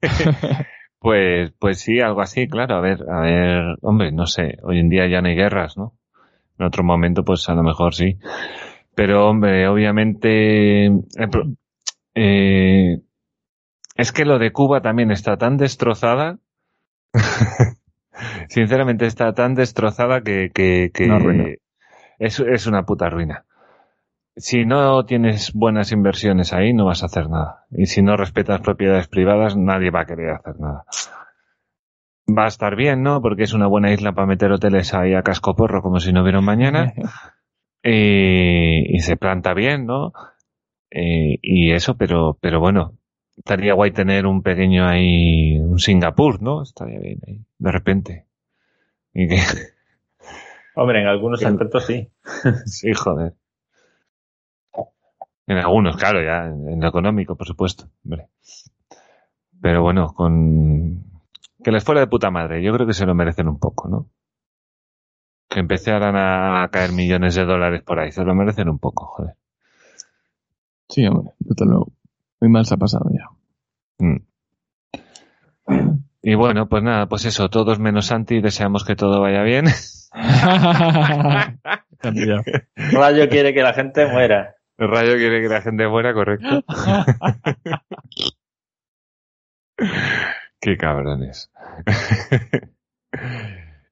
Pues, pues sí, algo así, claro. A ver, a ver, hombre, no sé. Hoy en día ya no hay guerras, ¿no? En otro momento, pues a lo mejor sí. Pero, hombre, obviamente, eh, es que lo de Cuba también está tan destrozada. Sinceramente está tan destrozada que, que, es una puta ruina. Si no tienes buenas inversiones ahí, no vas a hacer nada. Y si no respetas propiedades privadas, nadie va a querer hacer nada. Va a estar bien, ¿no? Porque es una buena isla para meter hoteles ahí a casco porro como si no hubiera mañana. y, y se planta bien, ¿no? Eh, y eso, pero, pero bueno, estaría guay tener un pequeño ahí, un Singapur, ¿no? Estaría bien ahí, de repente. Y que, Hombre, en algunos aspectos sí. sí, joder. En algunos, claro, ya, en, lo económico, por supuesto, hombre. Pero bueno, con, que les fuera de puta madre, yo creo que se lo merecen un poco, ¿no? Que empezaran a caer millones de dólares por ahí, se lo merecen un poco, joder. Sí, hombre, desde luego. Muy mal se ha pasado ya. Mm. Y bueno, pues nada, pues eso, todos menos Santi, deseamos que todo vaya bien. Rayo quiere que la gente muera. El rayo quiere que la gente muera, correcto. Qué cabrones.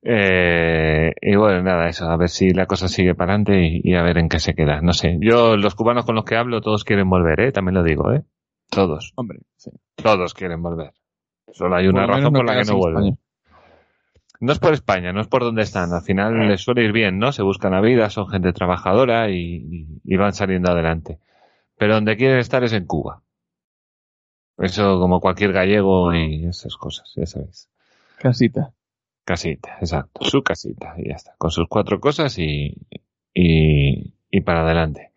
Eh, y bueno, nada, eso, a ver si la cosa sigue para adelante y, y a ver en qué se queda. No sé, yo, los cubanos con los que hablo, todos quieren volver, ¿eh? También lo digo, ¿eh? Todos, Hombre, sí. todos quieren volver. Solo hay una razón por la que no en vuelven. España. No es por España, no es por donde están. Al final les suele ir bien, ¿no? Se buscan la vida, son gente trabajadora y, van saliendo adelante. Pero donde quieren estar es en Cuba. Eso como cualquier gallego y esas cosas, ya sabéis. Casita. Casita, exacto. Su casita y ya está. Con sus cuatro cosas y, y, y para adelante.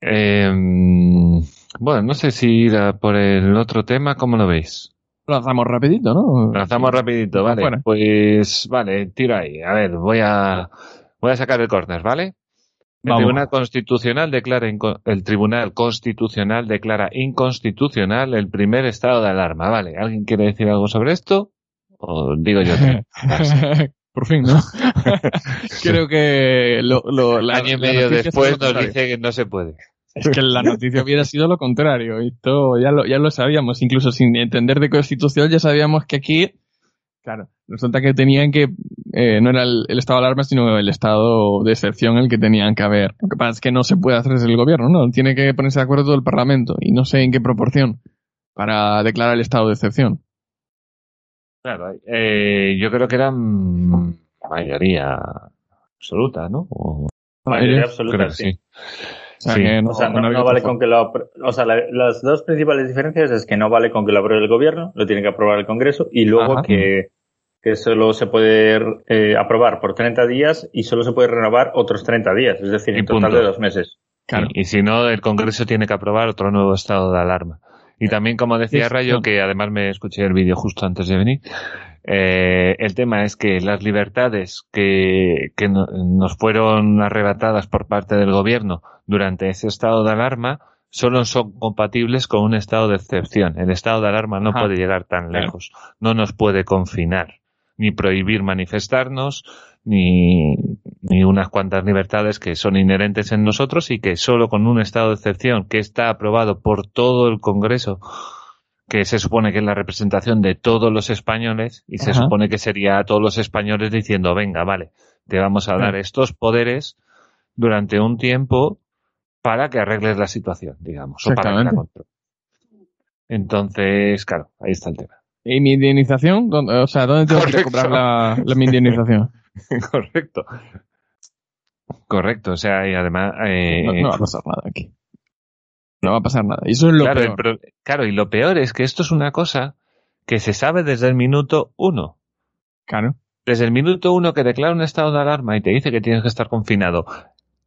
Em, bueno, no sé si ir a por el otro tema, ¿cómo lo veis? Lanzamos rapidito, ¿no? Lanzamos rapidito, vale. Fuera. Pues vale, tiro ahí. A ver, voy a voy a sacar el córner, ¿vale? El Vamos. Tribunal Constitucional declara el Tribunal Constitucional declara inconstitucional el primer estado de alarma, ¿vale? ¿Alguien quiere decir algo sobre esto? O digo yo. Por fin, ¿no? Creo que lo, lo, la, Año y medio después nos dice que no se puede. Es que la noticia hubiera sido lo contrario. Esto ya lo, ya lo sabíamos. Incluso sin entender de constitución ya sabíamos que aquí, claro, resulta que tenían que, eh, no era el, el estado de alarma, sino el estado de excepción el que tenían que haber. Lo que pasa es que no se puede hacer desde el gobierno, ¿no? Tiene que ponerse de acuerdo todo el Parlamento y no sé en qué proporción para declarar el estado de excepción. Claro, eh, yo creo que era mm, mayoría absoluta, ¿no? O- Mayoría absoluta, creo que sí. sí. O sea, Sí. que no, O sea, no, no había no vale con que lo apro- O sea, la- las dos principales diferencias es que no vale con que lo apruebe el gobierno, lo tiene que aprobar el Congreso, y luego Ajá. que, que solo se puede eh, aprobar por 30 días y solo se puede renovar otros 30 días, es decir, en total de dos meses. Claro. Y, y si no, el Congreso tiene que aprobar otro nuevo estado de alarma. Y también, como decía Rayo, que además me escuché el vídeo justo antes de venir, eh, el tema es que las libertades que, que no- nos fueron arrebatadas por parte del gobierno durante ese estado de alarma solo son compatibles con un estado de excepción. El estado de alarma no Ajá. puede llegar tan Claro. lejos. No nos puede confinar, ni prohibir manifestarnos, ni, ni unas cuantas libertades que son inherentes en nosotros y que solo con un estado de excepción que está aprobado por todo el Congreso, que se supone que es la representación de todos los españoles, y se supone que sería a todos los españoles diciendo, venga, vale, te vamos a dar estos poderes durante un tiempo para que arregles la situación, digamos, o para que la controles. Entonces, claro, ahí está el tema. ¿Y mi indemnización? ¿Dónde- o sea, ¿dónde tengo que cobrar la, la mi indemnización? Correcto. Correcto, o sea, y además... eh, No, no va a pasar nada aquí. No va a pasar nada. Y eso es lo claro, peor. pro- claro, y lo peor es que esto es una cosa que se sabe desde el minuto uno. Claro. Desde el minuto uno que declara un estado de alarma y te dice que tienes que estar confinado.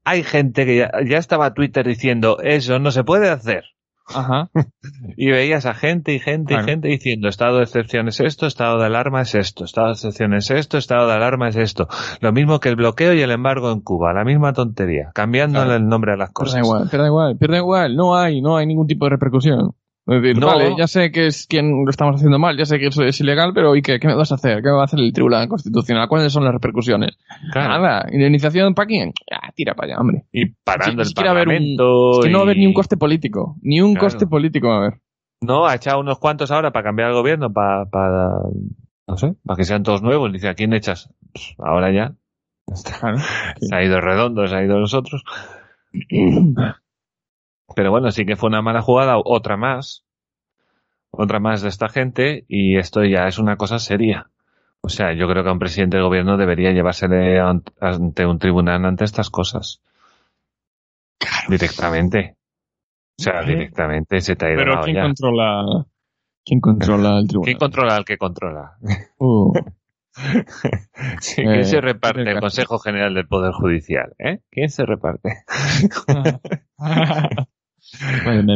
Hay gente que ya, ya estaba Twitter diciendo eso no se puede hacer. Ajá. y veías a gente y gente y gente diciendo estado de excepción es esto, estado de alarma es esto, estado de excepción es esto, estado de alarma es esto. Lo mismo que el bloqueo y el embargo en Cuba, la misma tontería, cambiándole Claro. el nombre a las Pero da cosas. igual, pero da igual, pero da igual, no hay, no hay ningún tipo de repercusión. Es decir, No. vale, ya sé que es quien lo estamos haciendo mal, ya sé que eso es ilegal, pero ¿y qué? ¿Qué me vas a hacer? ¿Qué me va a hacer el Tribunal Constitucional? ¿Cuáles son las repercusiones? Claro. Nada, indemnización para quién? Ah, tira para allá, hombre. Y parando el haber un- parlamento. Es que no va a haber y- ni un coste político, ni un Claro. coste político va a haber. No, ha echado unos cuantos ahora para cambiar el gobierno, para, para no sé, para que sean todos nuevos. Dice, ¿a quién echas? Pues, ahora ya. Claro. Se ha ido redondo, se ha ido nosotros. Pero bueno, sí que fue una mala jugada, otra más. Otra más de esta gente, y esto ya es una cosa seria. O sea, yo creo que a un presidente del gobierno debería llevársele ant- ante un tribunal ante estas cosas. Directamente. O sea, directamente se te ha ido Pero la ¿quién olla. controla, quién controla el tribunal? ¿Quién controla al que controla? Uh, Sí, Eh, ¿Quién se reparte el. Consejo General del Poder Judicial? ¿Eh? ¿Quién se reparte?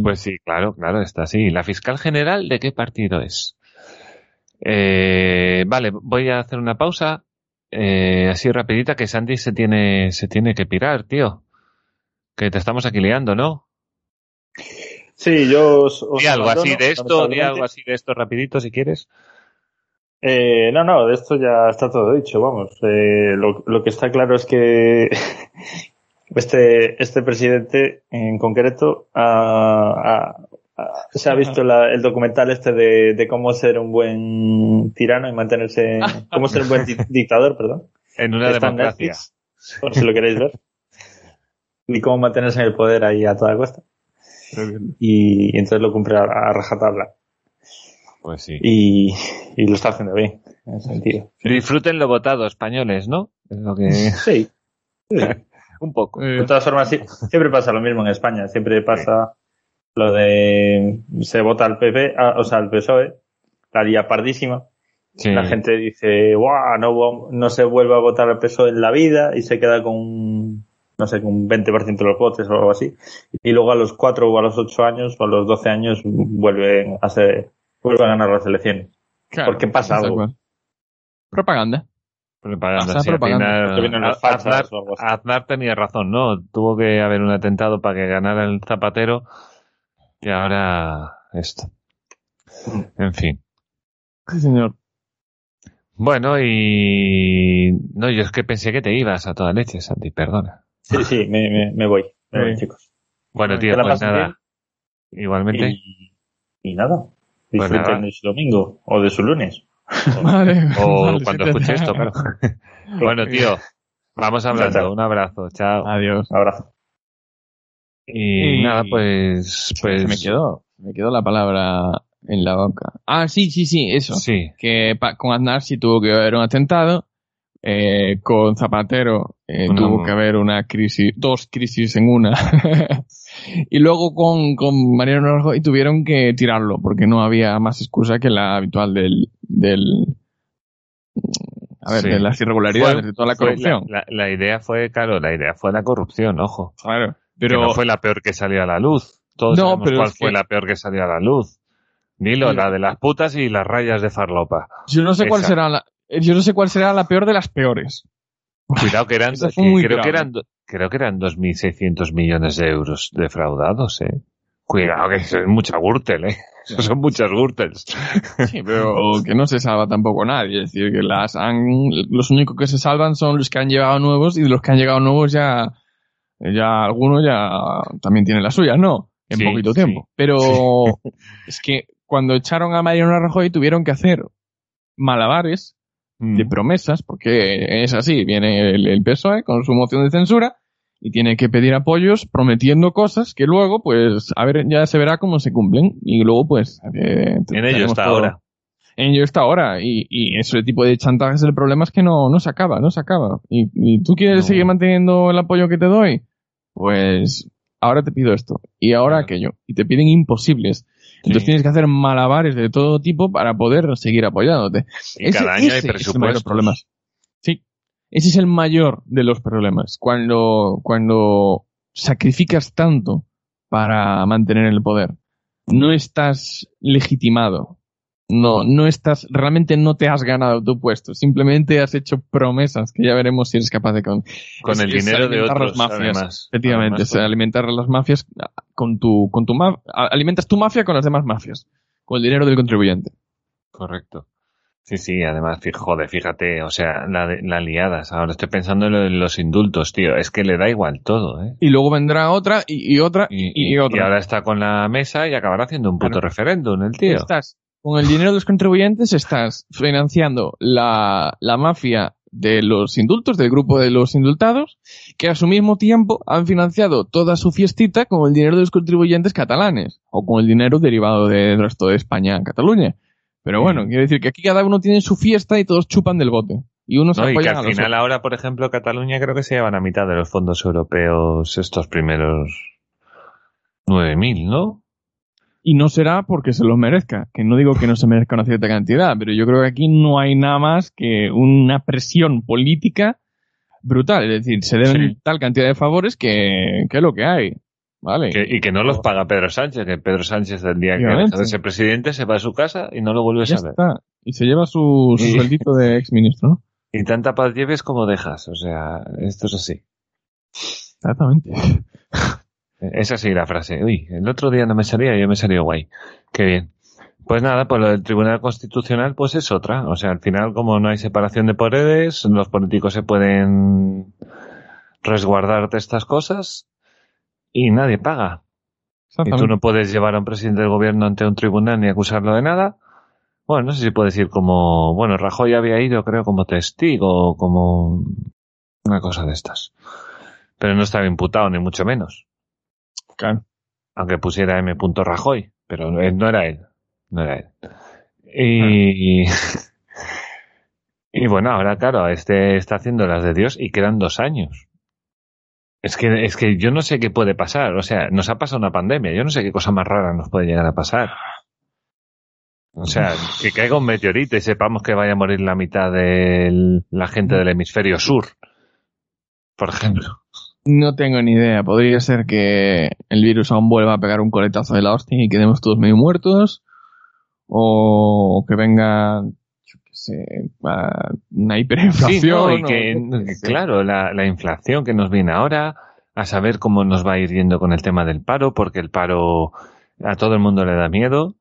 Pues sí, claro, claro, está así. ¿La fiscal general de qué partido es? Eh, vale, voy a hacer una pausa. eh, así rapidita que Sandy se tiene, se tiene que pirar, tío. Que te estamos aquí liando, ¿no? Sí, yo os, os Di algo así abandono, de esto, di algo así de esto rapidito si quieres. Eh, no, no, de esto ya está todo dicho, vamos. Eh, lo, lo que está claro es que este, este presidente en concreto ha- ha- ha- se ha visto la- el documental este de, de cómo ser un buen tirano y mantenerse, cómo ser un buen di- dictador, perdón. En una Está democracia. Netflix, por si lo queréis ver. Y cómo mantenerse en el poder ahí a toda costa. Y, y entonces lo cumple a, a rajatabla. Pues sí. Y, y lo está haciendo bien, en ese sentido. Disfruten lo votado, españoles, ¿no? Es lo que... Sí. sí. Un poco. Eh, De todas formas, sí, siempre pasa lo mismo en España. Siempre pasa lo de se vota al PP, ah, o sea, al PSOE, la lía pardísima. Sí. La gente dice, guau, no, no se vuelve a votar al PSOE en la vida y se queda con no sé, con un 20% de los votos o algo así. Y luego a los 4 o a los 8 años o a los 12 años vuelven a ser, vuelven a ganar las elecciones. claro, ¿Por qué pasa algo? Propaganda. Propaganda, sí, propaganda. final, Aznar. Aznar tenía razón, ¿no? Tuvo que haber un atentado para que ganara el zapatero y ahora esto. En fin. Sí, señor. Bueno, y... No, yo es que pensé que te ibas a toda leche, Santi, perdona. Sí, sí, me, me, me voy. Me voy, chicos. Bueno, tío, pues nada. Igualmente. Y, y nada. Pues Disfruten nada. de su domingo o de su lunes. Vale. O vale, cuando sí escuche esto, claro. bueno, tío, vamos hablando. Chao, chao. Un abrazo, chao. Adiós. Un abrazo. Y Y- nada, pues... pues Se me quedó, me quedó la palabra en la boca. Ah, sí, sí, sí, eso. Sí, Que pa- con Aznar sí tuvo que haber un atentado. eh, con Zapatero eh, tuvo que haber una crisis, dos crisis en una. y luego con, con Mariano Rajoy tuvieron que tirarlo porque no había más excusa que la habitual del, del a ver, Sí. de las irregularidades, Fue- de toda la corrupción. La, la- la idea fue, claro, la idea fue la corrupción, ojo. Claro. Pero Pero no fue la peor que salió a la luz. Todos No, sabemos pero cuál fue que- la peor que salió a la luz. Dilo, Sí. la de las putas y las rayas de farlopa. yo no sé cuál será la, yo no sé cuál será la peor de las peores. Cuidado que eran, que creo, que eran creo que eran 2.600 millones de euros defraudados, eh. Cuidado que eso es mucha Gürtel, eh. Eso son muchas Gürtels. Sí, pero que no se salva tampoco nadie. Es decir, que las han, los únicos que se salvan son los que han llegado nuevos y de los que han llegado nuevos ya, ya algunos ya también tienen la suya, ¿no? En Sí, poquito sí. tiempo. Pero es que cuando echaron a Mariano Rajoy tuvieron que hacer malabares de promesas, porque es así, viene el, el PSOE con su moción de censura y tiene que pedir apoyos prometiendo cosas que luego, pues, a ver, ya se verá cómo se cumplen y luego, pues, eh, En ello está todo- ahora. En ello está ahora y, y ese tipo de chantajes, el problema es que no, no se acaba, no se acaba. Y, y tú quieres No. seguir manteniendo el apoyo que te doy, pues ahora te pido esto y ahora aquello y te piden imposibles. Entonces Sí. tienes que hacer malabares de todo tipo para poder seguir apoyándote. Y cada año hay presupuestos. problema. Sí. Ese es el mayor de los problemas. Cuando, cuando sacrificas tanto para mantener el poder. no estás legitimado. No, no estás, realmente no te has ganado tu puesto. Simplemente has hecho promesas que ya veremos si eres capaz de con, Con el dinero de otros, mafias. además. Efectivamente, Además, es alimentar a las mafias con tu, con tu ma- alimentas tu mafia con las demás mafias. Con el dinero del contribuyente. Correcto. Sí, sí, además, joder, fíjate, o sea, la, la liadas. Ahora estoy pensando en, lo los indultos, tío. Es que le da igual todo, ¿eh? Y luego vendrá otra y, y otra y, y otra. ahora está con la mesa y acabará haciendo un puto Claro. referéndum, el tío. Estás, con el dinero de los contribuyentes, estás financiando la, la mafia de los indultos, del grupo de los indultados, que a su mismo tiempo han financiado toda su fiestita con el dinero de los contribuyentes catalanes, o con el dinero derivado del resto de España, Cataluña. Pero bueno, quiero decir que aquí cada uno tiene su fiesta y todos chupan del bote. Y unos No, y que apoyan a al los final otros. ahora, por ejemplo, Cataluña creo que se llevan a mitad de los fondos europeos estos primeros 9.000, ¿no? Y no será porque se los merezca, que no digo que no se merezca una cierta cantidad, pero yo creo que aquí no hay nada más que una presión política brutal. Es decir, se deben Sí. tal cantidad de favores que, que es lo que hay. ¿Vale? Que- y que no los paga Pedro Sánchez, que Pedro Sánchez el día que Obviamente. ser presidente se va a su casa y no lo vuelves Ya a ver. está. Y se lleva su, su Y- sueldito de exministro, ¿no? Y tanta paz lleves como dejas, o sea, esto es así. Exactamente. Es así la frase. Uy, el otro día no me salía y yo me salió guay. Qué bien. Pues nada, pues lo del Tribunal Constitucional pues es otra. O sea, al final como no hay separación de poderes, los políticos se pueden resguardar de estas cosas y nadie paga. Y tú no puedes llevar a un presidente del gobierno ante un tribunal ni acusarlo de nada. Bueno, no sé si puedes ir como, bueno, Rajoy había ido creo como testigo o como una cosa de estas. Pero no estaba imputado ni mucho menos. Aunque pusiera M. Rajoy, pero él- no era él. No era él. Y, y bueno, ahora claro, este está haciendo las de Dios y quedan dos años. Es que, es que yo no sé qué puede pasar. O sea, nos ha pasado una pandemia. Yo no sé qué cosa más rara nos puede llegar a pasar. O sea, que caiga un meteorito y sepamos que vaya a morir la mitad de la gente del hemisferio sur. Por ejemplo. No tengo ni idea. Podría ser que el virus aún vuelva a pegar un coletazo de la hostia y quedemos todos medio muertos. O que venga, yo qué sé, una hiperinflación. Sí, no, y que, claro, la, la inflación que nos viene ahora, a saber cómo nos va a ir yendo con el tema del paro, porque el paro a todo el mundo le da miedo.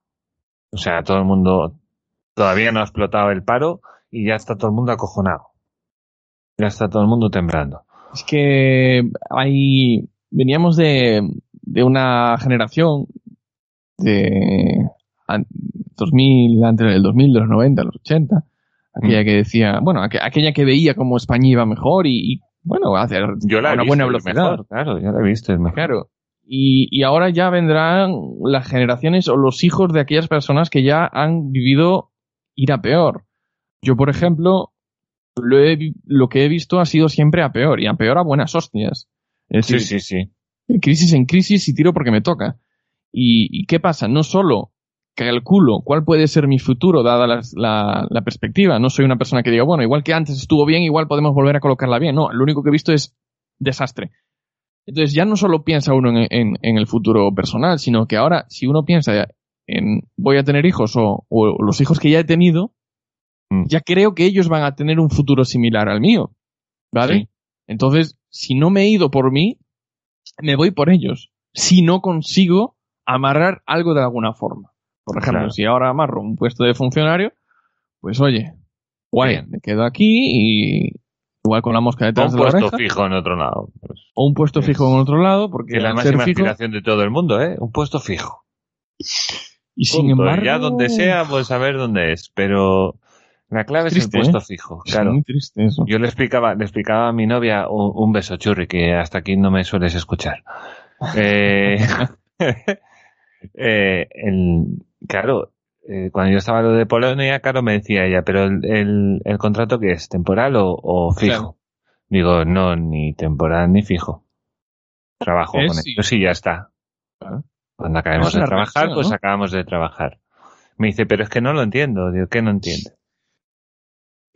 O sea, a todo el mundo todavía no ha explotado el paro y ya está todo el mundo acojonado. Ya está todo el mundo temblando. Es que hay. Veníamos de, de una generación de an- 2000, antes del 2000, de los 90, los 80, aquella Mm. que decía, bueno, aqu- aquella que veía cómo España iba mejor y, y, bueno, hacer Yo la he una visto buena velocidad. mejor, claro, yo la he visto y mejor. Claro. Y, y ahora ya vendrán las generaciones o los hijos de aquellas personas que ya han vivido ir a peor. Yo, por ejemplo, lo, he vi- lo que he visto ha sido siempre a peor y a peor a buenas hostias. Es Sí, decir, sí, sí. crisis en crisis y tiro porque me toca. ¿Y, y qué pasa? No solo calculo cuál puede ser mi futuro dada la, la perspectiva. No soy una persona que diga, bueno, igual que antes estuvo bien, igual podemos volver a colocarla bien. No, lo único que he visto es desastre. Entonces ya no solo piensa uno en, en- en el futuro personal, sino que ahora si uno piensa en voy a tener hijos o, o los hijos que ya he tenido, Mm. ya creo que ellos van a tener un futuro similar al mío. ¿Vale? Sí. Entonces, si no me he ido por mí, me voy por ellos. Si no consigo amarrar algo de alguna forma. Por ejemplo, Claro. si ahora amarro un puesto de funcionario, pues oye, guay, me quedo aquí y igual con la mosca detrás Un de la puesto oreja. fijo en otro lado. Pues, O un puesto Es- fijo en otro lado, porque que es la máxima fijo, aspiración de todo el mundo, ¿eh? Un puesto fijo. y sin embargo, Ya donde sea, pues saber dónde es. Pero la clave Es es, el puesto ¿eh? fijo. es Claro. muy triste eso. Yo le explicaba, le explicaba a mi novia un, un beso churri que hasta aquí no me sueles escuchar. Eh, eh, el- claro, eh, cuando yo estaba lo de Polonia, claro, me decía ella, pero el, el, el contrato que es temporal o, o fijo. Claro. Digo, no, ni temporal ni fijo. Trabajo Es con sí. ellos y ya está. Claro. Cuando acabemos Es de trabajar, reacción, pues ¿no? acabamos de trabajar. Me dice, pero es que no lo entiendo. Digo, ¿qué no entiende?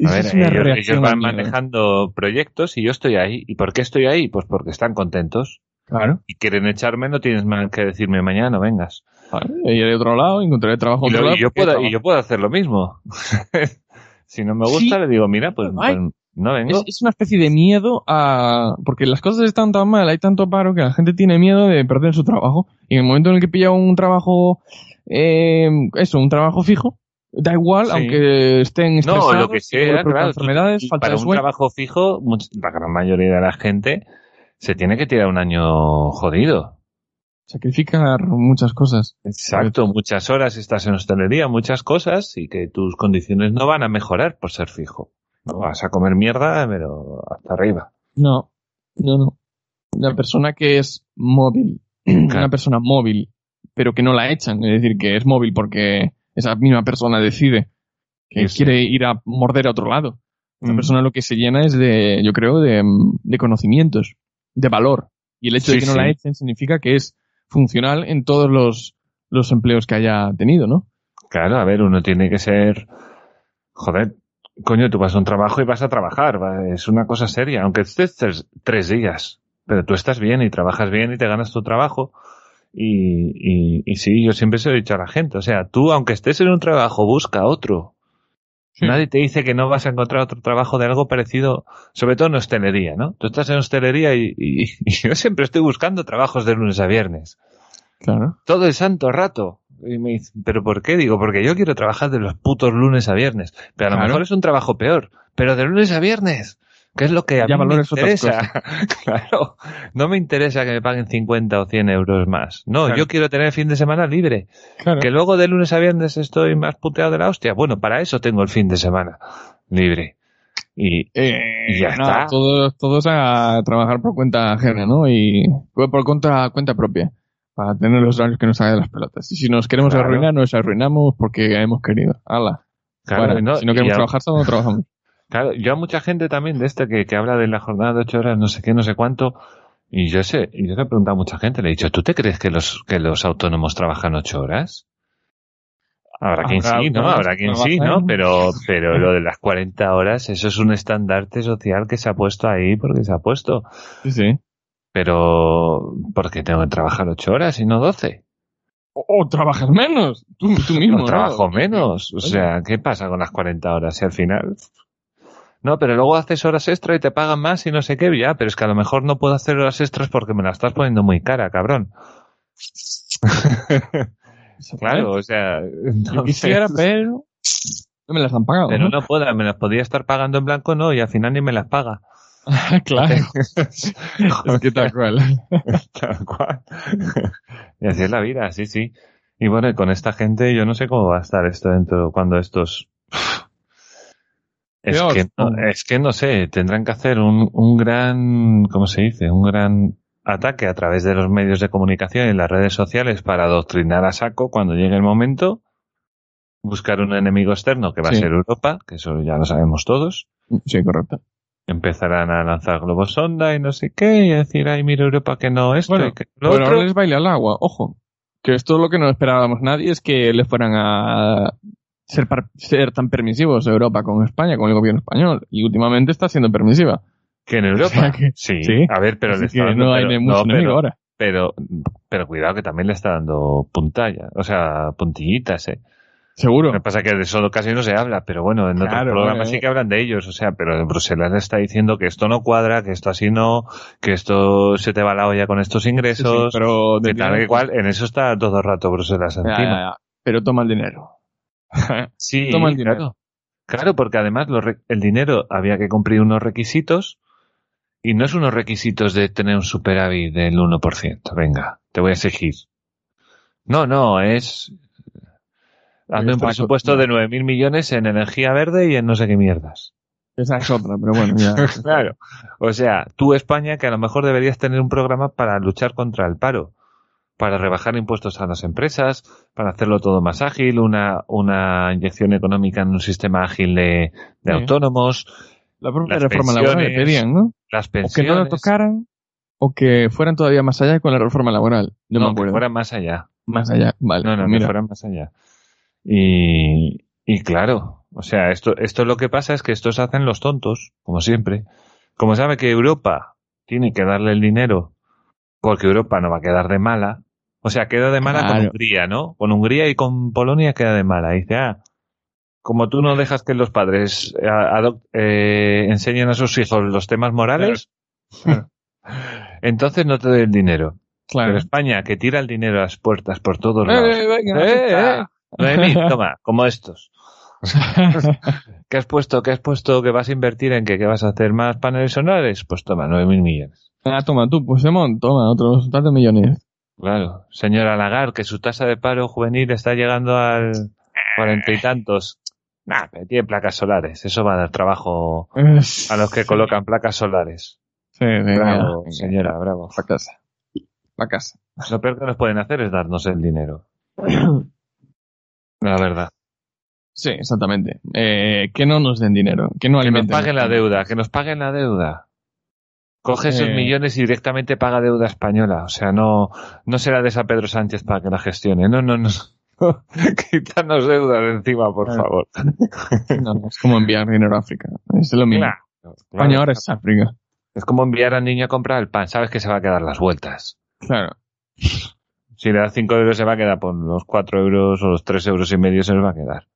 A ver, ellos, van miedo. manejando proyectos y yo estoy ahí. ¿Y por qué estoy ahí? Pues porque están contentos Claro. y quieren echarme, no tienes más que decirme mañana, no vengas. Vale, iré de otro lado, encontraré trabajo Y, en lo- otro lado. y yo puedo, y yo puedo hacer lo mismo. si no me gusta, Sí. le digo, mira, pues, pues no vengo. Es, es una especie de miedo a... Porque las cosas están tan mal, hay tanto paro que la gente tiene miedo de perder su trabajo. Y en el momento en el que pilla un trabajo... eh, eso, un trabajo fijo, da igual, Sí. aunque estén No, lo que sea, claro. enfermedades, falta para de un sueño. trabajo fijo, la gran mayoría de la gente se tiene que tirar un año jodido. Sacrificar muchas cosas. Exacto, muchas horas estás en hostelería, muchas cosas, y que tus condiciones no van a mejorar por ser fijo. No vas a comer mierda, pero hasta arriba. No, no, no. Una persona que es móvil, una persona móvil, pero que no la echan, es decir, que es móvil porque esa misma persona decide que Sí, sí. quiere ir a morder a otro lado. Esa Mm. persona lo que se llena es de, yo creo, de, mm, de conocimientos, de valor. Y el hecho de que no la echen significa que es funcional en todos los, los empleos que haya tenido, ¿no? Claro, a ver, uno tiene que ser. Joder, coño, tú vas a un trabajo y vas a trabajar. va, Es una cosa seria, aunque estés tres, tres días. Pero tú estás bien y trabajas bien y te ganas tu trabajo. Y, y, y sí, yo siempre se lo he dicho a la gente. O sea, tú, aunque estés en un trabajo, busca otro. Sí. Nadie te dice que no vas a encontrar otro trabajo de algo parecido, sobre todo en hostelería, ¿no? Tú estás en hostelería y, yo siempre estoy buscando trabajos de lunes a viernes Claro. todo el santo rato. Y me dice, ¿pero por qué? Digo, porque yo quiero trabajar de los putos lunes a viernes. Pero a lo Claro. mejor es un trabajo peor. Pero de lunes a viernes. Que es lo que a Ya mí me interesa. claro. No me interesa que me paguen 50 o 100 euros más. No, Claro. yo quiero tener fin de semana libre. Claro. Que luego de lunes a viernes estoy más puteado de la hostia. Bueno, para eso tengo el fin de semana libre. Y, Eh, Y ya está. Todos, todos a trabajar por cuenta ajena, ¿no? Y por cuenta, cuenta propia. Para tener los horarios que nos hagan de las pelotas. Y si nos queremos Claro. arruinar, nos arruinamos porque hemos querido. Hala. claro, Fuera. no, si no queremos a- trabajar, solo no trabajamos. Claro, yo a mucha gente también de este que, que habla de la jornada de ocho horas, no sé qué, no sé cuánto, y yo sé, y yo le he preguntado a mucha gente, le he dicho, ¿tú te crees que los, que los autónomos trabajan ocho horas? Habrá quien sí, ¿no? Habrá quien sí. ¿no? Pero, pero lo de las 40 horas, eso es un estandarte social que se ha puesto ahí porque se ha puesto. Sí, sí. Pero, ¿por qué tengo que trabajar ocho horas y no doce? O, o trabajas menos. Tú, tú mismo, O ¿no? trabajo menos. O sea, ¿qué pasa con las 40 horas? Y al final. No, pero luego haces horas extra y te pagan más y no sé qué. Ya, pero es que a lo mejor no puedo hacer horas extras porque me la estás poniendo muy cara, cabrón. Claro, o sea. Entonces- quisiera, pero no me las han pagado. Pero ¿no? no puedo, me las podía estar pagando en blanco, no, y al final ni me las paga. claro. es que tal cual. Tal cual. y así es la vida, sí, sí. Y bueno, con esta gente yo no sé cómo va a estar esto dentro cuando estos... Es que, no, es que no sé, tendrán que hacer un, un gran, ¿cómo se dice? Un gran ataque a través de los medios de comunicación y las redes sociales para adoctrinar a saco cuando llegue el momento, buscar un enemigo externo que va Sí. a ser Europa, que eso ya lo sabemos todos, Sí, correcto. empezarán a lanzar globos sonda y no sé qué, y a decir, ay, mira Europa que no esto Bueno, y que lo Bueno, otro. ahora les baila al agua. Ojo. Que esto es lo que no esperábamos nadie, es que les fueran a ser, par- ser tan permisivos Europa con España, con el gobierno español. Y últimamente está siendo permisiva. Que en Europa. O sea que- sí, sí. a ver, pero Así le que está dando, no hay pero, mucho no, enemigo pero, ahora. pero, pero cuidado que también le está dando puntalla, o sea, puntillitas, eh. Seguro. Lo que pasa es que de eso casi no se habla, pero bueno, en otros programas eh. sí que hablan de ellos, o sea, pero en Bruselas le está diciendo que esto no cuadra, que esto así no, que esto se te va la olla con estos Sí, sí, ingresos, pero de que tal que cual, en eso está todo el rato Bruselas Ya, encima. ya, ya. Pero toma el dinero. Sí, Toma el dinero. claro. Claro, porque además el dinero había que cumplir unos requisitos y no es unos requisitos de tener un superávit del 1%. Venga, te voy a exigir. No, no, es... Hazme un presupuesto de 9.000 millones en energía verde y en no sé qué mierdas. Esa es otra, pero bueno, ya. Claro. O sea, tú España que a lo mejor deberías tener un programa para luchar contra el paro, para rebajar impuestos a las empresas, para hacerlo todo más ágil, una, una inyección económica en un sistema ágil de, de Sí. autónomos, La propia reforma laboral le pensiones, pedían, ¿no? las O que pensiones. no la tocaran, o que fueran todavía más allá con la reforma laboral. No, no, me que acuerdo. fuera más allá. Más allá, vale. No, no, pues que mira. fuera más allá. Y, y claro, o sea, esto, esto lo que pasa es que estos hacen los tontos, como siempre. Como sabe que Europa tiene que darle el dinero, porque Europa no va a quedar de mala, O sea, queda de mala con. Hungría, ¿no? Con Hungría y con Polonia queda de mala. Dice, ah, como tú no dejas que los padres eh, eh, enseñen a sus hijos los temas morales, entonces no te doy el dinero. Pero Claro. España, que tira el dinero a las puertas por todos lados. Eh, venga, Eh, eh. Noemí, toma, como estos. ¿Qué has puesto? ¿Qué has puesto que vas a invertir en qué? ¿Que vas a hacer más paneles solares? Pues toma, nueve mil millones. Ah, toma tú, pues Simón, toma, otros tantos millones. Claro. Señora Lagarde, que su tasa de paro juvenil está llegando al cuarenta y tantos. Nah, pero tiene placas solares. Eso va a dar trabajo a los que colocan placas solares. Sí, venga, Bravo, venga. señora, bravo. Pa' casa. Pa' casa. Lo peor que nos pueden hacer es darnos el dinero. La verdad. Sí, exactamente. Eh, que no nos den dinero, que no Que nos paguen la deuda, que nos paguen la deuda. Coge esos Eh. millones y directamente paga deuda española. O sea, no, no será de esa Pedro Sánchez para que la gestione. No, no, no. Quítanos deuda de encima, por Claro. favor. No, no, es como enviar dinero a África. Es lo mismo. Claro, España claro. ahora es África. Es como enviar al niño a comprar el pan. Sabes que se va a quedar las vueltas. Claro. Si le das 5 euros se va a quedar por los 4 euros o los 3 euros y medio se nos va a quedar.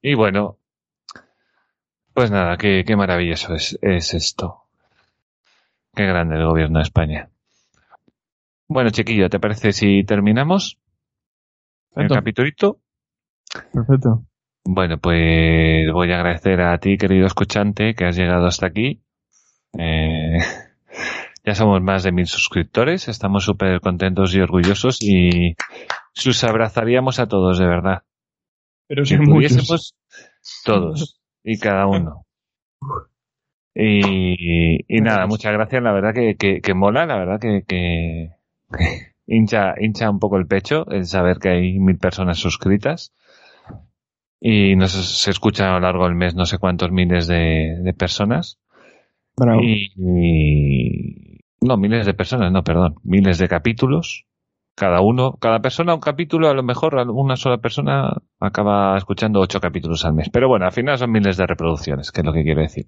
Y bueno, pues nada, qué, qué maravilloso es, es esto. Qué grande el gobierno de España. Bueno, chiquillo, ¿te parece si terminamos el capitulito? Perfecto. Bueno, pues voy a agradecer a ti, querido escuchante, que has llegado hasta aquí. Eh, ya somos más de mil suscriptores, estamos súper contentos y orgullosos y sus abrazaríamos a todos, de verdad. Pero Si muchos. todos y cada uno. Y, y nada, muchas gracias, la verdad que, que, que mola, la verdad que, que, que hincha, hincha un poco el pecho el saber que hay mil personas suscritas y nos se escuchan a lo largo del mes no sé cuántos miles de, de personas Bravo. y, y- no miles de personas no perdón miles de capítulos cada uno cada persona un capítulo a lo mejor una sola persona acaba escuchando ocho capítulos al mes pero bueno al final son miles de reproducciones que es lo que quiero decir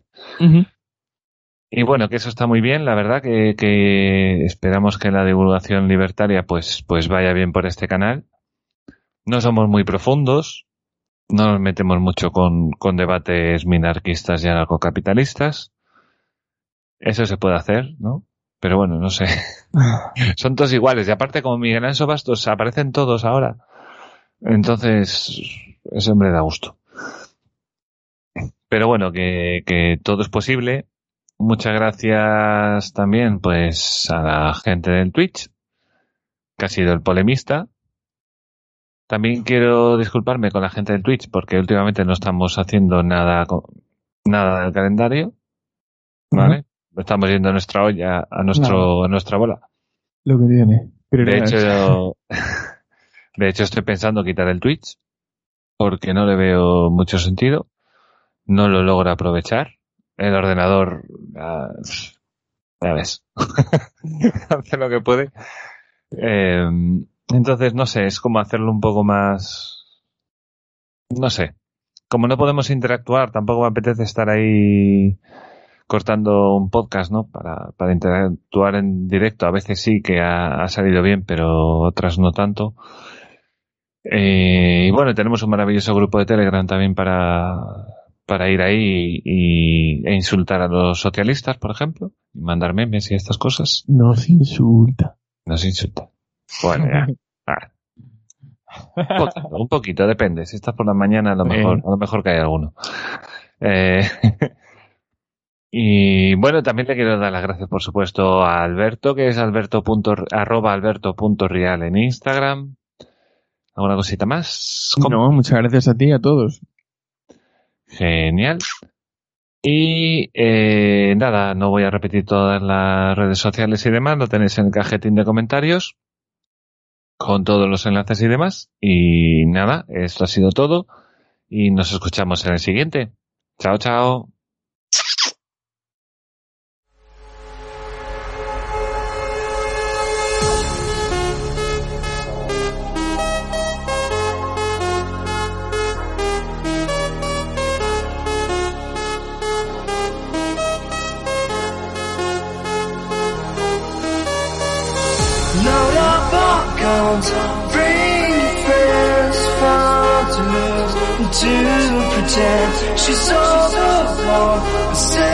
y bueno, que eso está muy bien, la verdad que, que esperamos que la divulgación libertaria pues, pues vaya bien por este canal. No somos muy profundos, no nos metemos mucho con, con debates minarquistas y anarcocapitalistas. Eso se puede hacer, ¿no? Pero bueno, no sé. Son todos iguales. Y aparte, como Miguel Anso Bastos, aparecen todos ahora. Entonces, ese hombre da gusto. Pero bueno, que, que todo es posible. Muchas gracias también, pues, a la gente del Twitch, que ha sido el polemista. También quiero disculparme con la gente del Twitch, porque últimamente no estamos haciendo nada, nada del calendario. ¿Vale? Estamos yendo a nuestra olla, a nuestro, a nuestra bola. Lo que tiene. De hecho, de hecho estoy pensando quitar el Twitch porque no le veo mucho sentido. No lo logro aprovechar. El ordenador, ah, ya ves, hace lo que puede. Eh, entonces, no sé, es como hacerlo un poco más, no sé. Como no podemos interactuar, tampoco me apetece estar ahí cortando un podcast, ¿no? Para, para interactuar en directo. A veces sí que ha, ha salido bien, pero otras no tanto. Eh, y bueno, tenemos un maravilloso grupo de Telegram también para, para ir ahí y, e insultar a los socialistas, por ejemplo, y mandar memes y estas cosas. Nos insulta. Nos insultan. Bueno, ya. Ah. Un poquito, un poquito, depende. Si estás por la mañana, a lo mejor, a lo mejor cae alguno. Eh, y bueno, también le quiero dar las gracias, por supuesto, a Alberto, que es alberto punto, arroba alberto punto real en Instagram. ¿Alguna cosita más? No, muchas gracias a ti y a todos. Genial. Y eh, nada, no voy a repetir todas las redes sociales y demás, lo tenéis en el cajetín de comentarios con todos los enlaces y demás. Y nada, esto ha sido todo y nos escuchamos en el siguiente. Chao, chao. she's so, so, so, so